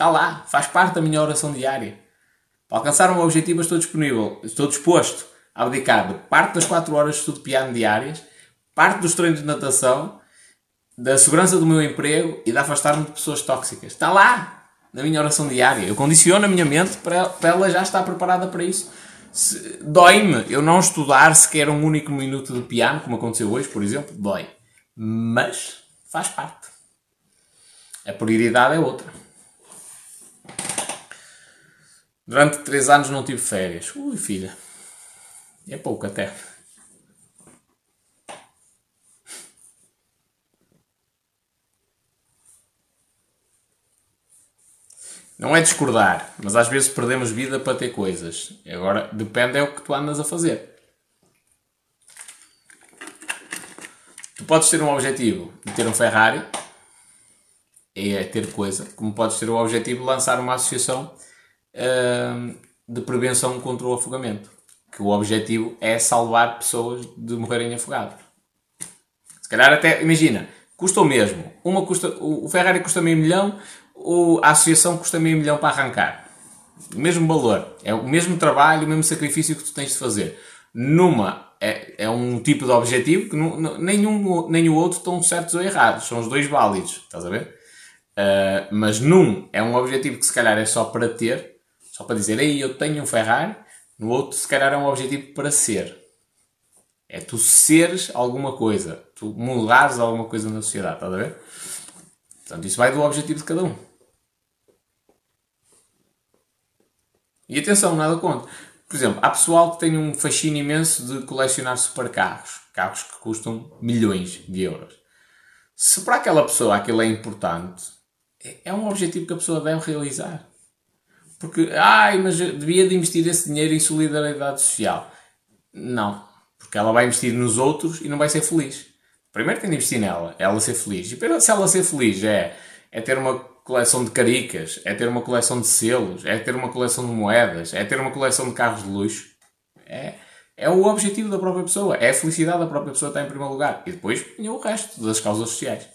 Está lá, faz parte da minha oração diária. Para alcançar meu objetivo, estou disponível, estou disposto a abdicar de parte das 4 horas de estudo de piano diárias, parte dos treinos de natação, da segurança do meu emprego e de afastar-me de pessoas tóxicas. Está lá, na minha oração diária. Eu condiciono a minha mente para, para ela já estar preparada para isso. Dói-me eu não estudar sequer um único minuto de piano, como aconteceu hoje, por exemplo. Dói. Mas faz parte. A prioridade é outra. Durante 3 anos não tive férias. Ui, filha. É pouco até. Não é discordar, mas às vezes perdemos vida para ter coisas. Agora, depende é o que tu andas a fazer. Tu podes ter um objetivo de ter um Ferrari, é ter coisa, como podes ter o objetivo de lançar uma associação de prevenção contra o afogamento. Que o objetivo é salvar pessoas de morrerem afogadas. Se calhar até, imagina, custa o mesmo. Uma custa, o Ferrari custa meio milhão, a associação custa meio milhão para arrancar. O mesmo valor. É o mesmo trabalho, o mesmo sacrifício que tu tens de fazer. Numa é, é um tipo de objetivo que nenhum nem o outro estão certos ou errados. São os dois válidos. Estás a ver? Uh, mas num é um objetivo que se calhar é só para ter, só para dizer, ei, eu tenho um Ferrari. No outro, se calhar, é um objetivo para ser. É tu seres alguma coisa. Tu mudares alguma coisa na sociedade, estás a ver? Portanto, isso vai do objetivo de cada um. E atenção, nada contra. Por exemplo, há pessoal que tem um fascínio imenso de colecionar supercarros. Carros que custam milhões de euros. Se para aquela pessoa aquilo é importante, é um objetivo que a pessoa deve realizar. Porque, ai, mas devia de investir esse dinheiro em solidariedade social. Não. Porque ela vai investir nos outros e não vai ser feliz. Primeiro tem de investir nela, ela ser feliz. E se ela ser feliz é, é ter uma coleção de caricas, é ter uma coleção de selos, é ter uma coleção de moedas, é ter uma coleção de carros de luxo. É, é o objetivo da própria pessoa. É a felicidade da própria pessoa está em primeiro lugar. E depois o resto das causas sociais.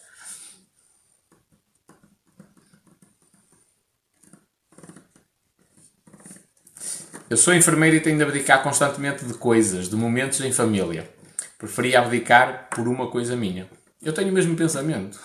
Eu sou enfermeiro e tenho de abdicar constantemente de coisas, de momentos em família. Preferia abdicar por uma coisa minha. Eu tenho o mesmo pensamento.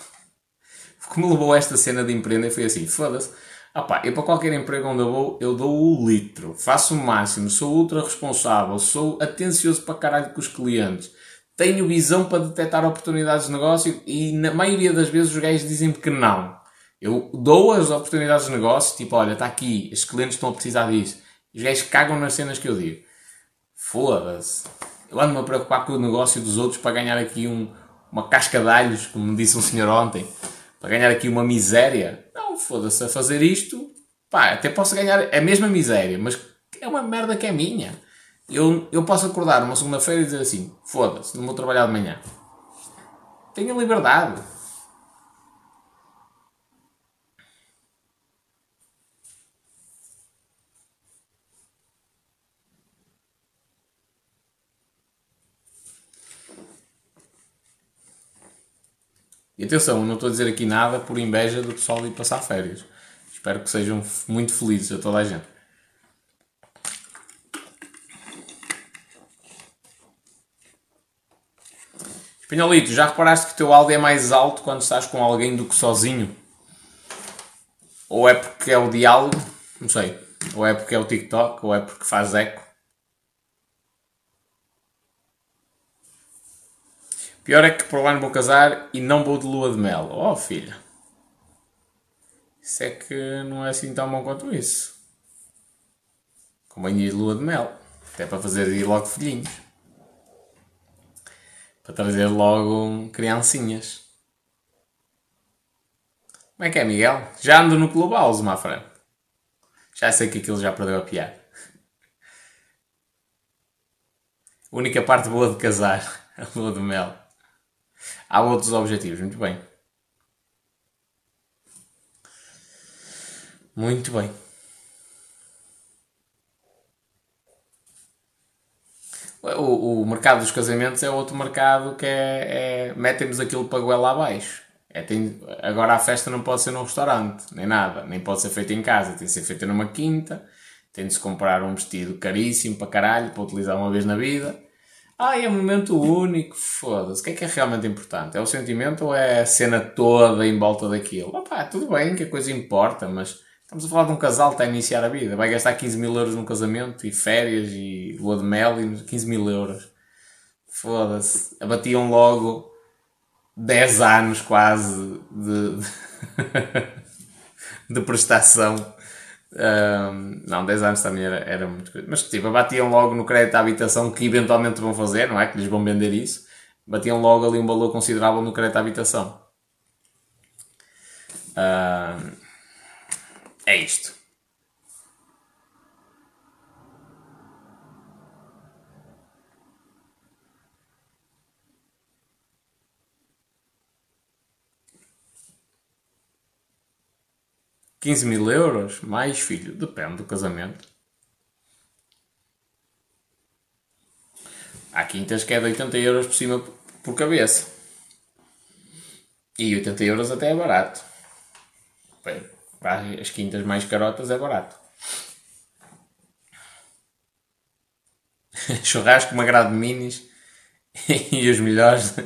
Como levou esta cena de empreender foi assim, foda-se. Ah pá, eu para qualquer emprego onde eu vou, eu dou o litro, faço o máximo, sou ultra responsável, sou atencioso para caralho com os clientes, tenho visão para detectar oportunidades de negócio e na maioria das vezes os gajos dizem-me que não. Eu dou as oportunidades de negócio, tipo, olha, está aqui, os clientes estão a precisar disso. Os gajos cagam nas cenas que eu digo. Foda-se. Eu ando-me a preocupar com o negócio dos outros para ganhar aqui um, uma casca de alhos, como me disse um senhor ontem. Para ganhar aqui uma miséria. Não, foda-se, a fazer isto, pá, até posso ganhar a mesma miséria, mas é uma merda que é minha. Eu, eu posso acordar uma segunda-feira e dizer assim: foda-se, não vou trabalhar de manhã. Tenho liberdade. E atenção, não estou a dizer aqui nada por inveja do pessoal ir passar férias. Espero que sejam muito felizes a toda a gente. Pinholito, já reparaste que o teu áudio é mais alto quando estás com alguém do que sozinho? Ou é porque é o diálogo? Não sei. Ou é porque é o TikTok? Ou é porque faz eco? Pior é que por lá não vou casar e não vou de lua de mel. Oh, filha. Isso é que não é assim tão bom quanto isso. Convém ir de lua de mel. Até para fazer ir logo filhinhos. Para trazer logo criancinhas. Como é que é, Miguel? Já ando no Clubhouse, má frente. Já sei que aquilo já perdeu a piada. A única parte boa de casar, a lua de mel. Há outros objetivos, muito bem. Muito bem. O, o mercado dos casamentos é outro mercado que é, é aquilo para goela abaixo. É, tem, agora a festa não pode ser num restaurante, nem nada, nem pode ser feita em casa, tem de ser feita numa quinta, tem de se comprar um vestido caríssimo para caralho, para utilizar uma vez na vida. Ah, é momento único, foda-se. O que é que é realmente importante? É o sentimento ou é a cena toda em volta daquilo? Opá, tudo bem que a coisa importa, mas estamos a falar de um casal que está a iniciar a vida. Vai gastar 15 mil euros num casamento e férias e lua de mel e 15 mil euros. Foda-se. Abatiam logo 10 anos quase de, de prestação. Um, não, 10 anos também era, era muito. Mas tipo, batiam logo no crédito à habitação que eventualmente vão fazer, não é? Que lhes vão vender isso. Batiam logo ali um valor considerável no crédito à habitação. Um, é isto. 15 mil euros? Mais, filho? Depende do casamento. Há quintas que é de 80 euros por cima por cabeça. E 80 euros até é barato. Bem, as quintas mais carotas é barato. Churrasco, de minis e os melhores.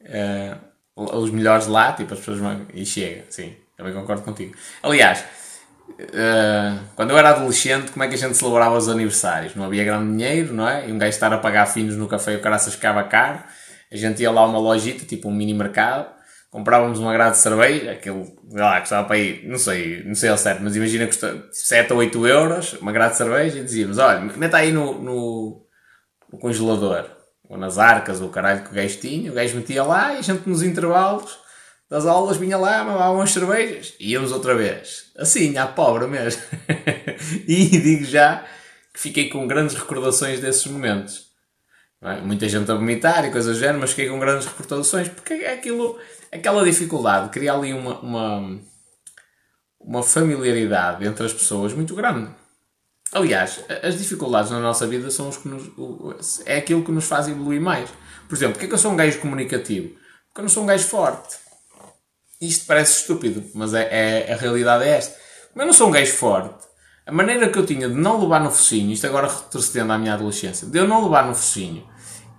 Uh, os melhores lá, tipo as pessoas. E chega, sim. Também concordo contigo. Aliás, uh, quando eu era adolescente, como é que a gente celebrava os aniversários? Não havia grande dinheiro, não é? E um gajo estar a pagar finos no café e o caraças ficava caro. A gente ia lá a uma lojita, tipo um mini mercado, comprávamos uma grade de cerveja, aquele, lá, custava para aí, não sei, não sei ao certo, mas imagina que custa 7 ou 8 euros, uma grade de cerveja, e dizíamos, olha, meta aí no, no, no congelador, ou nas arcas, ou o caralho que o gajo tinha, o gajo metia lá e a gente nos intervalos das aulas vinha lá, mamava umas cervejas e íamos outra vez. Assim, à pobre mesmo. e digo já que fiquei com grandes recordações desses momentos. É? Muita gente a vomitar e coisas do género, mas fiquei com grandes recordações porque é aquilo, aquela dificuldade, cria ali uma, uma, uma familiaridade entre as pessoas muito grande. Aliás, as dificuldades na nossa vida são os que nos, é aquilo que nos faz evoluir mais. Por exemplo, porque é que eu sou um gajo comunicativo? Porque eu não sou um gajo forte. Isto parece estúpido, mas é, é, a realidade é esta. Como eu não sou um gajo forte, a maneira que eu tinha de não levar no focinho, isto agora retrocedendo à minha adolescência, de eu não levar no focinho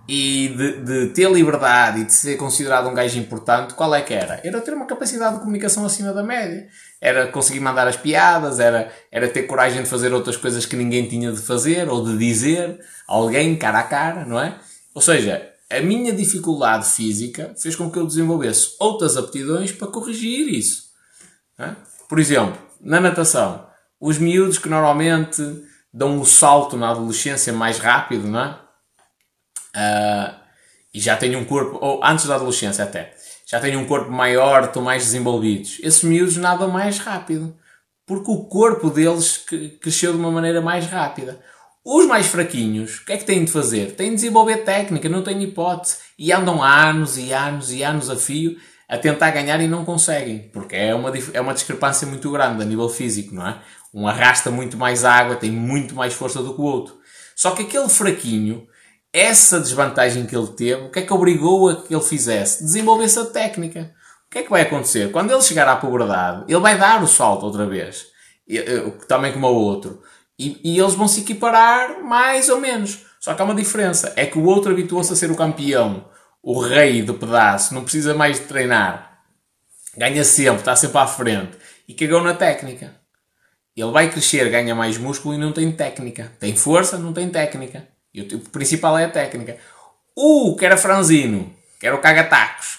e de, de, ter liberdade e de ser considerado um gajo importante, qual é que era? Era ter uma capacidade de comunicação acima da média. Era conseguir mandar as piadas, era, era ter coragem de fazer outras coisas que ninguém tinha de fazer ou de dizer a alguém cara a cara, não é? Ou seja, a minha dificuldade física fez com que eu desenvolvesse outras aptidões para corrigir isso. É? Por exemplo, na natação, os miúdos que normalmente dão o um salto na adolescência mais rápido, não é? Uh, e já têm um corpo, ou antes da adolescência até, já têm um corpo maior, estão mais desenvolvidos. Esses miúdos nadam mais rápido, porque o corpo deles cresceu de uma maneira mais rápida. Os mais fraquinhos, o que é que têm de fazer? Têm de desenvolver técnica, não têm hipótese. E andam anos e anos e anos a fio a tentar ganhar e não conseguem. Porque é uma, é uma discrepância muito grande a nível físico, não é? Um arrasta muito mais água, tem muito mais força do que o outro. Só que aquele fraquinho, essa desvantagem que ele teve, o que é que obrigou a que ele fizesse? Desenvolver essa técnica. O que é que vai acontecer? Quando ele chegar à puberdade, ele vai dar o salto outra vez. Também como o outro. E, e, eles vão se equiparar mais ou menos. Só que há uma diferença. É que o outro habituou-se a ser o campeão. o rei do pedaço, não precisa mais de treinar, ganha sempre, está sempre à frente e cagou na técnica. Ele vai crescer, ganha mais músculo e não tem técnica. Tem força, não tem técnica. E o principal é a técnica. O que era franzino, que era o cagatacos,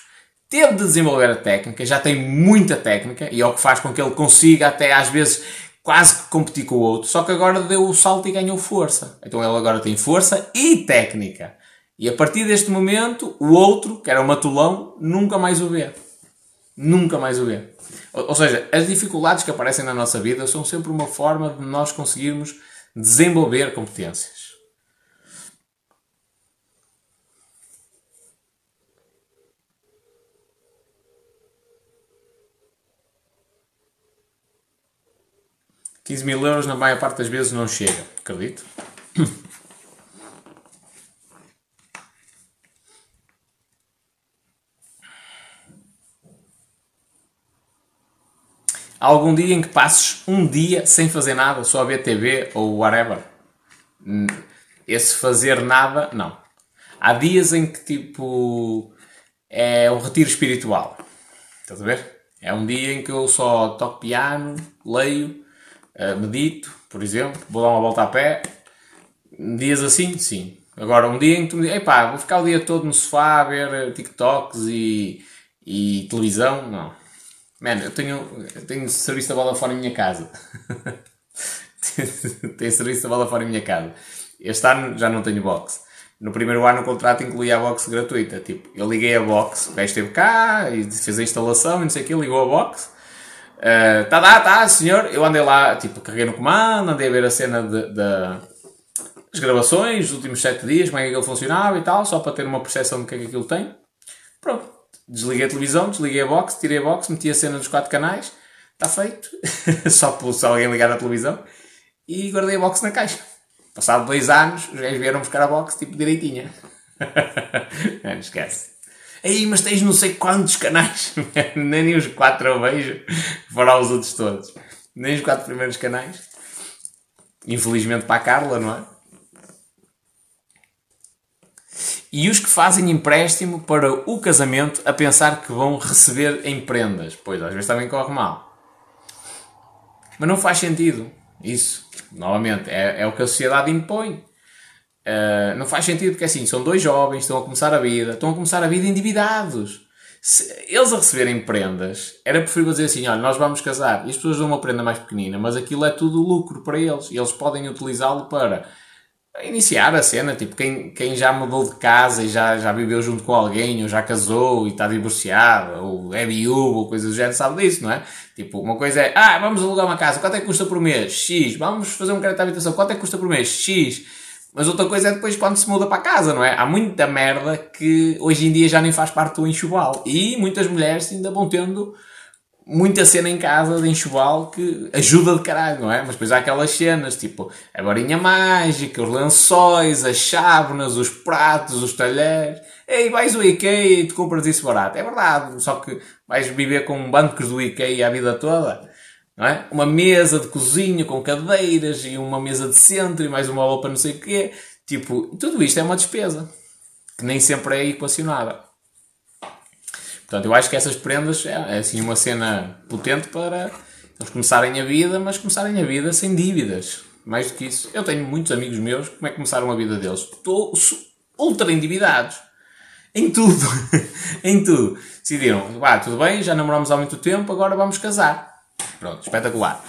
teve de desenvolver a técnica, já tem muita técnica e é o que faz com que ele consiga até às vezes quase que competir com o outro. Só que agora deu o salto e ganhou força. Então ele agora tem força e técnica. E a partir deste momento, o outro, que era o matulão, nunca mais o vê. Nunca mais o vê. Ou, ou seja, as dificuldades que aparecem na nossa vida são sempre uma forma de nós conseguirmos desenvolver competências. Quinze mil euros na maior parte das vezes não chega, acredito. algum dia em que passes um dia sem fazer nada, só a ver TV ou whatever? Esse fazer nada, não. Há dias em que tipo é um retiro espiritual. Estás a ver? É um dia em que eu só toco piano, leio, medito, por exemplo, vou dar uma volta a pé. Dias assim, sim. Agora, um dia em que tu me dizes, vou ficar o dia todo no sofá a ver TikToks e, e televisão, não Mano, eu tenho, eu tenho serviço da bola fora em minha casa. tenho serviço da bola fora em minha casa. Este ano já não tenho box. No primeiro ano o contrato incluía a box gratuita. Tipo, eu liguei a box, o gajo esteve cá e fez a instalação e não sei o que, ligou a box. Uh, tá, tá, tá, senhor. Eu andei lá, tipo, carreguei no comando, andei a ver a cena das gravações, dos últimos 7 dias, como é que aquilo funcionava e tal, só para ter uma percepção do que é que aquilo tem. Pronto. Desliguei a televisão, desliguei a box, tirei a box, meti a cena nos quatro canais, está feito. só pulso alguém ligar a televisão e guardei a box na caixa. Passado dois anos, os gajos vieram buscar a box tipo direitinha. não esquece. Aí, mas tens não sei quantos canais. Nem os quatro eu vejo, fora os outros todos. Nem os quatro primeiros canais. Infelizmente para a Carla, não é? e os que fazem empréstimo para o casamento a pensar que vão receber em prendas. Pois, às vezes também corre mal. Mas não faz sentido isso. Novamente, é, é o que a sociedade impõe. Uh, não faz sentido porque assim, são dois jovens, estão a começar a vida, estão a começar a vida endividados. Se eles a receberem prendas, era preferível dizer assim: olha, nós vamos casar e as pessoas dão uma prenda mais pequenina, mas aquilo é tudo lucro para eles e eles podem utilizá-lo para iniciar a cena, tipo, quem, quem já mudou de casa e já, já viveu junto com alguém, ou já casou e está divorciado, ou é viúvo, ou coisa do género, sabe disso, não é? Tipo, uma coisa é, ah, vamos alugar uma casa, quanto é que custa por mês? X. Vamos fazer um crédito de habitação, quanto é que custa por mês? X. Mas outra coisa é depois quando se muda para casa, não é? Há muita merda que hoje em dia já nem faz parte do enxoval. E muitas mulheres ainda vão tendo muita cena em casa de enxoval que ajuda de caralho, não é? Mas depois há aquelas cenas, tipo a varinha mágica, os lençóis, as chávenas, os pratos, os talheres. Ei, vais ao IKEA e te compras isso barato. É verdade, só que vais viver com bancos do IKEA a vida toda. É? Uma mesa de cozinha com cadeiras e uma mesa de centro e mais uma bola para não sei o quê. Tipo, tudo isto é uma despesa que nem sempre é equacionada. Portanto, eu acho que essas prendas é, é assim uma cena potente para eles começarem a vida, mas começarem a vida sem dívidas. Mais do que isso. Eu tenho muitos amigos meus, como é que começaram a vida deles? Estou ultra endividados. Em tudo. em tudo. Decidiram, vá, tudo bem, já namoramos há muito tempo, agora vamos casar. Pronto, espetacular.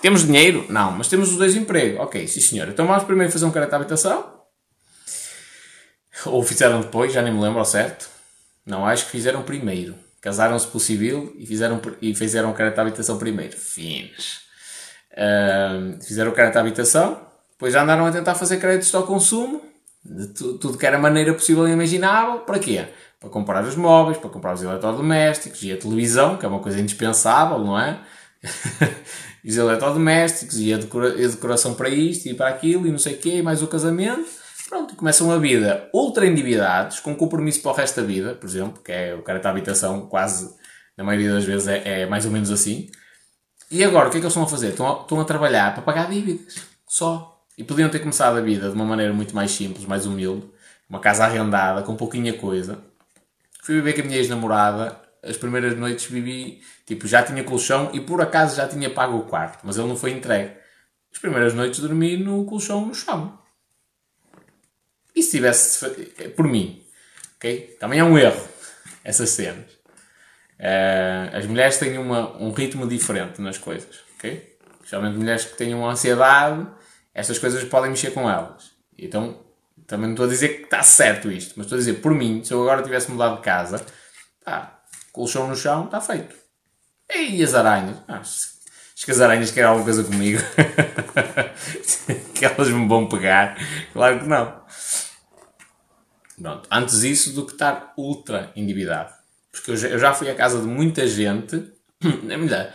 Temos dinheiro? Não, mas temos os dois empregos. Ok, sim senhor. Então vamos primeiro fazer um crédito de habitação. Ou fizeram depois, já nem me lembro ao certo. Não, acho que fizeram primeiro. Casaram-se por civil e fizeram, e fizeram o crédito de habitação primeiro. Finos. Uh, fizeram o crédito de habitação, depois já andaram a tentar fazer créditos ao consumo, de tudo que era maneira possível e imaginável. Para quê? Para comprar os móveis, para comprar os eletrodomésticos e a televisão, que é uma coisa indispensável, não é? os eletrodomésticos e a, decora a decoração para isto e para aquilo e não sei o quê, e mais o casamento. Pronto, começam a vida ultra endividados, com compromisso para o resto da vida, por exemplo, que é o crédito à habitação, quase, na maioria das vezes, é, é, mais ou menos assim. E agora, o que é que eles estão a fazer? Estão a, estão a trabalhar para pagar dívidas, só. E podiam ter começado a vida de uma maneira muito mais simples, mais humilde, uma casa arrendada, com pouquinha coisa, Fui viver com a minha ex-namorada. As primeiras noites vivi, tipo, já tinha colchão e por acaso já tinha pago o quarto, mas ele não foi entregue. As primeiras noites dormi no colchão no chão. E se tivesse, por mim, ok? Também é um erro, essas cenas. Uh, as mulheres têm uma, um ritmo diferente nas coisas, ok? Especialmente mulheres que tenham ansiedade, estas coisas podem mexer com elas. Então, também não estou a dizer que está certo isto, mas estou a dizer, por mim, se eu agora tivesse mudado de casa, pá, colchão no chão, está feito. E as aranhas? Ah, acho que as aranhas querem alguma coisa comigo. que elas me vão pegar. Claro que não. Pronto. Antes isso do que estar ultra endividado. Porque eu já, eu já fui à casa de muita gente. É melhor.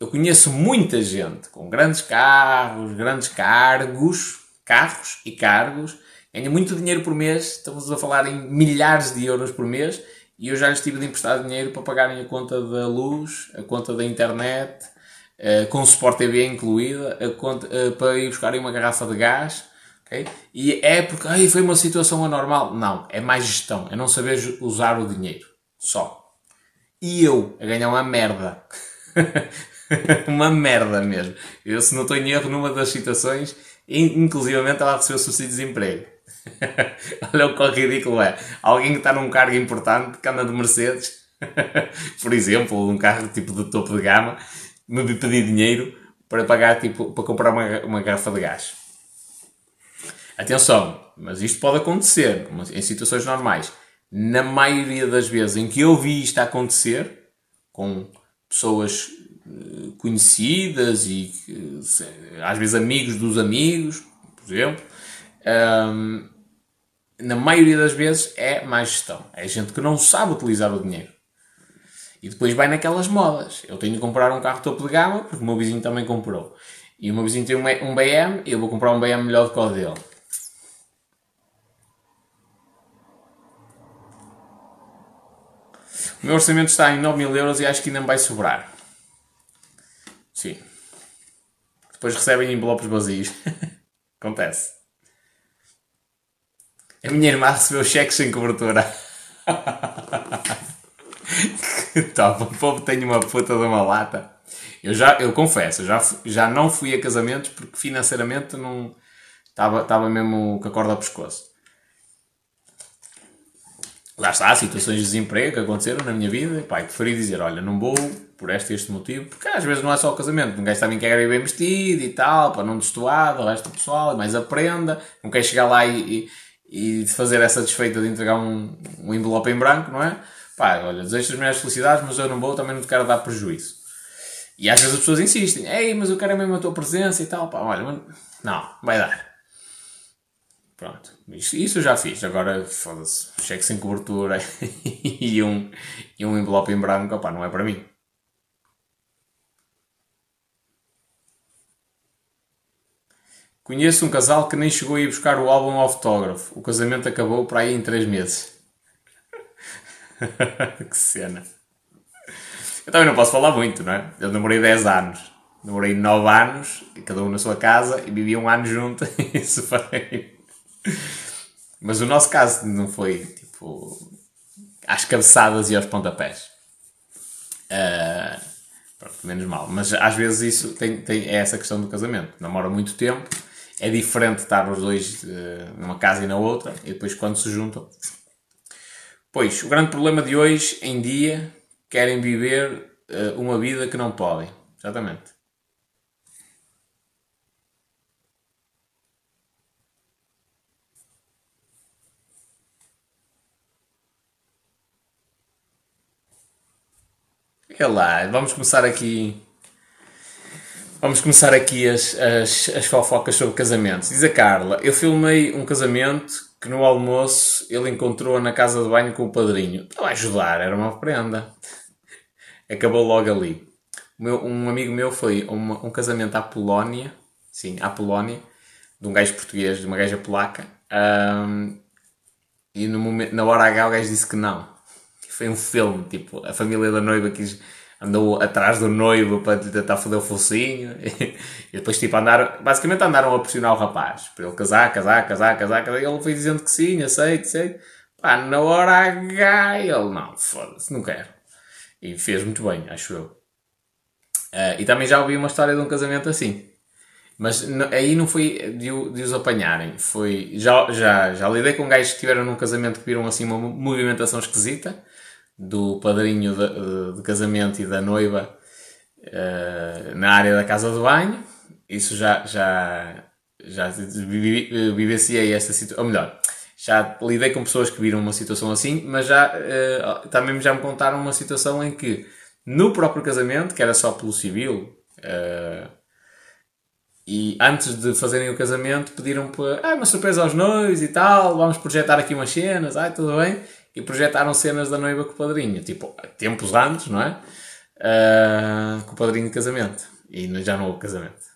Eu conheço muita gente com grandes carros, grandes cargos, carros e cargos, ganha muito dinheiro por mês, estamos a falar em milhares de euros por mês, e eu já lhes tive de emprestar dinheiro para pagarem a conta da luz, a conta da internet, uh, com o suporte TV incluída, a conta, uh, para ir buscarem uma garrafa de gás. Okay? E é porque ai, foi uma situação anormal. Não, é mais gestão, é não saber usar o dinheiro. Só. E eu a ganhar uma merda. uma merda mesmo. Eu, se não estou em erro, numa das situações, inclusivamente ela recebeu subsídio de desemprego. Olha o quão ridículo é. Alguém que está num cargo importante, que anda de Mercedes, por exemplo, um carro tipo de topo de gama, me pedir dinheiro para pagar, tipo, para comprar uma, uma garrafa de gás. Atenção, mas isto pode acontecer em situações normais. Na maioria das vezes em que eu vi isto acontecer, com pessoas eh, conhecidas e às vezes amigos dos amigos, por exemplo, um, na maioria das vezes é má gestão. É gente que não sabe utilizar o dinheiro. E depois vai naquelas modas. Eu tenho de comprar um carro topo de gama, porque o meu vizinho também comprou. E o meu vizinho tem um BM, eu vou comprar um BM melhor do que o dele. O meu orçamento está em 9 mil euros e acho que ainda me vai sobrar. Sim. Depois recebem envelopes vazios. Acontece. A minha irmã recebeu cheques sem cobertura. que top, o povo tem uma puta de uma lata. Eu já, eu confesso, já, já não fui a casamentos porque financeiramente não estava, estava mesmo com a corda ao pescoço. Lá está, situações de desemprego que aconteceram na minha vida. Pai, preferi dizer, olha, não vou por este este motivo, porque às vezes não é só o casamento. Um gajo também quer ir bem vestido e tal, para não destoar do resto do pessoal, e mais aprenda. Não quer chegar lá e, e e de fazer essa desfeita de entregar um, um envelope em branco, não é? Pá, olha, desejo as melhores felicidades, mas eu não vou, também não te quero dar prejuízo. E às vezes as pessoas insistem, ei, mas eu quero mesmo a tua presença e tal, pá, olha, mas... não, vai dar. Pronto, isso, isso eu já fiz, agora foda-se, cheque sem cobertura e, um, e um envelope em branco, pá, não é para mim. Conheço um casal que nem chegou a ir buscar o álbum autógrafo. O casamento acabou para aí em 3 meses. que cena. Eu também não posso falar muito, não é? Eu demorei 10 anos. Demorei 9 anos, cada um na sua casa, e vivi um ano junto. Isso foi. Mas o nosso caso não foi tipo. às cabeçadas e aos pontapés. Uh, pronto, menos mal. Mas às vezes isso tem, tem, é essa questão do casamento. Namora muito tempo é diferente estar os dois uh, numa casa e na outra, e depois quando se juntam. Pois, o grande problema de hoje em dia, querem viver uh, uma vida que não podem. Exatamente. Olha lá, vamos começar aqui Vamos começar aqui as, as, as fofocas sobre casamentos. Diz a Carla: Eu filmei um casamento que no almoço ele encontrou na casa de banho com o padrinho. Estava a ajudar, era uma prenda. Acabou logo ali. Meu, um amigo meu foi uma, um casamento à Polónia, sim, à Polónia, de um gajo português, de uma gaja polaca. Um, e no momento, na hora H o gajo disse que não. Foi um filme, tipo, a família da noiva quis andou atrás do noivo para lhe tentar foder o focinho e, depois tipo andar, basicamente andaram a pressionar o rapaz para ele casar, casar, casar, casar, casar. e ele foi dizendo que sim, aceito, aceito. Pá, na hora H, ele não, foda-se, não quero. E fez muito bem, acho eu. Uh, e também já ouvi uma história de um casamento assim. Mas aí não foi de, de, os apanharem. Foi, já, já, já lidei com gajos que estiveram num casamento que viram assim uma movimentação esquisita do padrinho de, de, de casamento e da noiva uh, na área da casa de banho. Isso já, já, já vivenciei essa situação. Ou melhor, já lidei com pessoas que viram uma situação assim, mas já uh, também já me contaram uma situação em que no próprio casamento, que era só pelo civil, uh, e antes de fazerem o casamento pediram para ah, uma surpresa aos noivos e tal, vamos projetar aqui umas cenas, ai, tudo bem. E projetaram cenas da noiva com o padrinho, tipo, tempos antes, não é? Uh, com o padrinho de casamento. E já não houve casamento.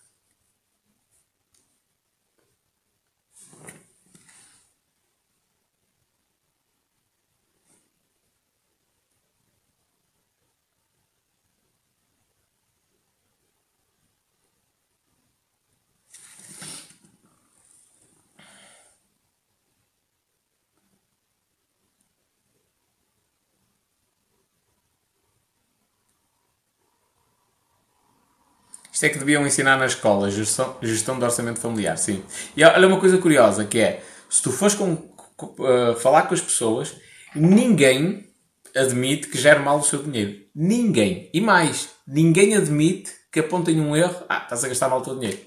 Isto é que deviam ensinar na escola, gestão, gestão de orçamento familiar, sim. E olha uma coisa curiosa, que é, se tu fores com, com, uh, falar com as pessoas, ninguém admite que gere mal o seu dinheiro. Ninguém. E mais, ninguém admite que apontem um erro, ah, estás a gastar mal o teu dinheiro.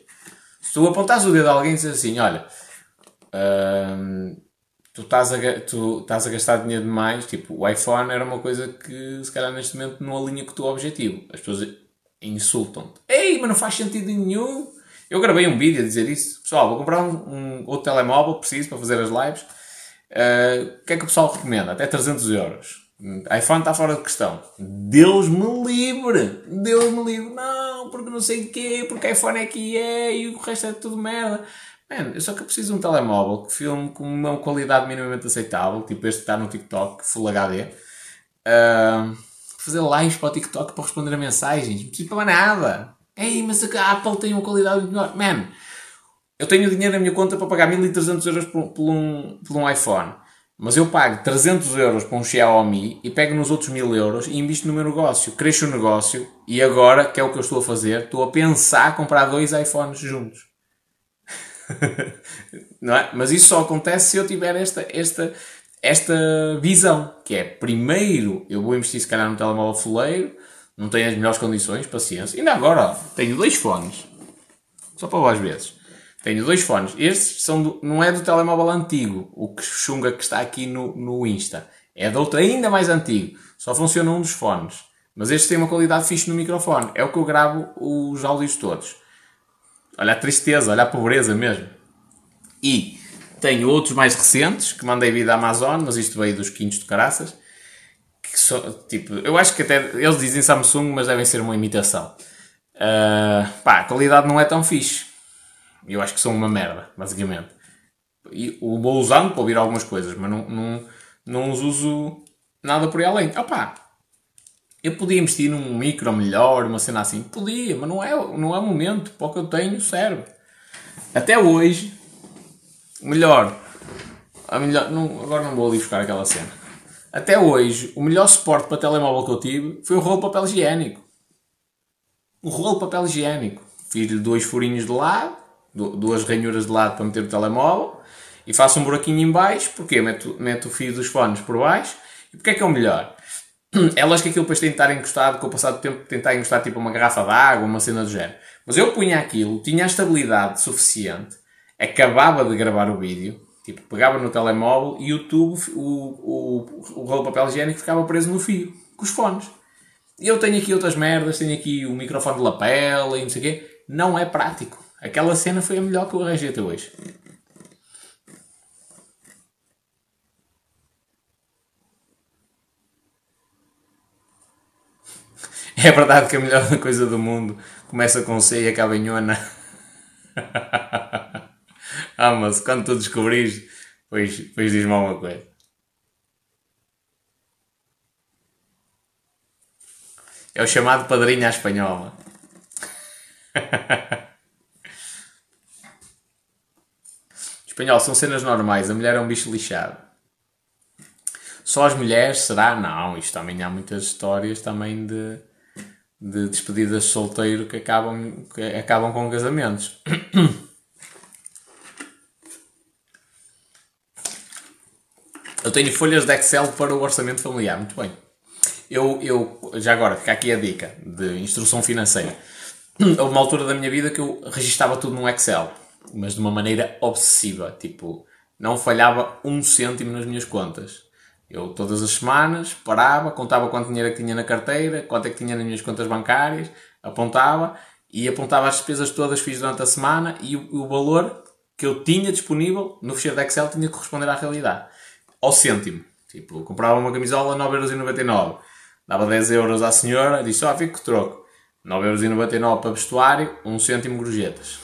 Se tu apontares o dedo a alguém e dizes assim, olha, uh, tu, estás a, tu estás a gastar dinheiro demais, tipo, o iPhone era uma coisa que se calhar neste momento não alinha com o teu objetivo. As pessoas insultam-te. Ei, mas não faz sentido nenhum. Eu gravei um vídeo a dizer isso. Pessoal, vou comprar um, um outro telemóvel, preciso, para fazer as lives. Uh, o que é que o pessoal recomenda? Até 300 euros. iPhone está fora de questão. Deus me livre! Deus me livre! Não, porque não sei o quê, porque iPhone é que é e o resto é tudo merda. Man, eu só que preciso de um telemóvel que filme com uma qualidade minimamente aceitável, tipo este que está no TikTok, Full HD. Uh, fazer lives para o TikTok para responder a mensagens. Não preciso para nada. Ei, mas a Apple tem uma qualidade melhor. Man, eu tenho dinheiro na minha conta para pagar 1300 euros por, por, um, por um iPhone. Mas eu pago 300 euros para um Xiaomi e pego nos outros 1000 euros e invisto no meu negócio. Cresço o negócio e agora, que é o que eu estou a fazer, estou a pensar comprar dois iPhones juntos. não é? Mas isso só acontece se eu tiver esta, esta, esta visão, que é primeiro eu vou investir se calhar no telemóvel fuleiro, não tenho as melhores condições, paciência. Ainda agora, tenho dois fones, só para às vezes. Tenho dois fones. Estes são do, não é do telemóvel antigo, o que chunga que está aqui no, no Insta. É de outro ainda mais antigo. Só funciona um dos fones. Mas este tem uma qualidade fixe no microfone. É o que eu gravo os áudios todos. Olha a tristeza, olha a pobreza mesmo. E tenho outros mais recentes que mandei vir da Amazon, mas isto veio dos quintos de caraças. Que so, tipo, eu acho que até eles dizem Samsung, mas devem ser uma imitação. Uh, pá, a qualidade não é tão fixe. Eu acho que são uma merda, basicamente. E o vou usando para ouvir algumas coisas, mas não, não, não os uso nada por aí além. Opá, eu podia investir num micro melhor, uma cena assim. Podia, mas não é, não é momento. Para o que eu tenho serve. Até hoje, melhor, a melhor não, agora não vou ali buscar aquela cena. Até hoje, o melhor suporte para telemóvel que eu tive foi o rolo de papel higiênico. O rolo de papel higiênico. Fiz-lhe dois furinhos de lado, duas ranhuras de lado para meter o telemóvel e faço um buraquinho em baixo, porque meto, meto o fio dos fones por baixo. E porque é que é o melhor? Elas que aquilo depois tem de estar encostado, com o passar do tempo tentar encostar tipo uma garrafa de água, uma cena do género. Mas eu punha aquilo, tinha a estabilidade suficiente acabava de gravar o vídeo, tipo, pegava no telemóvel e o tubo, o, o, o rolo de papel higiênico ficava preso no fio, com os fones. E eu tenho aqui outras merdas, tenho aqui o microfone de lapela e não sei o quê. Não é prático. Aquela cena foi a melhor que eu arranjei até hoje. É verdade que a melhor coisa do mundo começa com C e acaba em Ona. Ah, mas quando tu descobrires, pois, pois diz-me alguma coisa. É o chamado padrinho à espanhola. Espanhol, são cenas normais. A mulher é um bicho lixado. Só as mulheres, será? Não, isto também há muitas histórias também de, de despedidas de solteiro que acabam, que acabam com casamentos. Eu tenho folhas de Excel para o orçamento familiar, muito bem. Eu, eu já agora, fica aqui a dica de instrução financeira. Houve uma altura da minha vida que eu registava tudo num Excel, mas de uma maneira obsessiva. Tipo, não falhava um cêntimo nas minhas contas. Eu todas as semanas parava, contava quanto dinheiro é que tinha na carteira, quanto é que tinha nas minhas contas bancárias, apontava e apontava as despesas todas que fiz durante a semana e o, o valor que eu tinha disponível no ficheiro de Excel tinha que corresponder à realidade. Ao cêntimo. Tipo, comprava uma camisola 9,99€. Dava 10 euros à senhora, disse, oh, fico troco. 9,99€ para vestuário, 1 cêntimo gorjetas.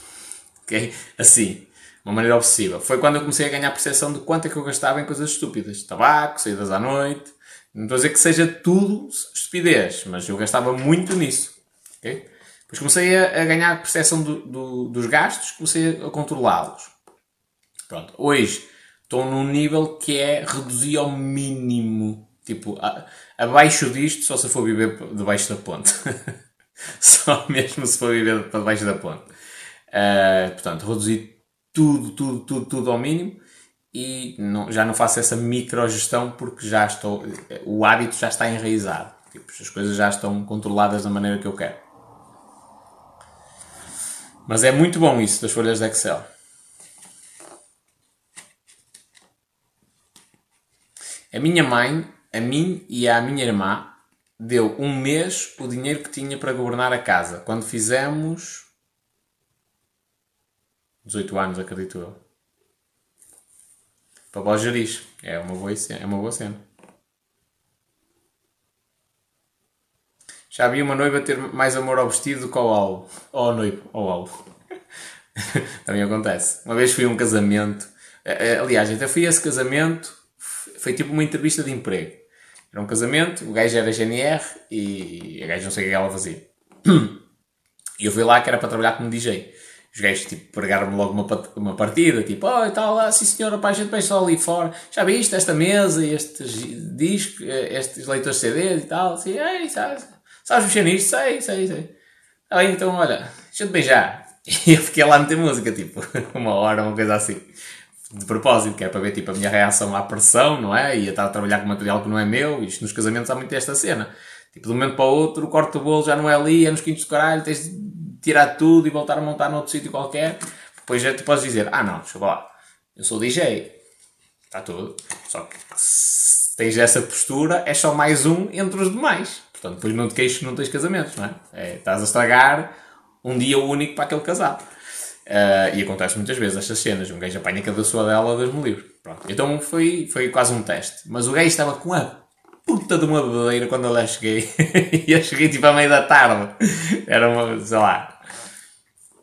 Ok? Assim uma maneira obsessiva. Foi quando eu comecei a ganhar percepção de quanto é que eu gastava em coisas estúpidas. Tabaco, saídas à noite. Não estou a dizer que seja tudo estupidez, mas eu gastava muito nisso. Okay? Depois comecei a, a ganhar percepção do, do, dos gastos, comecei a controlá-los. Pronto. Hoje estou num nível que é reduzir ao mínimo. Tipo, a, abaixo disto, só se for viver debaixo da ponte. só mesmo se for viver debaixo da ponte. Uh, portanto, reduzir tudo, tudo, tudo, tudo ao mínimo e não, já não faço essa microgestão porque já estou, o hábito já está enraizado. Tipo, as coisas já estão controladas da maneira que eu quero. Mas é muito bom isso das folhas de Excel. A minha mãe, a mim e à minha irmã, deu um mês o dinheiro que tinha para governar a casa. Quando fizemos 18 anos, acredito eu. Para vós gerir. É uma boa cena. É uma boa cena. Já vi uma noiva ter mais amor ao vestido do que ao alvo. Ou ao noivo, ao alvo. Também acontece. Uma vez fui a um casamento. Aliás, até fui a esse casamento. Foi tipo uma entrevista de emprego. Era um casamento, o gajo era GNR e a gajo não sei o que ela fazia. E eu fui lá que era para trabalhar como DJ os gajos tipo, pregaram-me logo uma, uma partida, tipo, oh e tal, lá, sim senhora, pá, a gente só ali fora, já viste esta mesa, estes discos, eh, estes leitores CD e tal, assim, ei, sabes, sabes mexer nisto? Sei, sei, sei. Aí então, olha, deixa-te beijar. E eu fiquei lá a meter música, tipo, uma hora, uma coisa assim. De propósito, que é para ver tipo, a minha reação à pressão, não é? E a estar a trabalhar com material que não é meu. Isto nos casamentos há muito esta cena. Tipo, de um momento para o outro, o corte do bolo já não é ali, é nos quintos do caralho, tens tirar tudo e voltar a montar noutro sítio qualquer. Depois já te podes dizer, ah não, deixa eu lá, eu sou DJ. Está tudo. Só que se tens essa postura, é só mais um entre os demais. Portanto, depois não te queixes que não tens casamentos, não é? é estás a estragar um dia único para aquele casado. Uh, e acontece muitas vezes estas cenas. Um gajo apanha cada sua dela, Deus-me livre. Pronto. Então foi, foi quase um teste. Mas o gajo estava com a puta de uma bebedeira quando eu lá cheguei. e eu cheguei tipo à meia da tarde. Era uma, sei lá,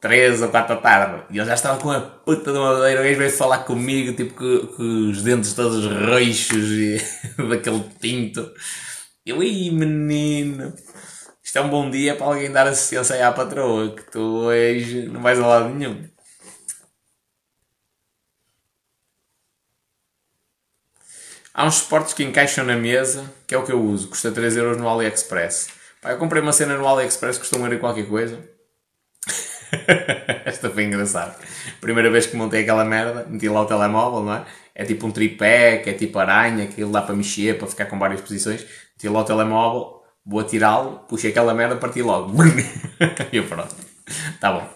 3 ou 4 da tarde. E eu já estava com a puta de uma bebedeira. O gajo veio falar comigo, tipo, com, com os dentes todos reixos e daquele tinto. Eu, ih, menino. Isto é um bom dia para alguém dar assistência aí à patroa, que tu hoje não vais a lado nenhum. Há uns suportes que encaixam na mesa, que é o que eu uso, custa 3€ euros no AliExpress. Pá, eu comprei uma cena no AliExpress, custou um qualquer coisa. Esta foi engraçada. Primeira vez que montei aquela merda, meti lá o telemóvel, não é? É tipo um tripé, que é tipo aranha, que ele dá para mexer, para ficar com várias posições. Meti lá o telemóvel, vou atirá-lo, puxei aquela merda, parti logo. e eu pronto. Tá bom.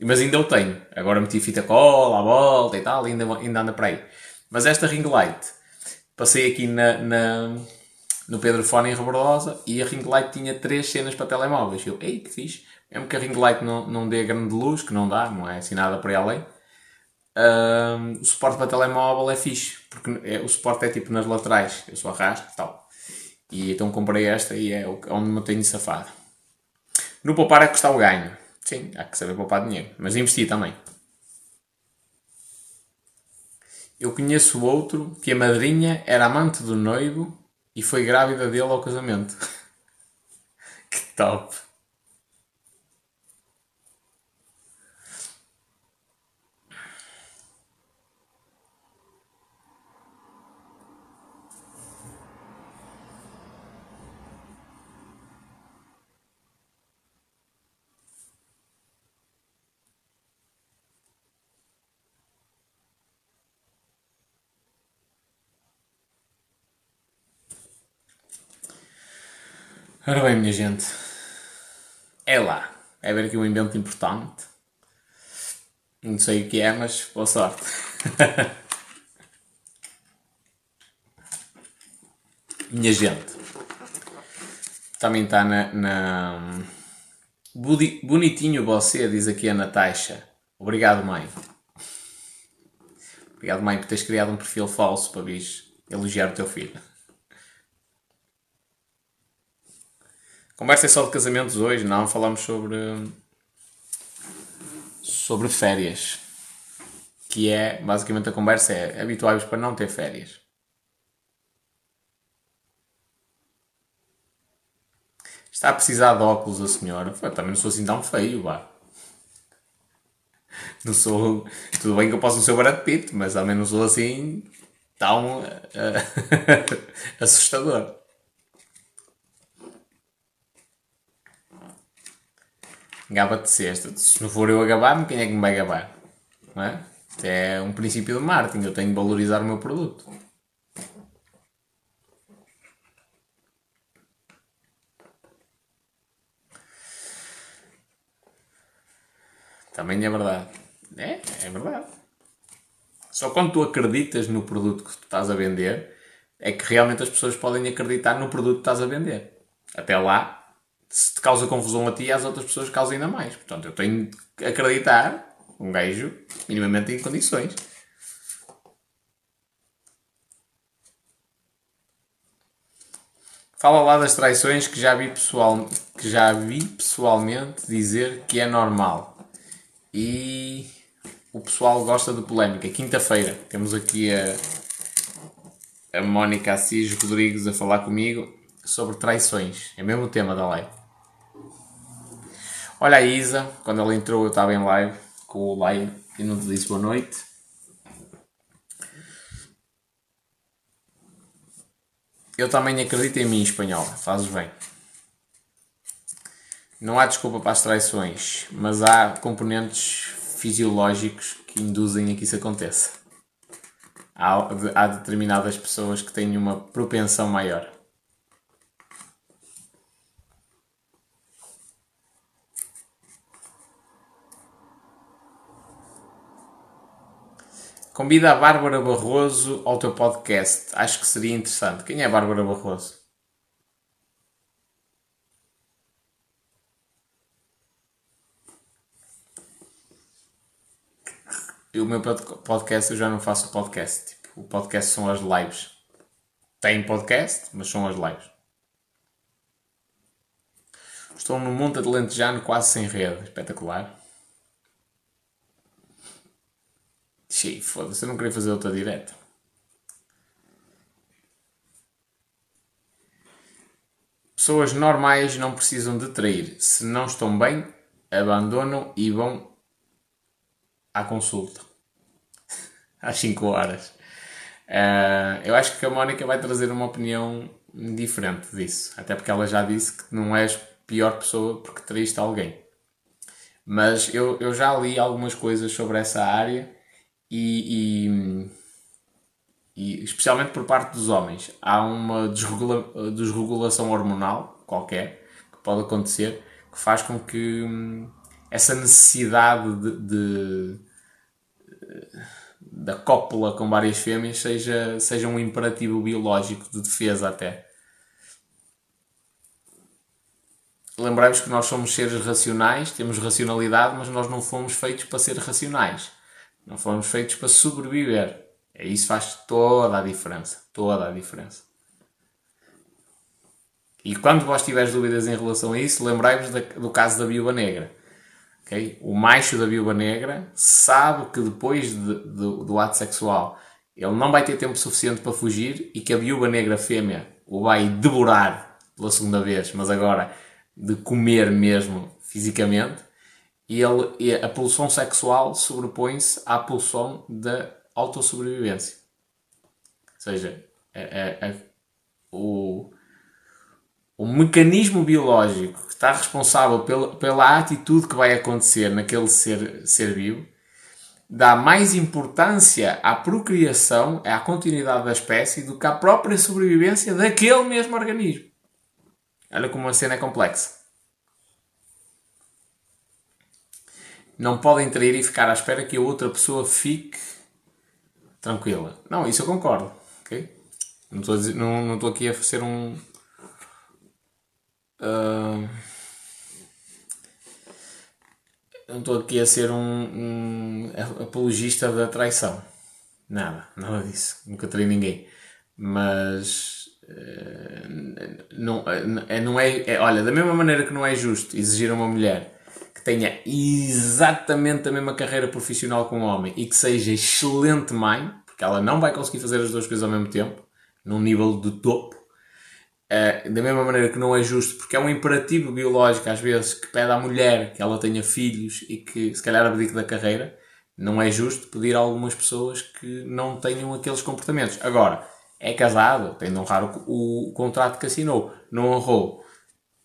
Mas ainda eu tenho. Agora meti fita cola à volta e tal, ainda, ainda anda para aí. Mas esta ring light, passei aqui na, na no Pedro Fone em Rebordosa e a ring light tinha três cenas para telemóveis. Eu, ei, que fixe. Mesmo que a ring light não, não dê grande luz, que não dá, não é assim nada para além. Um, o suporte para telemóvel é fixe, porque é, o suporte é tipo nas laterais, eu só arrasto e tal. E então comprei esta e é onde me tenho safado. No poupar é que está o ganho. Sim, há que saber poupar dinheiro, mas investir também. Eu conheço outro que a madrinha era amante do noivo e foi grávida dele ao casamento. que top! Ora bem, minha gente. É lá. É ver aqui um invento importante. Não sei o que é, mas boa sorte. minha gente. Também está na, na... Bonitinho você, diz aqui a Natasha. Obrigado, mãe. Obrigado, mãe, por teres criado um perfil falso para vires elogiar o teu filho. Conversa é só de casamentos hoje, não? Falamos sobre. sobre férias. Que é, basicamente, a conversa é habituáveis para não ter férias. Está a precisar de óculos a senhora? Também não sou assim tão feio, vá. Não sou. Tudo bem que eu posso não ser o Brad Pitt, mas também não sou assim tão uh, assustador. Gaba-te sexta. Se não for eu a gabar-me, quem é que me vai gabar? Não é? Isto é um princípio de marketing. Eu tenho de valorizar o meu produto. Também é verdade. É, é verdade. Só quando tu acreditas no produto que tu estás a vender, é que realmente as pessoas podem acreditar no produto que estás a vender. Até lá, se te causa confusão a ti, às outras pessoas causa ainda mais. Portanto, eu tenho que acreditar um gajo minimamente em condições. Fala lá das traições que já vi, pessoal, que já vi pessoalmente dizer que é normal e o pessoal gosta de polémica. Quinta-feira temos aqui a, a Mónica Assis Rodrigues a falar comigo sobre traições. É mesmo o tema da live. Olha a Isa, quando ela entrou eu estava em live com o live e não te disse boa noite. Eu também acredito em mim, espanhol. Fazes bem. Não há desculpa para as traições, mas há componentes fisiológicos que induzem a que isso aconteça. Há, há determinadas pessoas que têm uma propensão maior. Convida a Bárbara Barroso ao teu podcast. Acho que seria interessante. Quem é a Bárbara Barroso? o meu podcast eu já não faço podcast. Tipo, o podcast são as lives. Tem podcast, mas são as lives. Estou no Monte Atlantejano quase sem rede. Espetacular. Xiii, foda-se, eu não queria fazer outra direta. Pessoas normais não precisam de trair. Se não estão bem, abandonam e vão à consulta. Às 5 horas. Uh, eu acho que a Mónica vai trazer uma opinião diferente disso. Até porque ela já disse que não és pior pessoa porque traíste alguém. Mas eu, eu já li algumas coisas sobre essa área e, e, e especialmente por parte dos homens. Há uma desregula, desregulação hormonal qualquer que pode acontecer que faz com que hum, essa necessidade de, de, da cópula com várias fêmeas seja, seja um imperativo biológico de defesa até. Lembramos que nós somos seres racionais, temos racionalidade, mas nós não fomos feitos para ser racionais. Não fomos feitos para sobreviver. E isso faz toda a diferença. Toda a diferença. E quando vós tiveres dúvidas em relação a isso, lembrai-vos do caso da viúva negra Okay? O macho da viúva negra sabe que depois de, de, do ato sexual ele não vai ter tempo suficiente para fugir e que a viúva negra fêmea o vai devorar pela segunda vez, mas agora de comer mesmo fisicamente. E, ele, a pulsão sexual sobrepõe-se à pulsão da autossobrevivência. Ou seja, a, a, a, o, o mecanismo biológico que está responsável pela, pela atitude que vai acontecer naquele ser, ser vivo dá mais importância à procriação, à continuidade da espécie, do que à própria sobrevivência daquele mesmo organismo. Olha como a cena é complexa. Não podem trair e ficar à espera que a outra pessoa fique tranquila. Não, isso eu concordo. ok? Não estou, dizer- não, não estou aqui a fazer um. ah, não estou aqui a ser um, um apologista da traição. Nada, nada disso. Nunca traí ninguém. Mas. eh, não, é, não é, é- Olha, da mesma maneira que não é justo exigir a uma mulher que tenha exatamente a mesma carreira profissional que um homem e que seja excelente mãe, porque ela não vai conseguir fazer as duas coisas ao mesmo tempo, num nível de topo. Eh, da mesma maneira que não é justo, porque é um imperativo biológico às vezes que pede à mulher que ela tenha filhos e que se calhar abdique da carreira, não é justo pedir a algumas pessoas que não tenham aqueles comportamentos. Agora, é casado, tem de honrar o, o contrato que assinou, não honrou,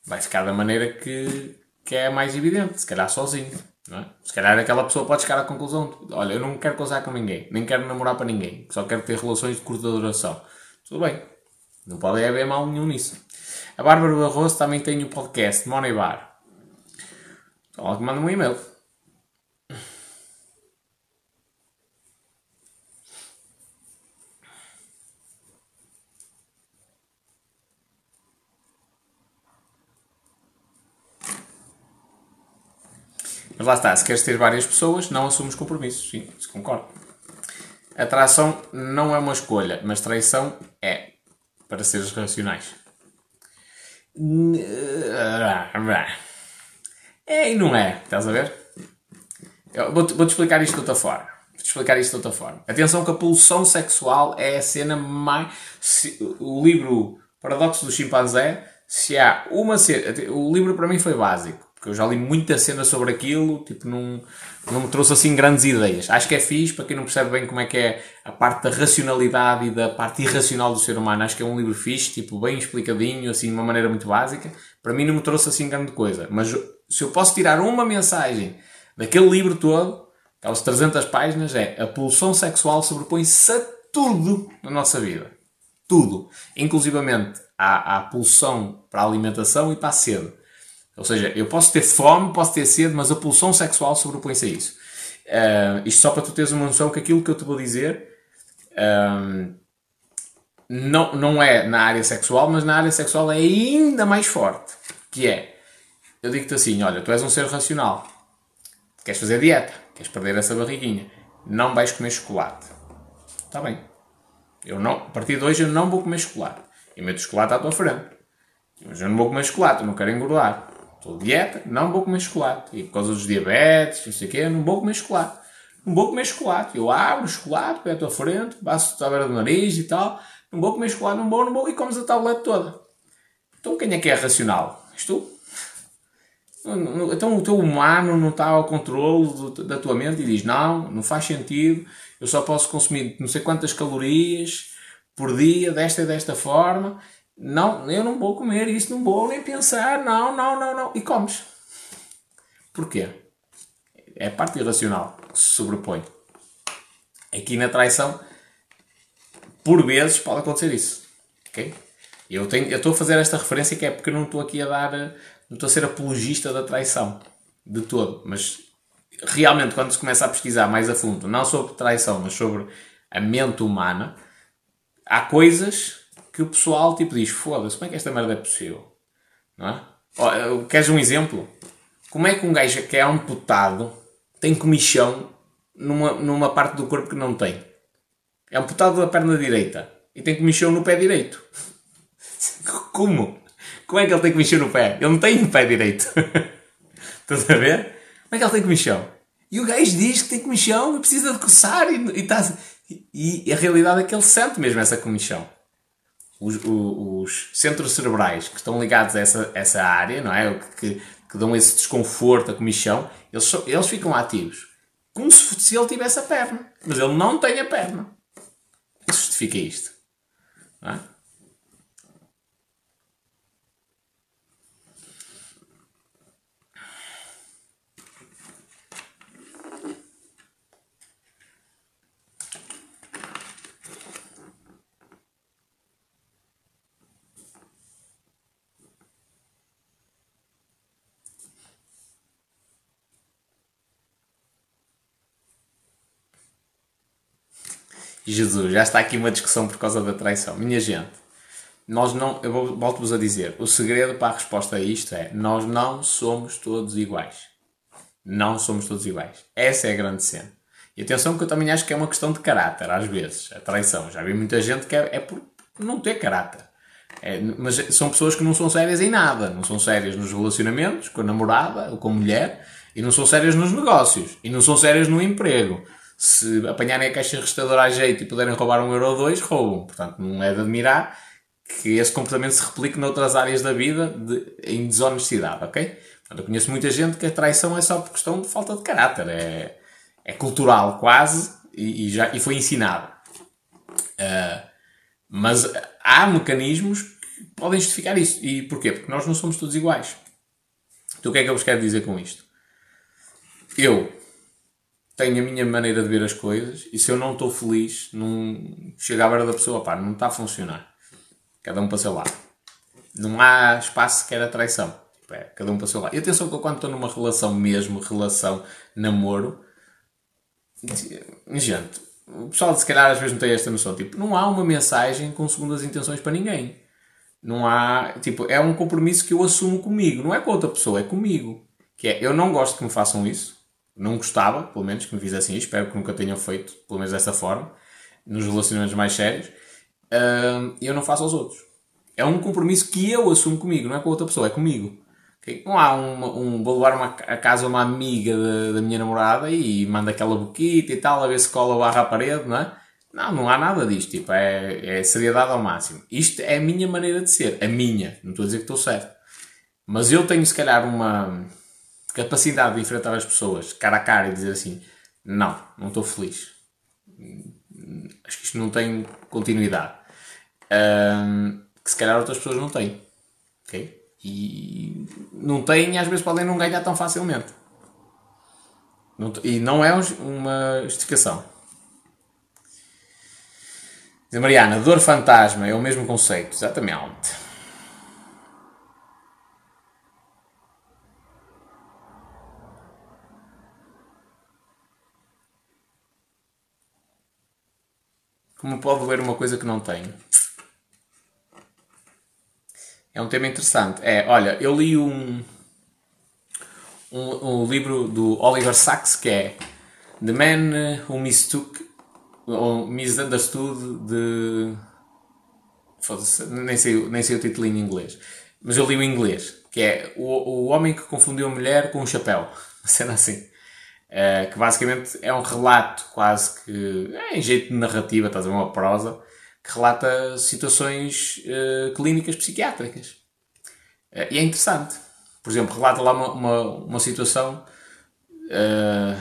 vai ficar da maneira que, que é mais evidente, se calhar sozinho. Não é? Se calhar aquela pessoa pode chegar à conclusão: de, olha, eu não quero casar com ninguém, nem quero namorar para ninguém, só quero ter relações de curta duração. Tudo bem, não pode haver mal nenhum nisso. A Bárbara Barroso também tem o podcast Money Bar. Então, ela que manda um e-mail. Mas lá está, se queres ter várias pessoas, não assumes compromissos. Sim, isso concordo. Atração não é uma escolha, mas traição é. Para seres racionais. É e não é, estás a ver? Vou-te vou-te explicar isto de outra forma. Vou-te explicar isto de outra forma. Atenção que a pulsão sexual é a cena mais... se- o livro Paradoxo do Chimpanzé, se há uma cena... O livro para mim foi básico. Porque eu já li muita cena sobre aquilo, tipo, não, não me trouxe assim grandes ideias. Acho que é fixe, para quem não percebe bem como é que é a parte da racionalidade e da parte irracional do ser humano. Acho que é um livro fixe, tipo, bem explicadinho, assim, de uma maneira muito básica. Para mim não me trouxe assim grande coisa. Mas se eu posso tirar uma mensagem daquele livro todo, aquelas 300 páginas, é a pulsão sexual sobrepõe-se a tudo na nossa vida. Tudo. Inclusivamente à, à pulsão para a alimentação e para a sede. Ou seja, eu posso ter fome, posso ter sede, mas a pulsão sexual sobrepõe-se a isso. Ah, isto só para tu teres uma noção que aquilo que eu te vou dizer ah, não, não é na área sexual, mas na área sexual é ainda mais forte. Que é, eu digo-te assim, olha, tu és um ser racional. Queres fazer dieta, queres perder essa barriguinha, não vais comer chocolate. Está bem. Eu não, a partir de hoje eu não vou comer chocolate. Eu meto chocolate à tua frente. Mas eu não vou comer chocolate, eu não quero engordar. Estou dieta, não vou comer chocolate. E por causa dos diabetes, não sei o quê, não vou comer chocolate. Não vou comer chocolate. Eu abro o chocolate, põe à frente, passo à beira do nariz e tal. Não vou comer chocolate, não vou, não vou. E comes a tablete toda. Então quem é que é racional? És tu? Então o teu humano não está ao controle do- da tua mente e diz: Não, não faz sentido, eu só posso consumir não sei quantas calorias por dia, desta e desta forma. Não, eu não vou comer isso, não vou nem pensar, não, não, não, não. E comes. Porquê? É a parte irracional que se sobrepõe. Aqui na traição, por vezes, pode acontecer isso. Ok? Eu tenho- eu estou a fazer esta referência que é porque não estou aqui a dar, não estou a ser apologista da traição, de todo, mas realmente quando se começa a pesquisar mais a fundo, não sobre traição, mas sobre a mente humana, há coisas que o pessoal tipo diz, foda-se, como é que esta merda é possível? Não é? Queres um exemplo? Como é que um gajo que é amputado tem comichão numa, numa parte do corpo que não tem? É amputado da perna direita e tem comichão no pé direito. Como? Como é que ele tem comichão no pé? Ele não tem pé direito. Estás a ver? Como é que ele tem comichão? E o gajo diz que tem comichão e precisa de coçar e, e, tá- e- e a realidade é que ele sente mesmo essa comichão. Os, os centros cerebrais que estão ligados a essa, essa área, não é? Que, que dão esse desconforto, a comichão, eles, eles ficam ativos. Como se, se ele tivesse a perna. Mas ele não tem a perna. O que justifica isto? Não é? Jesus, já está aqui uma discussão por causa da traição. Minha gente, nós não, eu volto-vos a dizer, o segredo para a resposta a isto é, nós não somos todos iguais. Não somos todos iguais. Essa é a grande cena. E atenção que eu também acho que é uma questão de caráter, às vezes, a traição. Já vi muita gente que é, é por não ter caráter. É, mas são pessoas que não são sérias em nada. Não são sérias nos relacionamentos, com a namorada ou com a mulher, e não são sérias nos negócios, e não são sérias no emprego. Se apanharem a caixa registradora à jeito e puderem roubar um euro ou dois, roubam. Portanto, não é de admirar que esse comportamento se replique noutras áreas da vida de- em desonestidade, ok? Eu conheço muita gente que a traição é só por questão de falta de caráter, é, é cultural quase e, e já, e foi ensinado. Ah, mas há mecanismos que podem justificar isso. E porquê? Porque nós não somos todos iguais. Então o que é que eu vos quero dizer com isto? Eu tenho a minha maneira de ver as coisas e se eu não estou feliz, não chego à beira da pessoa, pá, não está a funcionar. Cada um para o seu lado. Não há espaço sequer a traição. É, cada um para o seu lado. E atenção que eu quando estou numa relação mesmo, relação, namoro, gente, o pessoal se calhar às vezes não tem esta noção. Tipo, não há uma mensagem com segundas intenções para ninguém. Não há, tipo, é um compromisso que eu assumo comigo. Não é com outra pessoa, é comigo. Que é, eu não gosto que me façam isso. Não gostava, pelo menos, que me fizessem isso. Espero que nunca tenham feito, pelo menos dessa forma, nos relacionamentos mais sérios. E eu não faço aos outros. É um compromisso que eu assumo comigo, não é com outra pessoa, é comigo. Não há um, um vou levar uma, a casa uma amiga da, da minha namorada e manda aquela boquita e tal, a ver se cola barra à parede, não é? Não, não há nada disto. Tipo, é, é seriedade ao máximo. Isto é a minha maneira de ser. A minha. Não estou a dizer que estou certo. Mas eu tenho, se calhar, uma capacidade de enfrentar as pessoas cara a cara e dizer assim: não, não estou feliz. Acho que isto não tem continuidade. Ahm, que se calhar outras pessoas não têm. Ok? E não têm e às vezes podem não ganhar tão facilmente. Não e não é um- uma justificação. Mariana, dor fantasma é o mesmo conceito, exatamente. Como pode ler uma coisa que não tem? É um tema interessante. É, olha, eu li um, um, um livro do Oliver Sacks que é The Man Who Mistook ou Misunderstood de. Nem sei, nem sei o título em inglês. Mas eu li o inglês, que é o, o Homem que Confundiu a Mulher com um Chapéu. Uma cena assim. Eh, que basicamente é um relato quase que é em jeito de narrativa, estás a ver uma prosa, que relata situações eh, clínicas psiquiátricas. Eh, e é interessante. Por exemplo, relata lá uma, uma, uma situação. eh,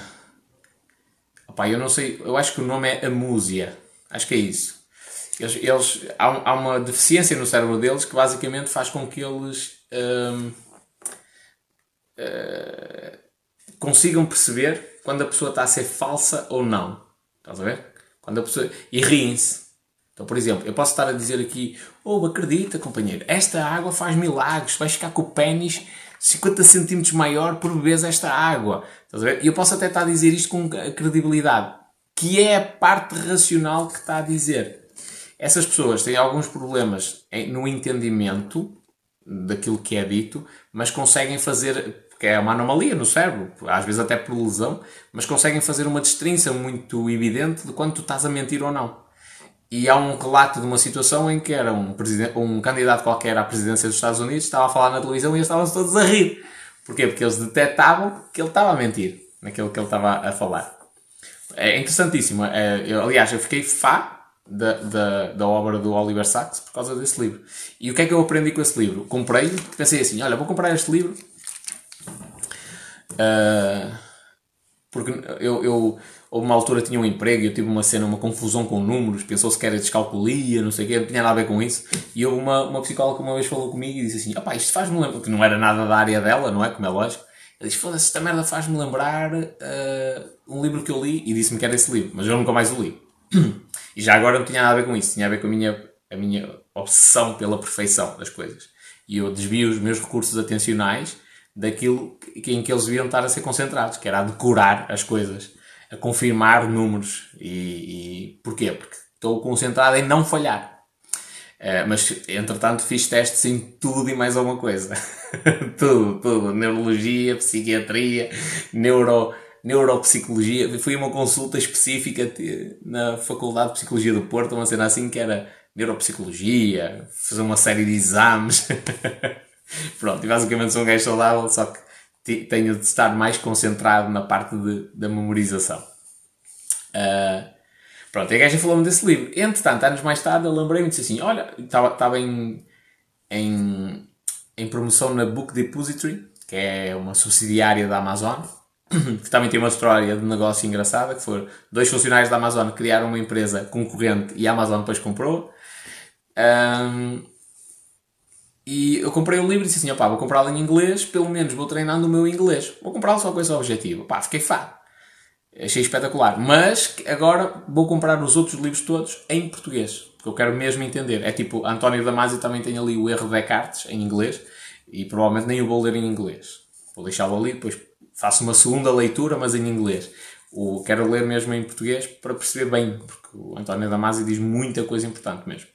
opá, eu não sei, eu acho que o nome é amúsia. Acho que é isso. Eles, eles- há, há uma deficiência no cérebro deles que basicamente faz com que eles. ehm, consigam perceber quando a pessoa está a ser falsa ou não. Estás a ver? Quando a pessoa... E riem-se. Então, por exemplo, eu posso estar a dizer aqui, oh, acredita, companheiro, esta água faz milagres, vais ficar com o pênis 50 centímetros maior por beberes esta água. Estás a ver? E eu posso até estar a dizer isto com credibilidade, que é a parte racional que está a dizer. Essas pessoas têm alguns problemas em- no entendimento daquilo que é dito, mas conseguem fazer, porque é uma anomalia no cérebro, às vezes até por lesão, mas conseguem fazer uma distinção muito evidente de quando tu estás a mentir ou não. E há um relato de uma situação em que era um, um candidato qualquer à presidência dos Estados Unidos, estava a falar na televisão e eles estavam todos a rir. Porquê? Porque eles detectavam que ele estava a mentir naquilo que ele estava a falar. É interessantíssimo. É, eu, aliás, eu fiquei fã da, da, da obra do Oliver Sacks por causa desse livro. E o que é que eu aprendi com esse livro? Comprei, pensei assim: olha, vou comprar este livro. Ah, porque eu, eu uma altura tinha um emprego e eu tive uma cena, uma confusão com números, pensou-se que era descalculia, não sei o quê, não tinha nada a ver com isso. E houve uma, uma psicóloga que uma vez falou comigo e disse assim: opá, isto faz-me lembrar, que não era nada da área dela, não é? Como é lógico. Ela disse: foda-se, esta merda faz-me lembrar ah, um livro que eu li e disse-me que era esse livro, mas eu nunca mais o li. E já agora não tinha nada a ver com isso, tinha a ver com a minha, a minha obsessão pela perfeição das coisas. E eu desvio os meus recursos atencionais daquilo em que eles deviam estar a ser concentrados, que era a decorar as coisas. a confirmar números. E, e porquê? Porque estou concentrado em não falhar. Uh, mas, entretanto, fiz testes em tudo e mais alguma coisa. tudo, tudo. Neurologia, psiquiatria, neuro, neuropsicologia. Fui uma consulta específica na Faculdade de Psicologia do Porto, uma cena assim que era neuropsicologia, fazer uma série de exames. Pronto, e basicamente sou um gajo saudável, só que tenho de estar mais concentrado na parte de, da memorização. Uh, pronto, e a gaja falou-me desse livro. Entretanto, anos mais tarde, eu lembrei-me e disse assim: Olha, estava em, em, em promoção na Book Depository, que é uma subsidiária da Amazon, que também tem uma história de negócio engraçada, que foram dois funcionários da Amazon criaram uma empresa concorrente e a Amazon depois comprou. Um, e eu comprei o livro e disse assim, opá, vou comprá-lo em inglês, pelo menos vou treinando o meu inglês. Vou comprá-lo só com esse objetivo. Pá, fiquei fã. Achei espetacular. Mas agora vou comprar os outros livros todos em português. Porque eu quero mesmo entender. É tipo, António Damasio também tem ali o erro de Descartes em inglês. E provavelmente nem o vou ler em inglês. Vou deixá-lo ali, depois faço uma segunda leitura, mas em inglês. O, quero ler mesmo em português para perceber bem. Porque o António Damasio diz muita coisa importante mesmo.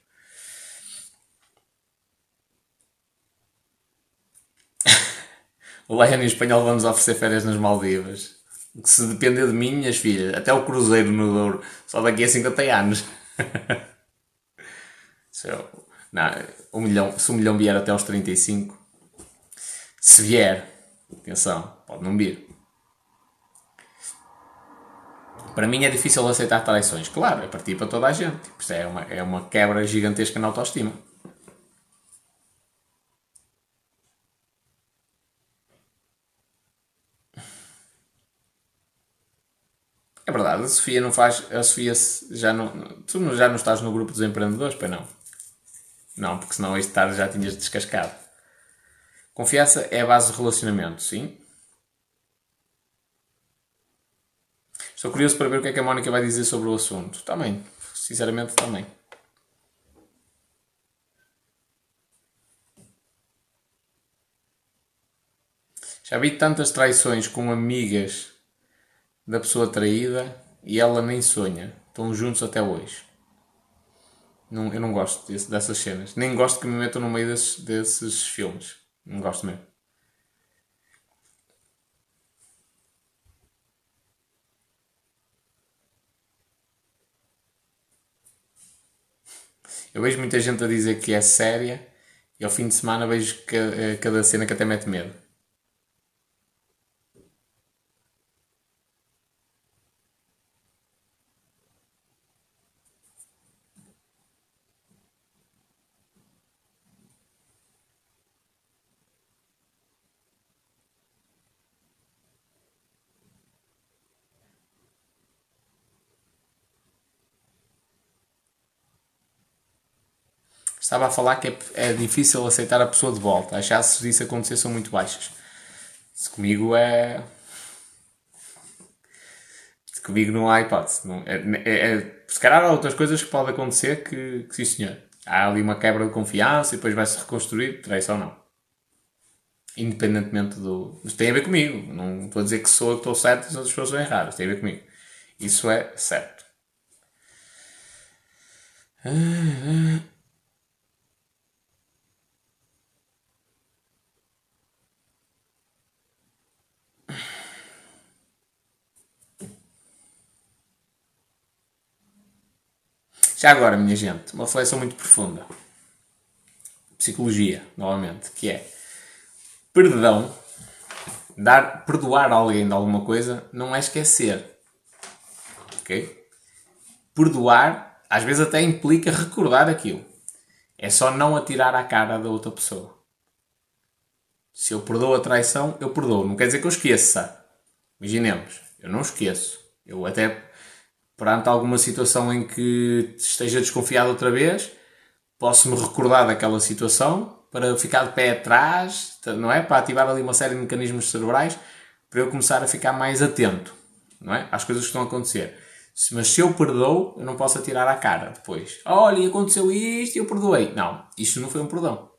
O Lion em espanhol vamos oferecer férias nas Maldivas. Que se depender de mim, minhas filhas, até o cruzeiro no Douro, só daqui a 50 anos. eu, não, um milhão, se um milhão vier até aos 35, se vier, atenção, pode não vir. Para mim é difícil aceitar traições. Claro, é partir para toda a gente. Isto é uma, é uma quebra gigantesca na autoestima. É verdade, a Sofia não faz. A Sofia já não. Tu já não estás no grupo dos empreendedores, pois não? Não, porque senão este tarde já tinhas descascado. Confiança é a base do relacionamento, sim. Estou curioso para ver o que é que a Mónica vai dizer sobre o assunto. Também, sinceramente, também. Já vi tantas traições com amigas da pessoa traída e ela nem sonha. Estão juntos até hoje. Não, eu não gosto desse, dessas cenas. Nem gosto que me metam no meio desses, desses filmes. Não gosto mesmo. Eu vejo muita gente a dizer que é séria e ao fim de semana vejo eh, cada cena que até mete medo. Estava a falar que é, é difícil aceitar a pessoa de volta. As chances disso acontecer são muito baixas. Se comigo é. Se comigo não há hipótese. Não, é, é, é, se calhar há outras coisas que podem acontecer que, que sim senhor. Há ali uma quebra de confiança e depois vai-se reconstruir, traição ou não. Independentemente do. Mas tem a ver comigo. Não estou a dizer que sou eu que estou certo e as outras pessoas são erradas. Tem a ver comigo. Isso é certo. Já agora, minha gente, uma reflexão muito profunda. Psicologia, novamente, que é perdão, dar, perdoar alguém de alguma coisa não é esquecer. Ok? Perdoar, às vezes até implica recordar aquilo. É só não atirar à cara da outra pessoa. Se eu perdoo a traição, eu perdoo. Não quer dizer que eu esqueça. Imaginemos, eu não esqueço. Eu até perante alguma situação em que esteja desconfiado outra vez, posso-me recordar daquela situação para ficar de pé atrás, não é? Para ativar ali uma série de mecanismos cerebrais para eu começar a ficar mais atento, não é? Às coisas que estão a acontecer. Mas se eu perdoo, eu não posso atirar à cara depois. Olha, aconteceu isto e eu perdoei. Não, isto não foi um perdão.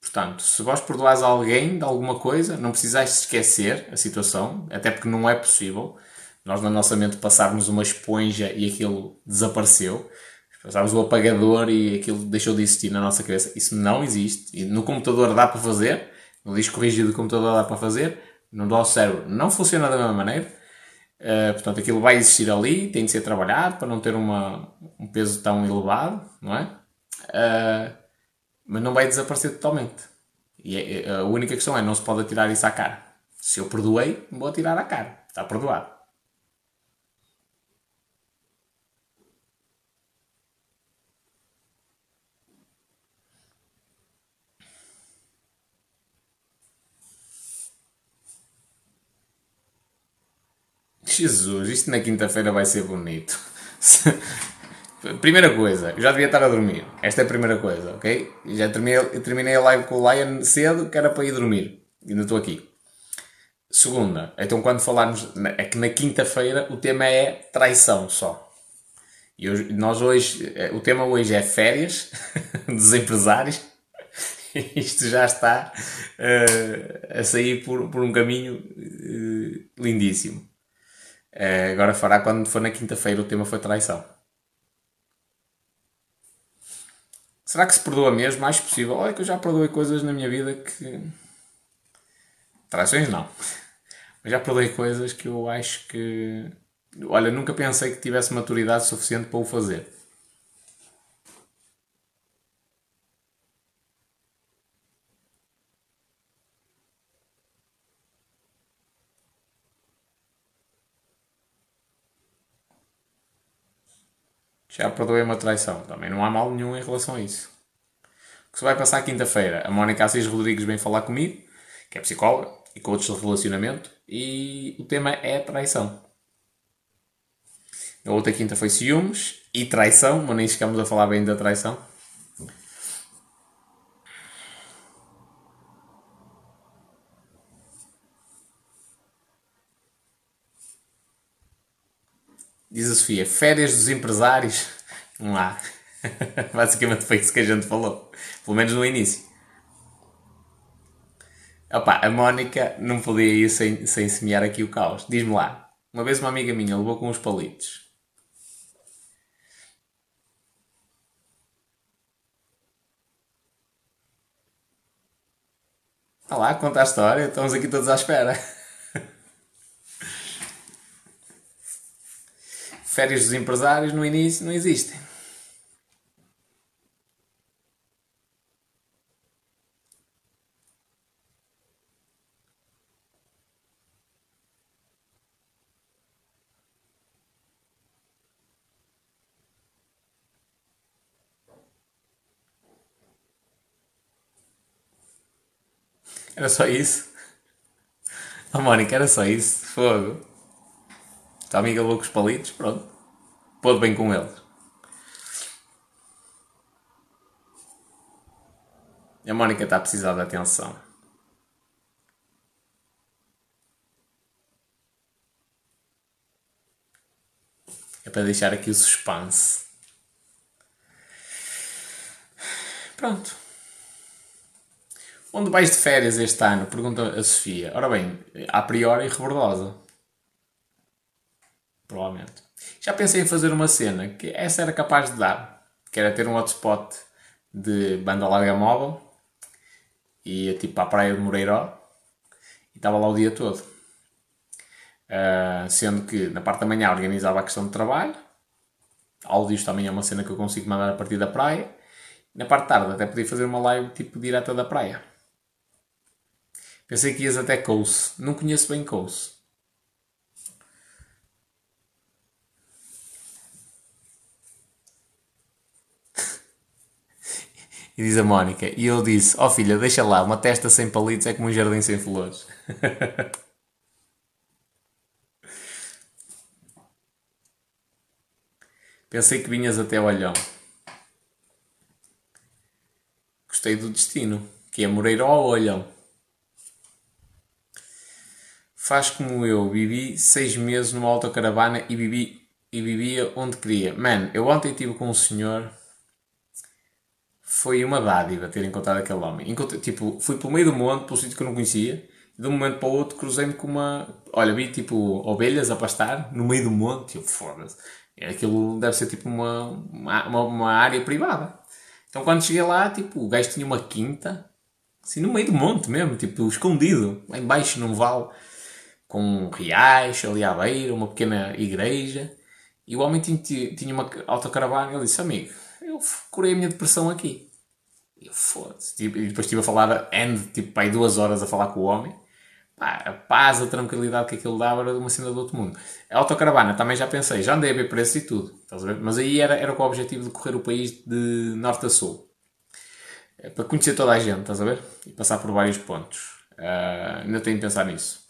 Portanto, se vós perdoares alguém de alguma coisa, não precisais esquecer a situação, até porque não é possível Nós na nossa mente passarmos uma esponja e aquilo desapareceu. Passarmos o apagador e aquilo deixou de existir na nossa cabeça. Isso não existe. E no computador dá para fazer. No disco rígido do computador dá para fazer. No nosso cérebro não funciona da mesma maneira. Uh, portanto, aquilo vai existir ali, tem de ser trabalhado para não ter uma, um peso tão elevado, não é? Uh, mas não vai desaparecer totalmente. E é, é, a única questão é, não se pode atirar isso à cara. Se eu perdoei, vou atirar à cara. Está perdoado. Jesus, isto na quinta-feira vai ser bonito. primeira coisa, eu já devia estar a dormir. Esta é a primeira coisa, ok? Já terminei, terminei a live com o Lion cedo, que era para ir dormir. Ainda estou aqui. Segunda, então quando falarmos. É que na quinta-feira o tema é traição só. E nós hoje. É, o tema hoje é férias dos empresários. Isto já está uh, a sair por, por um caminho uh, lindíssimo. Uh, agora fará quando for na quinta-feira o tema foi traição. Será que se perdoa mesmo? Mais possível. Olha que eu já perdoei coisas na minha vida que. Traições não. Mas já perdoei coisas que eu acho que. Olha, nunca pensei que tivesse maturidade suficiente para o fazer. Já perdoei uma traição. Também não há mal nenhum em relação a isso. O que se vai passar quinta-feira? A Mónica Assis Rodrigues vem falar comigo, que é psicóloga e coach de relacionamento, e o tema é traição. A outra quinta foi ciúmes e traição, mas nem chegamos a falar bem da traição. Diz a Sofia, férias dos empresários? Não há. Basicamente foi isso que a gente falou. Pelo menos no início. Opa, a Mónica não podia ir sem, sem semear aqui o caos. Diz-me lá. Uma vez uma amiga minha levou com uns palitos. Está lá, conta a história. Estamos aqui todos à espera. Férias dos empresários no início não existem. Era só isso? A oh, Mónica, era só isso? Fogo. Tua amiga levou com os palitos, pronto. Pôde bem com eles. A Mónica está a precisar de atenção. É para deixar aqui o suspense. Pronto. Onde vais de férias este ano? Pergunta a Sofia. Ora bem, a priori rebordosa. Provavelmente. Já pensei em fazer uma cena que essa era capaz de dar. Que era ter um hotspot de banda larga móvel. Ia tipo a praia de Moreiró. E estava lá o dia todo. Uh, sendo que na parte da manhã organizava a questão de trabalho. Áudios também é uma cena que eu consigo mandar a partir da praia. Na parte de tarde até podia fazer uma live tipo direta da praia. Pensei que ias até Coase. Não conheço bem Coase. E diz a Mónica, e eu disse: Ó oh filha, deixa lá, uma testa sem palitos é como um jardim sem flores. Pensei que vinhas até o olhão. Gostei do destino, que é Moreiro ou Olhão. Faz como eu, vivi seis meses numa autocaravana e, vivi, e vivia onde queria. Man, eu ontem estive com um senhor. Foi uma dádiva ter encontrado aquele homem. Encontrei, tipo, fui pelo meio do monte, pelo sítio que eu não conhecia. de um momento para o outro cruzei-me com uma. Olha, vi tipo ovelhas a pastar no meio do monte. Eu, foda-se. Aquilo deve ser tipo uma, uma, uma área privada. Então quando cheguei lá, tipo, o gajo tinha uma quinta, assim no meio do monte mesmo, tipo, escondido, lá embaixo num vale, com um riacho ali à beira, uma pequena igreja. E o homem tinha, tinha uma autocaravana e ele disse, amigo, eu curei a minha depressão aqui. E eu, foda-se. E depois estive a falar, tipo, aí duas horas a falar com o homem pá, a paz, a tranquilidade que aquilo dava era de uma cena do outro mundo. A autocaravana também já pensei, já andei a ver preços e tudo, mas aí era, era com o objetivo de correr o país de norte a sul. É para conhecer toda a gente, estás a ver? E passar por vários pontos. Uh, ainda tenho de pensar nisso.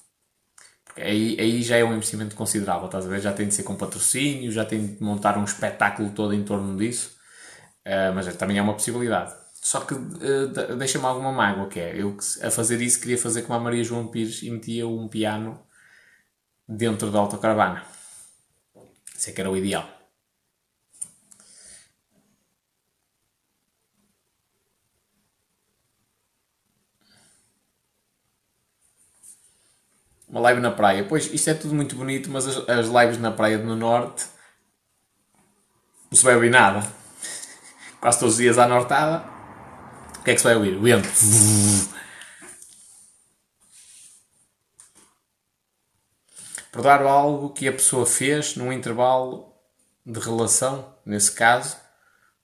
Porque aí, aí já é um investimento considerável, estás a ver? Já tem de ser com patrocínio, já tem de montar um espetáculo todo em torno disso. Uh, mas também é uma possibilidade. Só que uh, deixa-me alguma mágoa, que é, eu a fazer isso queria fazer como a Maria João Pires e metia um piano dentro da autocaravana. Isso é que era o ideal. Uma live na praia. Pois, isto é tudo muito bonito, mas as, as lives na praia do Norte não se ouvir nada. Quase todos os dias à nortada que é que se vai ouvir? O vento. Perdoar algo que a pessoa fez num intervalo de relação, nesse caso,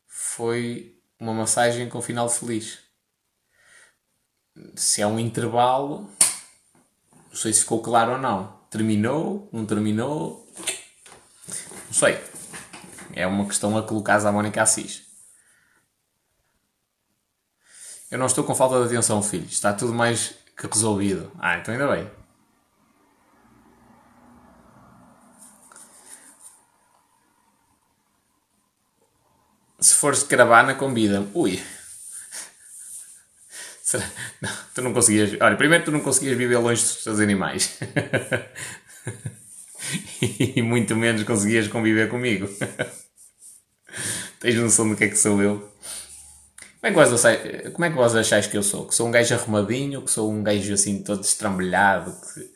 foi uma massagem com final feliz. Se é um intervalo, não sei se ficou claro ou não. Terminou? Não terminou? Não sei. É uma questão a colocar à Mónica Assis. Eu não estou com falta de atenção, filho. Está tudo mais que resolvido. Ah, então ainda bem. Se fores de caravana, convida-me. Ui. Será? Não, tu não conseguias. Olha, primeiro tu não conseguias viver longe dos teus animais. e muito menos conseguias conviver comigo. Tens noção do que é que sou eu? Como é, que vós achais, como é que vós achais que eu sou? Que sou um gajo arrumadinho? Que sou um gajo assim todo estrambelhado? Que,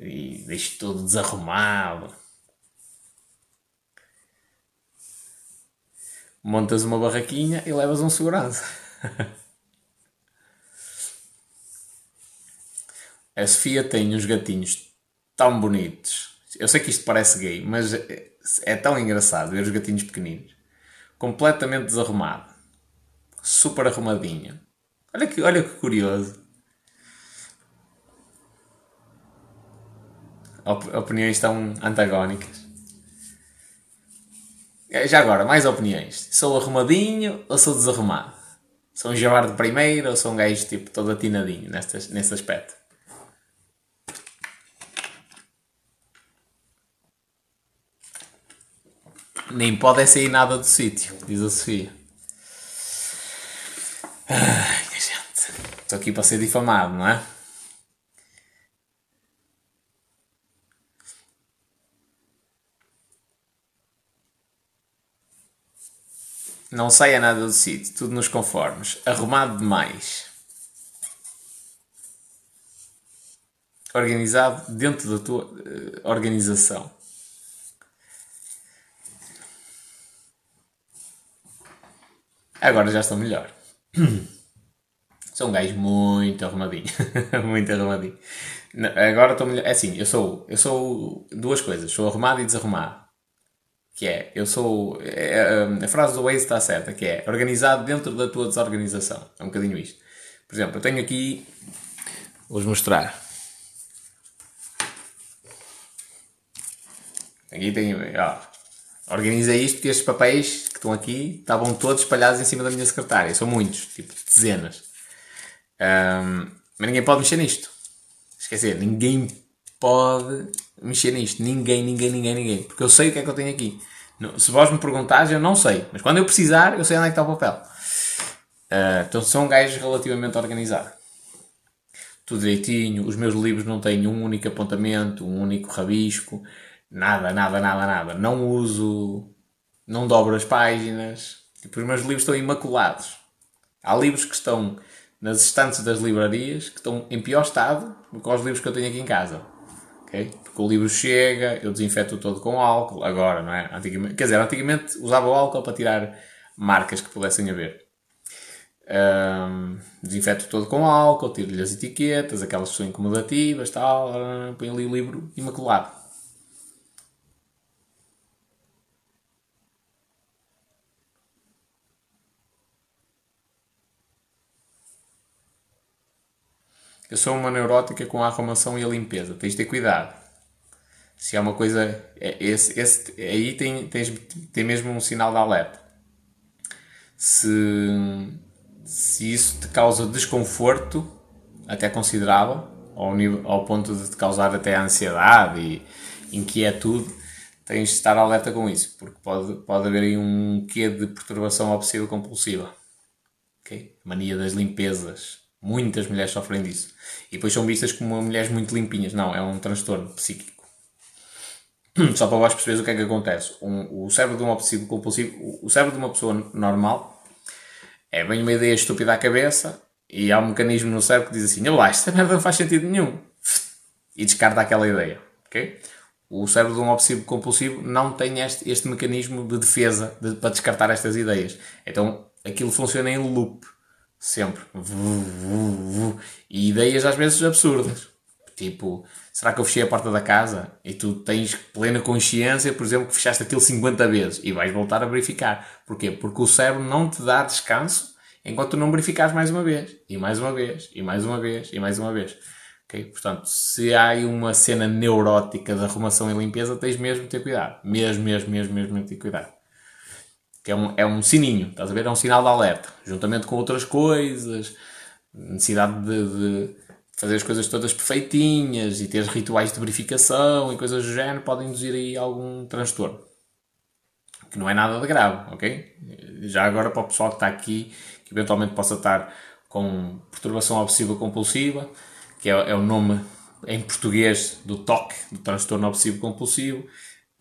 e deixo todo desarrumado? Montas uma barraquinha e levas um segurança. A Sofia tem uns gatinhos tão bonitos. Eu sei que isto parece gay, mas é, é tão engraçado ver os gatinhos pequeninos. Completamente desarrumado super arrumadinho. Olha que, olha que curioso. Op opiniões tão antagónicas. É, já agora, mais opiniões. Sou arrumadinho ou sou desarrumado? Sou um javar de primeira ou sou um gajo tipo todo atinadinho neste, nesse aspecto? Nem pode sair nada do sítio, diz a Sofia. Ai, gente. Estou aqui para ser difamado, não é? Não saia nada do sítio, tudo nos conformes. Arrumado demais. Organizado dentro da tua uh, organização. Agora já estou melhor. Sou um gajo muito arrumadinho. muito arrumadinho. Agora estou melhor. É assim, eu sou, eu sou duas coisas. Sou arrumado e desarrumado. Que é, eu sou. É, a frase do Waze está certa, que é organizado dentro da tua desorganização. É um bocadinho isto. Por exemplo, eu tenho aqui. Vou-vos mostrar. Aqui tenho. Ó, organizei isto porque estes papéis que estão aqui estavam todos espalhados em cima da minha secretária. São muitos, tipo dezenas. Um, mas ninguém pode mexer nisto. Esquecer, ninguém pode mexer nisto. Ninguém, ninguém, ninguém, ninguém. Porque eu sei o que é que eu tenho aqui. Se vós me perguntares, eu não sei. Mas quando eu precisar, eu sei onde é que está o papel. Uh, então sou um relativamente organizado. Tudo direitinho. Os meus livros não têm um único apontamento, um único rabisco. Nada, nada, nada, nada. Não uso. Não dobro as páginas. Tipo, os meus livros estão imaculados. Há livros que estão nas estantes das livrarias que estão em pior estado do que os livros que eu tenho aqui em casa. Okay? Porque o livro chega, eu desinfeto todo com álcool, agora, não é? Antigamente, quer dizer, antigamente usava o álcool para tirar marcas que pudessem haver. Um, desinfeto todo com álcool, tiro-lhe as etiquetas, aquelas que são incomodativas, tal, põe ali o livro imaculado. Eu sou uma neurótica com a arrumação e a limpeza. Tens de ter cuidado. Se é uma coisa. É, esse, esse, aí tem, tens, tem mesmo um sinal de alerta. Se, se isso te causa desconforto, até considerável, ao, nível, ao ponto de te causar até ansiedade e inquietude, tens de estar alerta com isso, porque pode, pode haver aí um quê de perturbação obsessiva compulsiva. Okay? Mania das limpezas. Muitas mulheres sofrem disso. E depois são vistas como mulheres muito limpinhas. Não, é um transtorno psíquico. Só para vós perceberes o que é que acontece. Um, o cérebro de um obsessivo compulsivo, o cérebro de uma pessoa normal, é bem uma ideia estúpida à cabeça e há um mecanismo no cérebro que diz assim: Eu acho, esta merda não faz sentido nenhum. E descarta aquela ideia. O cérebro de um obsessivo compulsivo não tem este, este mecanismo de defesa de, para descartar estas ideias. Então aquilo funciona em loop. Sempre. E ideias às vezes absurdas. Tipo, será que eu fechei a porta da casa? E tu tens plena consciência, por exemplo, que fechaste aquilo 50 vezes e vais voltar a verificar. Porquê? Porque o cérebro não te dá descanso enquanto tu não verificares mais uma vez, e mais uma vez, e mais uma vez, e mais uma vez. Okay? Portanto, se há aí uma cena neurótica de arrumação e limpeza, tens mesmo de ter cuidado. Mesmo, mesmo, mesmo, mesmo de ter cuidado que é um, é um sininho, estás a ver? É um sinal de alerta, juntamente com outras coisas, necessidade de, de fazer as coisas todas perfeitinhas e ter rituais de verificação e coisas do género podem induzir aí algum transtorno. Que não é nada de grave, ok? Já agora para o pessoal que está aqui, que eventualmente possa estar com perturbação obsessiva compulsiva, que é, é o nome em português do TOC, do transtorno obsessivo compulsivo,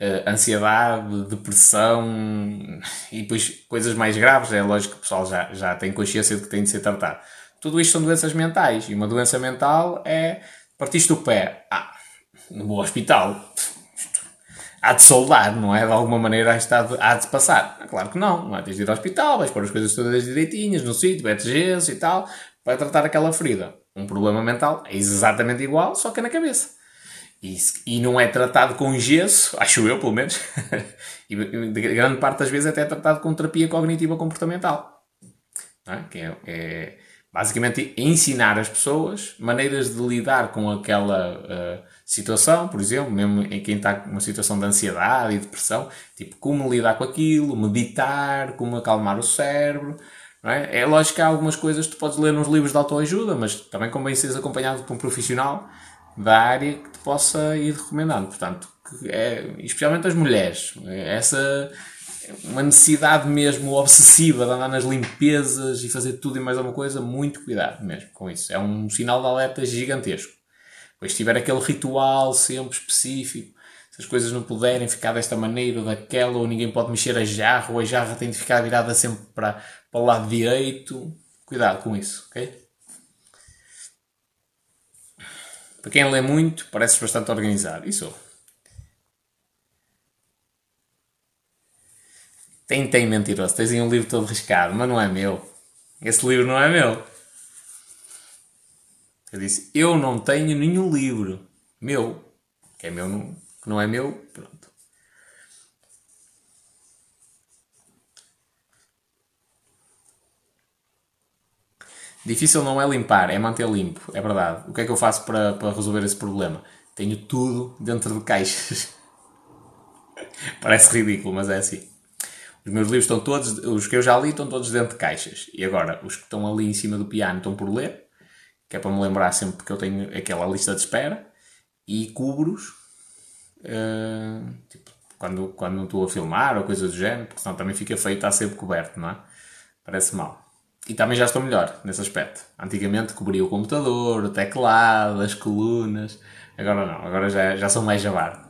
uh, ansiedade, depressão e depois coisas mais graves. É lógico que o pessoal já, já tem consciência de que tem de ser tratado. Tudo isto são doenças mentais e uma doença mental é partiste o pé. Ah, no bom hospital. Há de soldar, não é? De alguma maneira há de passar. Claro que não. Não é? Tens de ir ao hospital, vais pôr as coisas todas direitinhas, no sítio, metes gesso e tal, vai tratar aquela ferida. Um problema mental é exatamente igual, só que é na cabeça. E, e não é tratado com gesso, acho eu pelo menos, e grande parte das vezes até é tratado com terapia cognitiva comportamental. É? Que é, é, basicamente ensinar as pessoas maneiras de lidar com aquela uh, situação, por exemplo, mesmo em quem está com uma situação de ansiedade e depressão, tipo como lidar com aquilo, meditar, como acalmar o cérebro. É? é? lógico que há algumas coisas que tu podes ler nos livros de autoajuda, mas também convém seres acompanhado por um profissional da área que te possa ir recomendando. Portanto, é, especialmente as mulheres, essa uma necessidade mesmo obsessiva de andar nas limpezas e fazer tudo e mais alguma coisa, muito cuidado mesmo com isso. É um sinal de alerta gigantesco. Pois se tiver aquele ritual sempre específico, se as coisas não puderem ficar desta maneira ou daquela, ou ninguém pode mexer a jarra, ou a jarra tem de ficar virada sempre para, para o lado direito, cuidado com isso, ok? Para quem lê muito, pareces bastante organizado. Isso. Tem, tem, mentiroso. Tens aí um livro todo riscado, mas não é meu. Esse livro não é meu. Eu disse, eu não tenho nenhum livro meu. Que é meu, não, que não é meu, pronto. Difícil não é limpar, é manter limpo, é verdade. O que é que eu faço para, para resolver esse problema? Tenho tudo dentro de caixas. Parece ridículo, mas é assim. Os meus livros estão todos, os que eu já li estão todos dentro de caixas. E agora, os que estão ali em cima do piano estão por ler, que é para me lembrar sempre que eu tenho aquela lista de espera, e cubros, uh, tipo, quando, quando não estou a filmar ou coisa do género, porque senão também fica feio estar sempre coberto, não é? Parece mal. E também já estou melhor nesse aspecto. Antigamente cobria o computador, o teclado, as colunas. Agora não, agora já, já sou mais javar.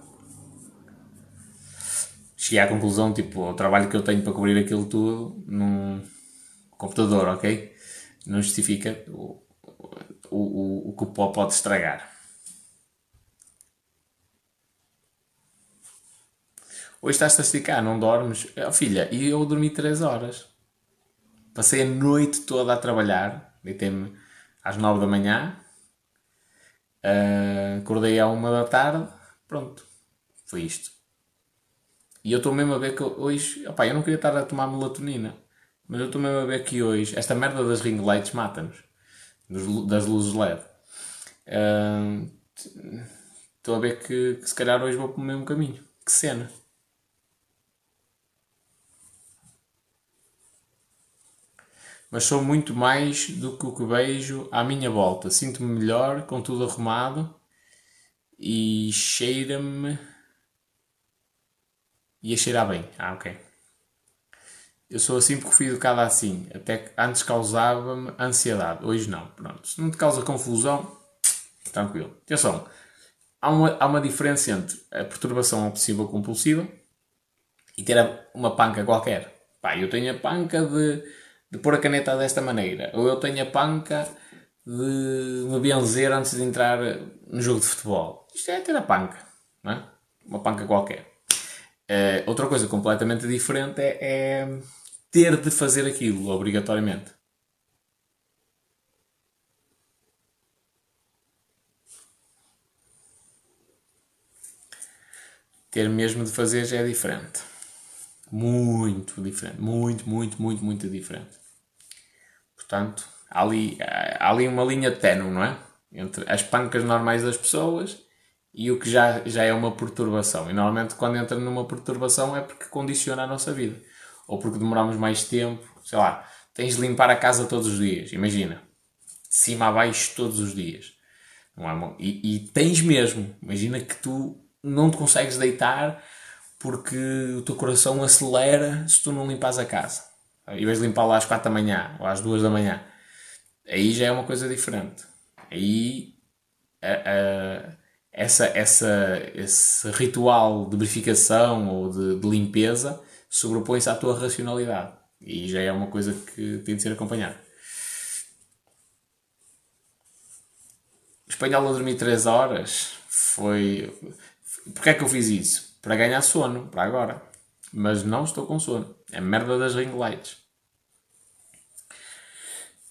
Cheguei à conclusão, tipo, o trabalho que eu tenho para cobrir aquilo tudo num computador, ok? não justifica o, o, o, o que o pó pode estragar. Hoje estás-te a esticar, não dormes. Oh, filha, e eu dormi 3 horas. Passei a noite toda a trabalhar. Deitei-me às 9 da manhã. Uh, acordei à 1 da tarde. Pronto. Foi isto. E eu estou mesmo a ver que hoje. Opa, eu não queria estar a tomar melatonina. Mas eu estou mesmo a ver que hoje. Esta merda das ring lights mata-nos. Das luzes LED. Uh, estou a ver que, que se calhar hoje vou para o mesmo caminho. Que cena. Mas sou muito mais do que o que vejo à minha volta. Sinto-me melhor, com tudo arrumado e cheira-me. e a cheirar bem. Ah, ok. Eu sou assim porque fui educado assim. Até que antes causava-me ansiedade. Hoje não. Pronto. Se não te causa confusão, tranquilo. Atenção. Há uma, há uma diferença entre a perturbação obsessiva compulsiva e ter uma panca qualquer. Pá, eu tenho a panca de de pôr a caneta desta maneira, ou eu tenho a panca de me benzer antes de entrar no jogo de futebol. Isto é ter a panca, não é? Uma panca qualquer. Uh, outra coisa completamente diferente é, é ter de fazer aquilo, obrigatoriamente. Ter mesmo de fazer já é diferente. Muito diferente. Muito, muito, muito, muito diferente. Portanto, há ali, há ali uma linha ténue, não é? Entre as pancas normais das pessoas e o que já, já é uma perturbação. E normalmente quando entra numa perturbação é porque condiciona a nossa vida. Ou porque demoramos mais tempo, sei lá, tens de limpar a casa todos os dias, imagina. De cima a baixo todos os dias. Não é e, e tens mesmo, imagina que tu não te consegues deitar porque o teu coração acelera se tu não limpas a casa de limpar lá às 4 da manhã ou às 2 da manhã, aí já é uma coisa diferente. Aí a, a, essa, essa, esse ritual de verificação ou de, de limpeza sobrepõe-se à tua racionalidade. E já é uma coisa que tem de ser acompanhada. Espanhol a dormir 3 horas foi. Porquê é que eu fiz isso? Para ganhar sono, para agora. Mas não estou com sono. É merda das ring lights.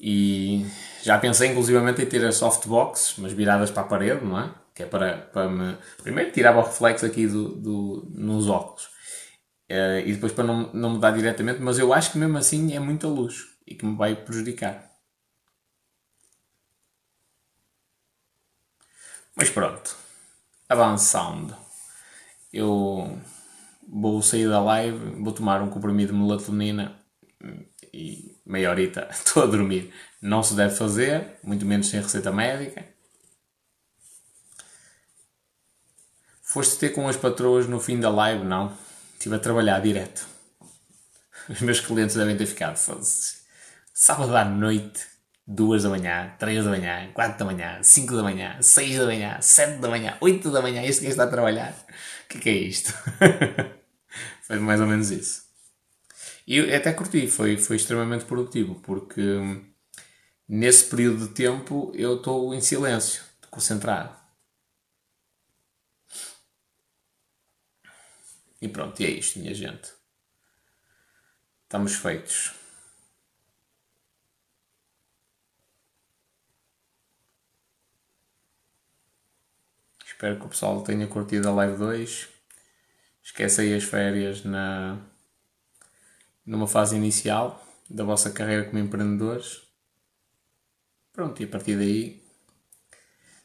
E já pensei inclusivamente em ter a softbox, mas viradas para a parede, não é? Que é para, para me. Primeiro tirava o reflexo aqui do, do, nos óculos. Uh, e depois para não, não mudar diretamente, mas eu acho que mesmo assim é muita luz e que me vai prejudicar. Mas pronto, avançando. Eu vou sair da live, vou tomar um comprimido de melatonina e meia horita estou a dormir. Não se deve fazer, muito menos sem receita médica. Foste ter com as patroas no fim da live? Não. Estive a trabalhar direto. Os meus clientes devem ter ficado. Sábado à noite, 2 da manhã, 3 da manhã, 4 da manhã, 5 da manhã, 6 da manhã, 7 da manhã, 8 da manhã. Este que está a trabalhar. O que, que é isto? Foi mais ou menos isso. E até curti, foi, foi extremamente produtivo, porque hum, nesse período de tempo eu estou em silêncio, concentrado. E pronto, e é isto, minha gente. Estamos feitos. Espero que o pessoal tenha curtido a live 2 esquece aí as férias na, numa fase inicial da vossa carreira como empreendedores. Pronto, e a partir daí,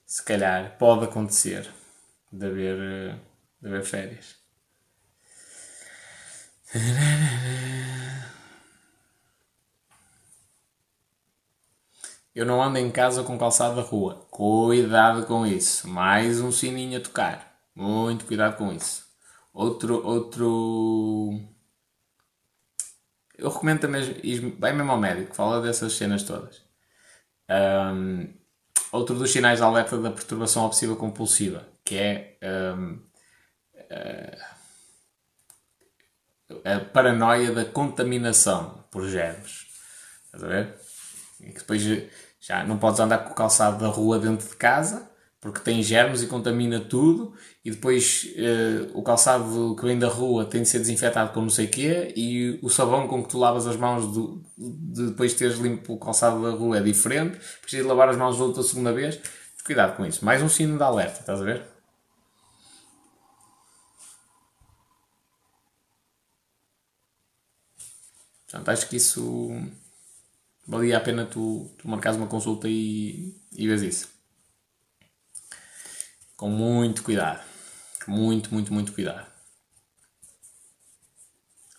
se calhar, pode acontecer de haver, de haver férias. Eu não ando em casa com calçado da rua. Cuidado com isso. Mais um sininho a tocar. Muito cuidado com isso. Outro, outro. Eu recomendo também. Vai mesmo ao médico, fala dessas cenas todas. Um, outro dos sinais de alerta da perturbação obsessiva compulsiva, que é um, a paranoia da contaminação por germes. Estás a ver? E que depois já não podes andar com o calçado da rua dentro de casa porque tem germes e contamina tudo e depois eh, o calçado que vem da rua tem de ser desinfetado com não sei o quê e o sabão com que tu lavas as mãos do, de depois de teres limpo o calçado da rua é diferente, precisas de lavar as mãos outra segunda vez. Cuidado com isso. Mais um sino de alerta, estás a ver? Portanto, acho que isso valia a pena tu, tu marcares uma consulta e, e vês isso. Com muito cuidado. Muito, muito, muito cuidado.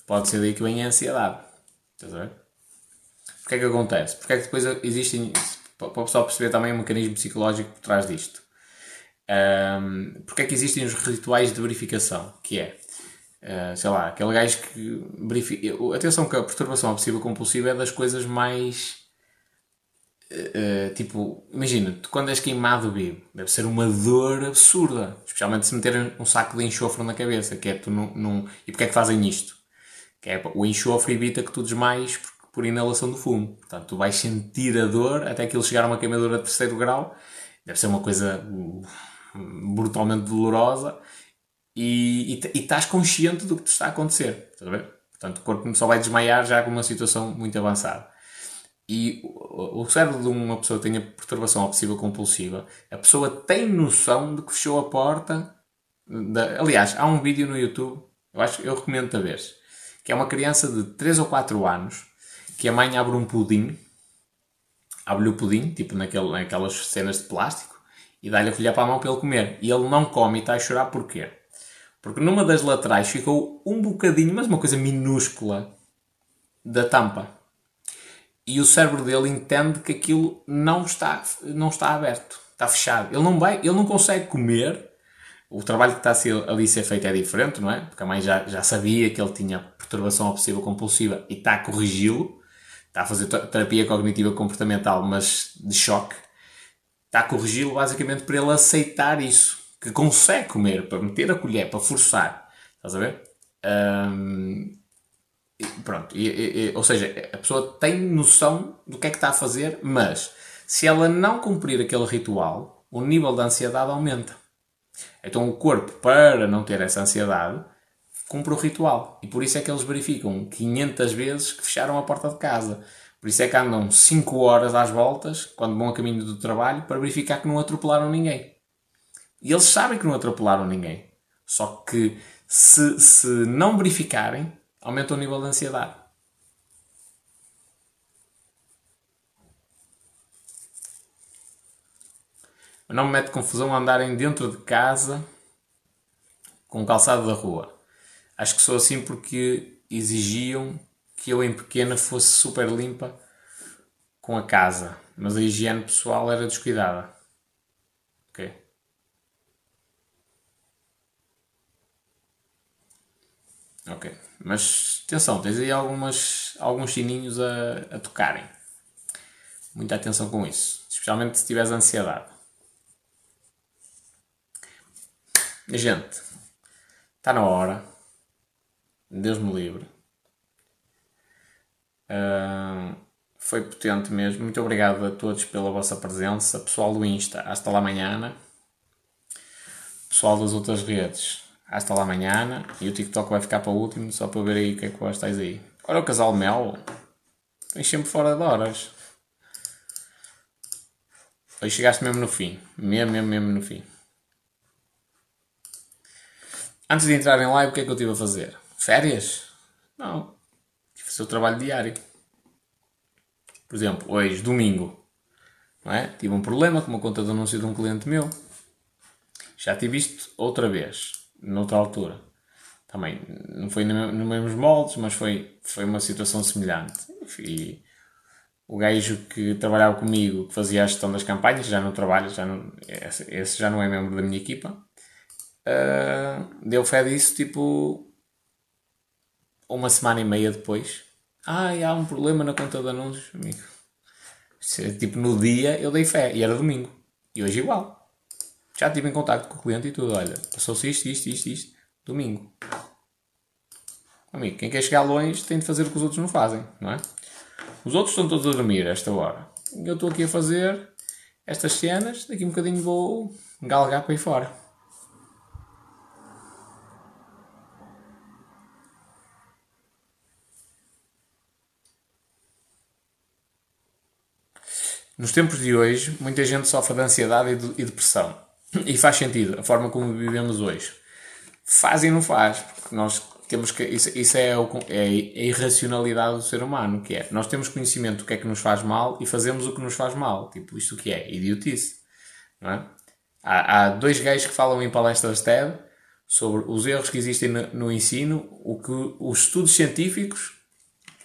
Pode ser daí que vem a ansiedade. Estás a ver? Porquê é que acontece? Porque é que depois existem. Para o pessoal perceber também o mecanismo psicológico por trás disto. Um, porque é que existem os rituais de verificação? Que é Uh, sei lá, aquele gajo que verifica. Atenção que a perturbação obsessiva compulsiva é das coisas mais. Uh, tipo, imagina, tu quando és queimado vivo, deve ser uma dor absurda, especialmente se meterem um saco de enxofre na cabeça, que é tu não. E porque é que fazem isto? Que é, o enxofre evita que tu desmaies por, por inalação do fumo. Portanto, tu vais sentir a dor até que ele chegar a uma queimadura de terceiro grau. Deve ser uma coisa brutalmente dolorosa e, e, e estás consciente do que te está a acontecer. Ver? Portanto, o corpo só vai desmaiar já com uma situação muito avançada. E o, cérebro de uma pessoa que tenha perturbação obsessiva compulsiva, a pessoa tem noção de que fechou a porta. Aliás, há um vídeo no YouTube, eu acho eu recomendo a vez, que é uma criança de 3 ou 4 anos que a mãe abre um pudim, abre-lhe o pudim, tipo naquele, naquelas cenas de plástico, e dá-lhe a colher para a mão para ele comer. E ele não come e está a chorar porquê? Porque numa das laterais ficou um bocadinho, mas uma coisa minúscula, da tampa. E o cérebro dele entende que aquilo não está, não está aberto, está fechado. Ele não vai, ele não consegue comer. O trabalho que está a ser, ali a ser feito é diferente, não é? Porque a mãe já, já sabia que ele tinha perturbação obsessiva compulsiva e está a corrigi-lo. Está a fazer terapia cognitiva comportamental, mas de choque. Está a corrigi-lo basicamente para ele aceitar isso que consegue comer, para meter a colher, para forçar. Estás a ver? Pronto. E, e, ou seja, a pessoa tem noção do que é que está a fazer, mas se ela não cumprir aquele ritual, o nível de ansiedade aumenta. Então o corpo, para não ter essa ansiedade, cumpre o ritual. E por isso é que eles verificam 500 vezes que fecharam a porta de casa. Por isso é que andam 5 horas às voltas, quando vão a caminho do trabalho, para verificar que não atropelaram ninguém. E eles sabem que não atropelaram ninguém. Só que se, se não verificarem, aumenta o nível de ansiedade. não me mete confusão andarem dentro de casa com o calçado da rua. Acho que sou assim porque exigiam que eu em pequena fosse super limpa com a casa, mas a higiene pessoal era descuidada. Ok? Ok. Mas atenção, tens aí algumas, alguns sininhos a, a tocarem. Muita atenção com isso. Especialmente se tiveres ansiedade. Gente, está na hora. Deus me livre. Uh, foi potente mesmo. Muito obrigado a todos pela vossa presença. Pessoal do Insta, hasta lá amanhã. Pessoal das outras redes, hasta lá amanhã e o TikTok vai ficar para o último só para ver aí o que é que gostais aí. Olha o casal Mel, vem sempre fora de horas. Hoje chegaste mesmo no fim, mesmo, mesmo, mesmo no fim. Antes de entrar em live, o que é que eu estive a fazer? Férias? Não. Tive o trabalho diário. Por exemplo, hoje, domingo, não é? tive um problema com uma conta de anúncio de um cliente meu. Já tive isto outra vez noutra altura. Também não foi nos mesmos moldes, mas foi, foi uma situação semelhante. E o gajo que trabalhava comigo, que fazia a gestão das campanhas, já não trabalha, já não, esse, esse já não é membro da minha equipa, uh, deu fé disso tipo uma semana e meia depois. Ah, há um problema na conta de anúncios, amigo. Tipo, no dia eu dei fé, e era domingo. E hoje igual. Já estive em contato com o cliente e tudo. Olha, passou-se isto, isto, isto, isto. Domingo. amigo, quem quer chegar longe tem de fazer o que os outros não fazem, não é? Os outros estão todos a dormir a esta hora. Eu estou aqui a fazer estas cenas, daqui um bocadinho vou galgar para aí fora. Nos tempos de hoje, muita gente sofre de ansiedade e, depressão. E faz sentido, a forma como vivemos hoje. Faz e não faz, porque nós temos que. Isso, isso é, o, é, a irracionalidade do ser humano, que é. Nós temos conhecimento do que é que nos faz mal e fazemos o que nos faz mal. Tipo, isto que é? Idiotice. Não é? Há, há dois gajos que falam em palestras TED sobre os erros que existem no, no ensino, o que os estudos científicos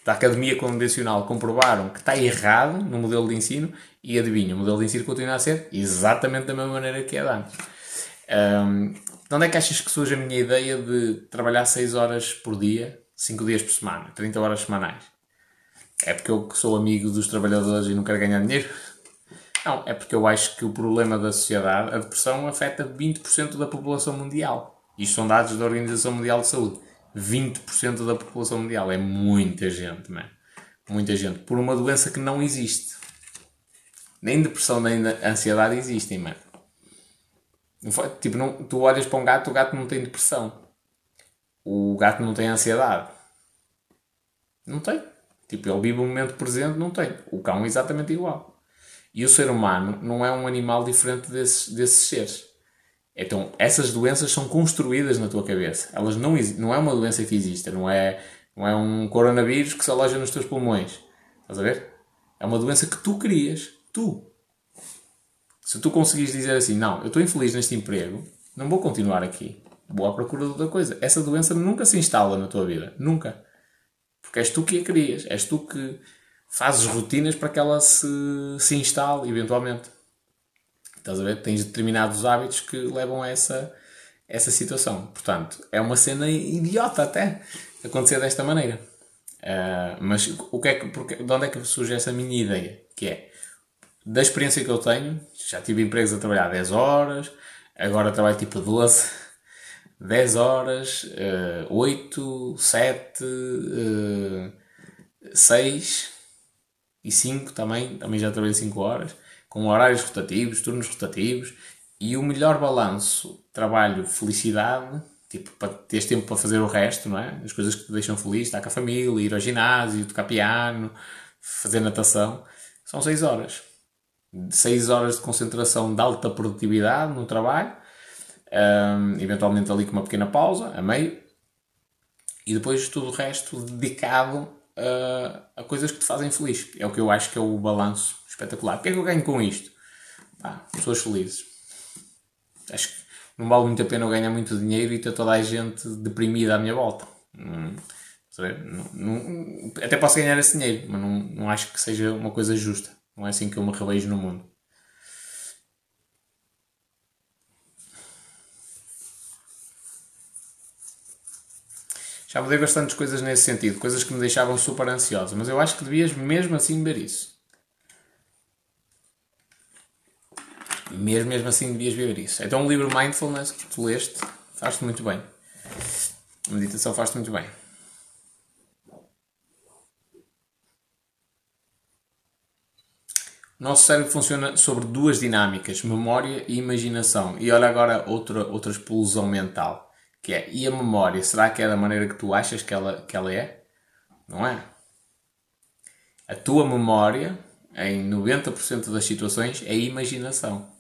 da Academia Convencional comprovaram que está errado no modelo de ensino e adivinha, o modelo de ensino continua a ser exatamente da mesma maneira que é de antes. Um, de onde é que achas que surge a minha ideia de trabalhar 6 horas por dia, 5 dias por semana, 30 horas semanais? É porque eu sou amigo dos trabalhadores e não quero ganhar dinheiro? Não, é porque eu acho que o problema da sociedade, a depressão, afeta 20% da população mundial. Isto são dados da Organização Mundial de Saúde. 20% da população mundial. É muita gente, man. Muita gente. Por uma doença que não existe. Nem depressão, nem ansiedade existem, mano. Tipo, não, tu olhas para um gato, o gato não tem depressão. O gato não tem ansiedade. Não tem. Tipo, ele vive o momento presente, não tem. O cão é exatamente igual. E o ser humano não é um animal diferente desses, desses seres. Então, essas doenças são construídas na tua cabeça. Elas não, não é uma doença que existe, não é, não é um coronavírus que se aloja nos teus pulmões. Estás a ver? É uma doença que tu crias. Tu. Se tu conseguires dizer assim, não, eu estou infeliz neste emprego, não vou continuar aqui. Vou à procura de outra coisa. Essa doença nunca se instala na tua vida. Nunca. Porque és tu que a crias. És tu que fazes rotinas para que ela se, se instale, eventualmente. Estás a ver? Tens determinados hábitos que levam a essa, essa situação. Portanto, é uma cena idiota até acontecer desta maneira. Uh, mas o que é que, porque, de onde é que surge essa minha ideia? Que é, da experiência que eu tenho, já tive empregos a trabalhar 10 horas, agora trabalho tipo 12, 10 horas, uh, 8, 7, uh, 6 e 5 também, também já trabalhei 5 horas com horários rotativos, turnos rotativos e o melhor balanço trabalho-felicidade, tipo, para teres tempo para fazer o resto, não é? As coisas que te deixam feliz, estar com a família, ir ao ginásio, tocar piano, fazer natação, são 6 horas. 6 horas de concentração de alta produtividade no trabalho, um, eventualmente ali com uma pequena pausa, a meio, e depois tudo o resto dedicado a, a coisas que te fazem feliz. É o que eu acho que é o balanço espetacular. O que é que eu ganho com isto? Pá, pessoas felizes. Acho que não vale muito a pena eu ganhar muito dinheiro e ter toda a gente deprimida à minha volta. Hum, não, não, até posso ganhar esse dinheiro, mas não, não acho que seja uma coisa justa. Não é assim que eu me revejo no mundo. Já mudei bastantes coisas nesse sentido, coisas que me deixavam super ansioso, mas eu acho que devias mesmo assim ver isso. mesmo, mesmo assim devias ver isso. Então o livro Mindfulness que tu leste faz-te muito bem. A meditação faz-te muito bem. Nosso cérebro funciona sobre duas dinâmicas, memória e imaginação. E olha agora outra, outra explosão mental, que é, e a memória, será que é da maneira que tu achas que ela, que ela é? Não é? A tua memória, em 90% das situações, é imaginação.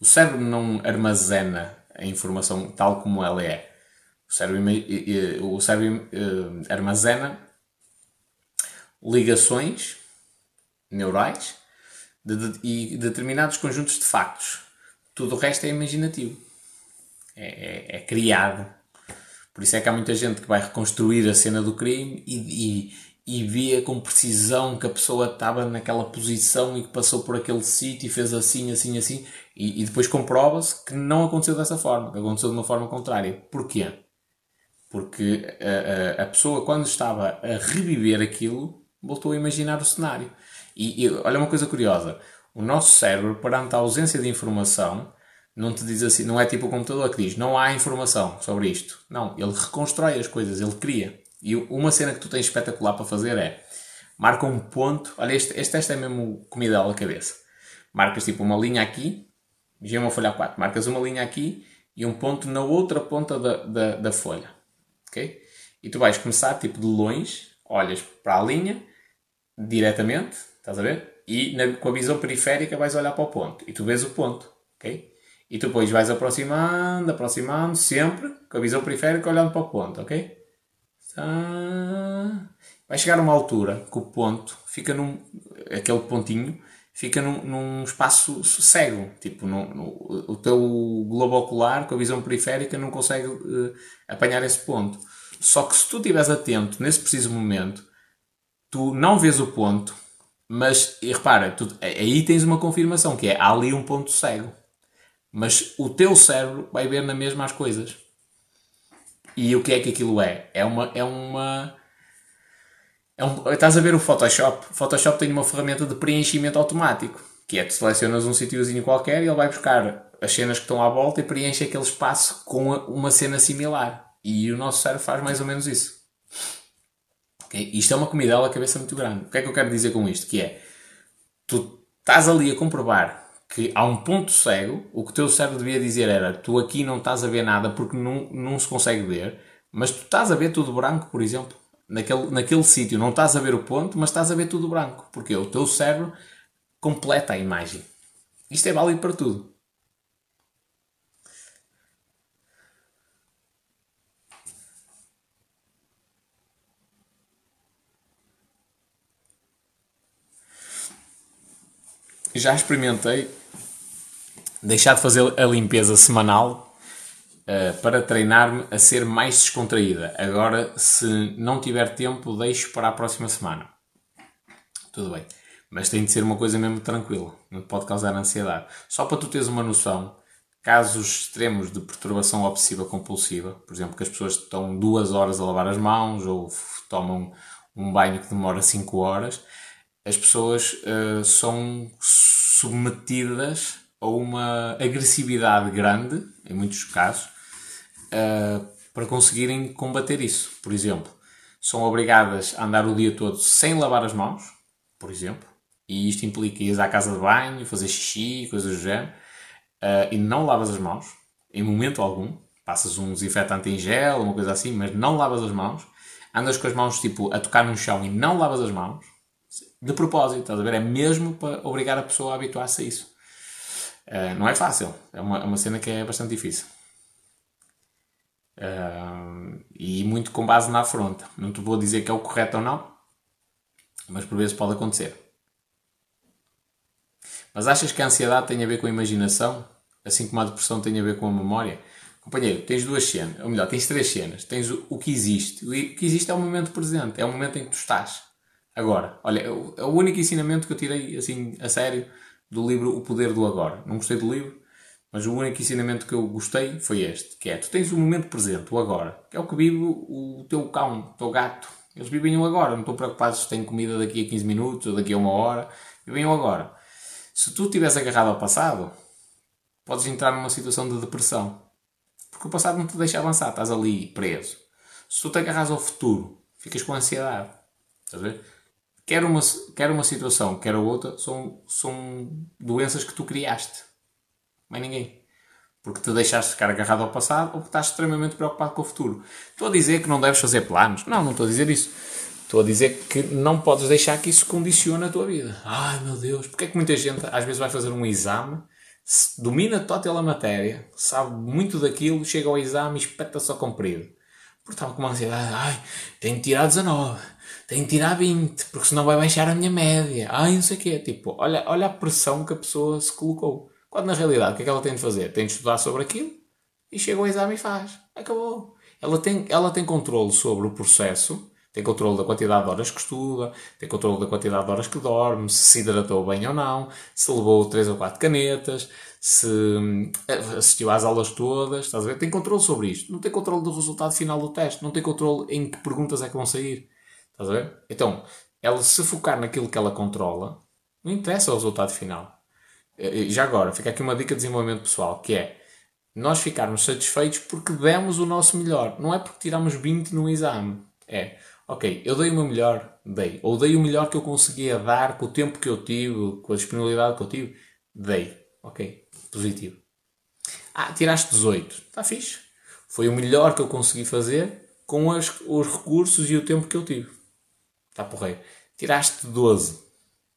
O cérebro não armazena a informação tal como ela é. O cérebro, o cérebro eh, armazena ligações neurais de, de, e determinados conjuntos de factos. Tudo o resto é imaginativo. É, é, é, criado. Por isso é que há muita gente que vai reconstruir a cena do crime e, e e com precisão que a pessoa estava naquela posição e que passou por aquele sítio e fez assim, assim, assim, e, e depois comprova-se que não aconteceu dessa forma, que aconteceu de uma forma contrária. Porquê? Porque a, a, a, pessoa, quando estava a reviver aquilo, voltou a imaginar o cenário. E, e olha uma coisa curiosa: o nosso cérebro, perante a ausência de informação, não te diz assim, não é tipo o computador que diz não há informação sobre isto. Não, ele reconstrói as coisas, ele cria. E uma cena que tu tens espetacular para fazer é marca um ponto. Olha, este, este teste é mesmo comida à cabeça. Marcas tipo uma linha aqui, já uma folha A4. Marcas uma linha aqui e um ponto na outra ponta da, da, da folha. Ok? E tu vais começar tipo de longe, olhas para a linha diretamente, estás a ver? E na, com a visão periférica vais olhar para o ponto e tu vês o ponto, ok? E depois vais aproximando, aproximando, sempre com a visão periférica olhando para o ponto, ok? Vai chegar uma altura que o ponto fica num. aquele pontinho fica num, num espaço cego. Tipo, no, no, o teu globo ocular com a visão periférica não consegue uh, apanhar esse ponto. Só que se tu estiveres atento nesse preciso momento, tu não vês o ponto, mas e repara, tu, aí tens uma confirmação que é há ali um ponto cego. Mas o teu cérebro vai ver na mesma as coisas. E o que é que aquilo é? É uma. É uma é um, estás a ver o Photoshop? O Photoshop tem uma ferramenta de preenchimento automático, que é tu selecionas um sítiozinho qualquer e ele vai buscar as cenas que estão à volta e preenche aquele espaço com uma cena similar. E o nosso cérebro faz mais ou menos isso. Okay? Isto é uma comida à cabeça muito grande. O que é que eu quero dizer com isto? Que é, tu estás ali a comprovar que há um ponto cego, o que o teu cérebro devia dizer era, tu aqui não estás a ver nada porque não, não se consegue ver, mas tu estás a ver tudo branco, por exemplo naquele, naquele sítio não estás a ver o ponto, mas estás a ver tudo branco, porque o teu cérebro completa a imagem. Isto é válido para tudo. Já experimentei deixar de fazer a limpeza semanal uh, para treinar-me a ser mais descontraída. Agora, se não tiver tempo, deixo para a próxima semana. Tudo bem. Mas tem de ser uma coisa mesmo tranquila. Não pode causar ansiedade. Só para tu teres uma noção, casos extremos de perturbação obsessiva compulsiva, por exemplo, que as pessoas estão duas horas a lavar as mãos ou tomam um banho que demora 5 horas, as pessoas uh, são submetidas a uma agressividade grande, em muitos casos, uh, para conseguirem combater isso. Por exemplo, são obrigadas a andar o dia todo sem lavar as mãos, por exemplo, e isto implica ir à casa de banho, fazer xixi, coisas do género, uh, e não lavas as mãos, em momento algum. Passas um desinfetante em gel, uma coisa assim, mas não lavas as mãos. Andas com as mãos tipo a tocar no chão e não lavas as mãos. De propósito, estás a ver? É mesmo para obrigar a pessoa a habituar-se a isso. Uh, não é fácil, é uma, é uma cena que é bastante difícil. Uh, e muito com base na afronta. Não te vou dizer que é o correto ou não, mas por vezes pode acontecer. Mas achas que a ansiedade tem a ver com a imaginação, assim como a depressão tem a ver com a memória? Companheiro, tens duas cenas, ou melhor, tens três cenas. Tens o, o que existe. O que existe é o momento presente, é o momento em que tu estás. Agora, olha, é o, é único ensinamento que eu tirei assim a sério do livro O Poder do Agora. Não gostei do livro, mas o único ensinamento que eu gostei foi este, que é, tu tens o momento presente, o agora, que é o que vive o teu cão, o teu gato. Eles vivem o agora, não estão preocupados se têm comida daqui a 15 minutos ou daqui a uma hora, vivem o agora. Se tu estiveres agarrado ao passado, podes entrar numa situação de depressão. Porque o passado não te deixa avançar, estás ali preso. Se tu te agarras ao futuro, ficas com ansiedade. Estás a ver? Quer uma, quer uma situação, quer a outra, são, são doenças que tu criaste mais ninguém. Porque te deixaste ficar agarrado ao passado ou estás extremamente preocupado com o futuro. Estou a dizer que não deves fazer planos. Não, não estou a dizer isso. Estou a dizer que não podes deixar que isso condicione a tua vida. Ai meu Deus, porque é que muita gente às vezes vai fazer um exame, domina total a matéria, sabe muito daquilo, chega ao exame e espeta só comprido. Porque estava com uma ansiedade, ai, tenho que tirar 19, tenho que tirar 20, porque senão vai baixar a minha média. Ai, não sei o quê. Tipo, olha, olha a pressão que a pessoa se colocou. Quando na realidade o que é que ela tem de fazer? Tem de estudar sobre aquilo e chega ao exame e faz. Acabou. Ela tem, ela tem controle sobre o processo, tem controle da quantidade de horas que estuda, tem controle da quantidade de horas que dorme, se se hidratou bem ou não, se levou 3 ou 4 canetas, se eh, assistiu às aulas todas, estás a ver? Tem controle sobre isto. Não tem controle do resultado final do teste, não tem controle em que perguntas é que vão sair. Estás a ver? Então, ela se focar naquilo que ela controla, não interessa o resultado final. Já agora, fica aqui uma dica de desenvolvimento pessoal, que é nós ficarmos satisfeitos porque demos o nosso melhor. Não é porque tiramos 20 no exame. É, ok, eu dei o meu melhor, dei. Ou dei o melhor que eu conseguia dar com o tempo que eu tive, com a disponibilidade que eu tive, dei. Ok, positivo. Ah, tiraste 18. Está fixe. Foi o melhor que eu consegui fazer com as, os recursos e o tempo que eu tive. Está porreiro. Tiraste 12.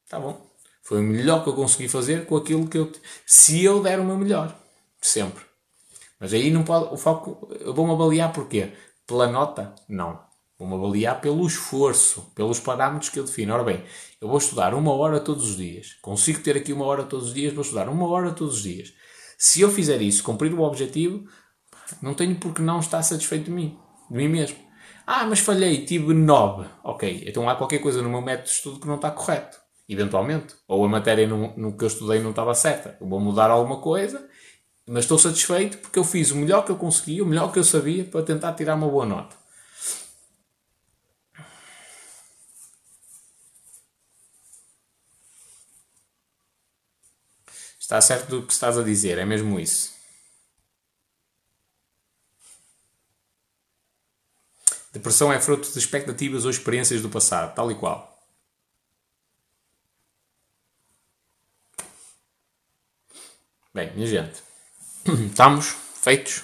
Está bom. Foi o melhor que eu consegui fazer com aquilo que eu. Se eu der o meu melhor. Sempre. Mas aí não pode. O foco. Vou-me avaliar porquê? Pela nota? Não. Vou-me avaliar pelo esforço, pelos parâmetros que eu defino. Ora bem, eu vou estudar uma hora todos os dias. Consigo ter aqui uma hora todos os dias, vou estudar uma hora todos os dias. Se eu fizer isso, cumprir o objetivo, não tenho por que não estar satisfeito de mim, de mim mesmo. Ah, mas falhei, tive 9. Ok, então há qualquer coisa no meu método de estudo que não está correto. Eventualmente. Ou a matéria no, no que eu estudei não estava certa. Eu vou mudar alguma coisa, mas estou satisfeito porque eu fiz o melhor que eu consegui, o melhor que eu sabia para tentar tirar uma boa nota. Está certo do que estás a dizer, é mesmo isso. Depressão é fruto de expectativas ou experiências do passado, tal e qual. Bem, minha gente, estamos feitos.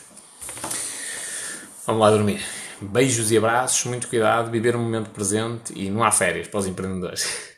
Vamos lá dormir. Beijos e abraços, muito cuidado, viver o momento presente e não há férias para os empreendedores.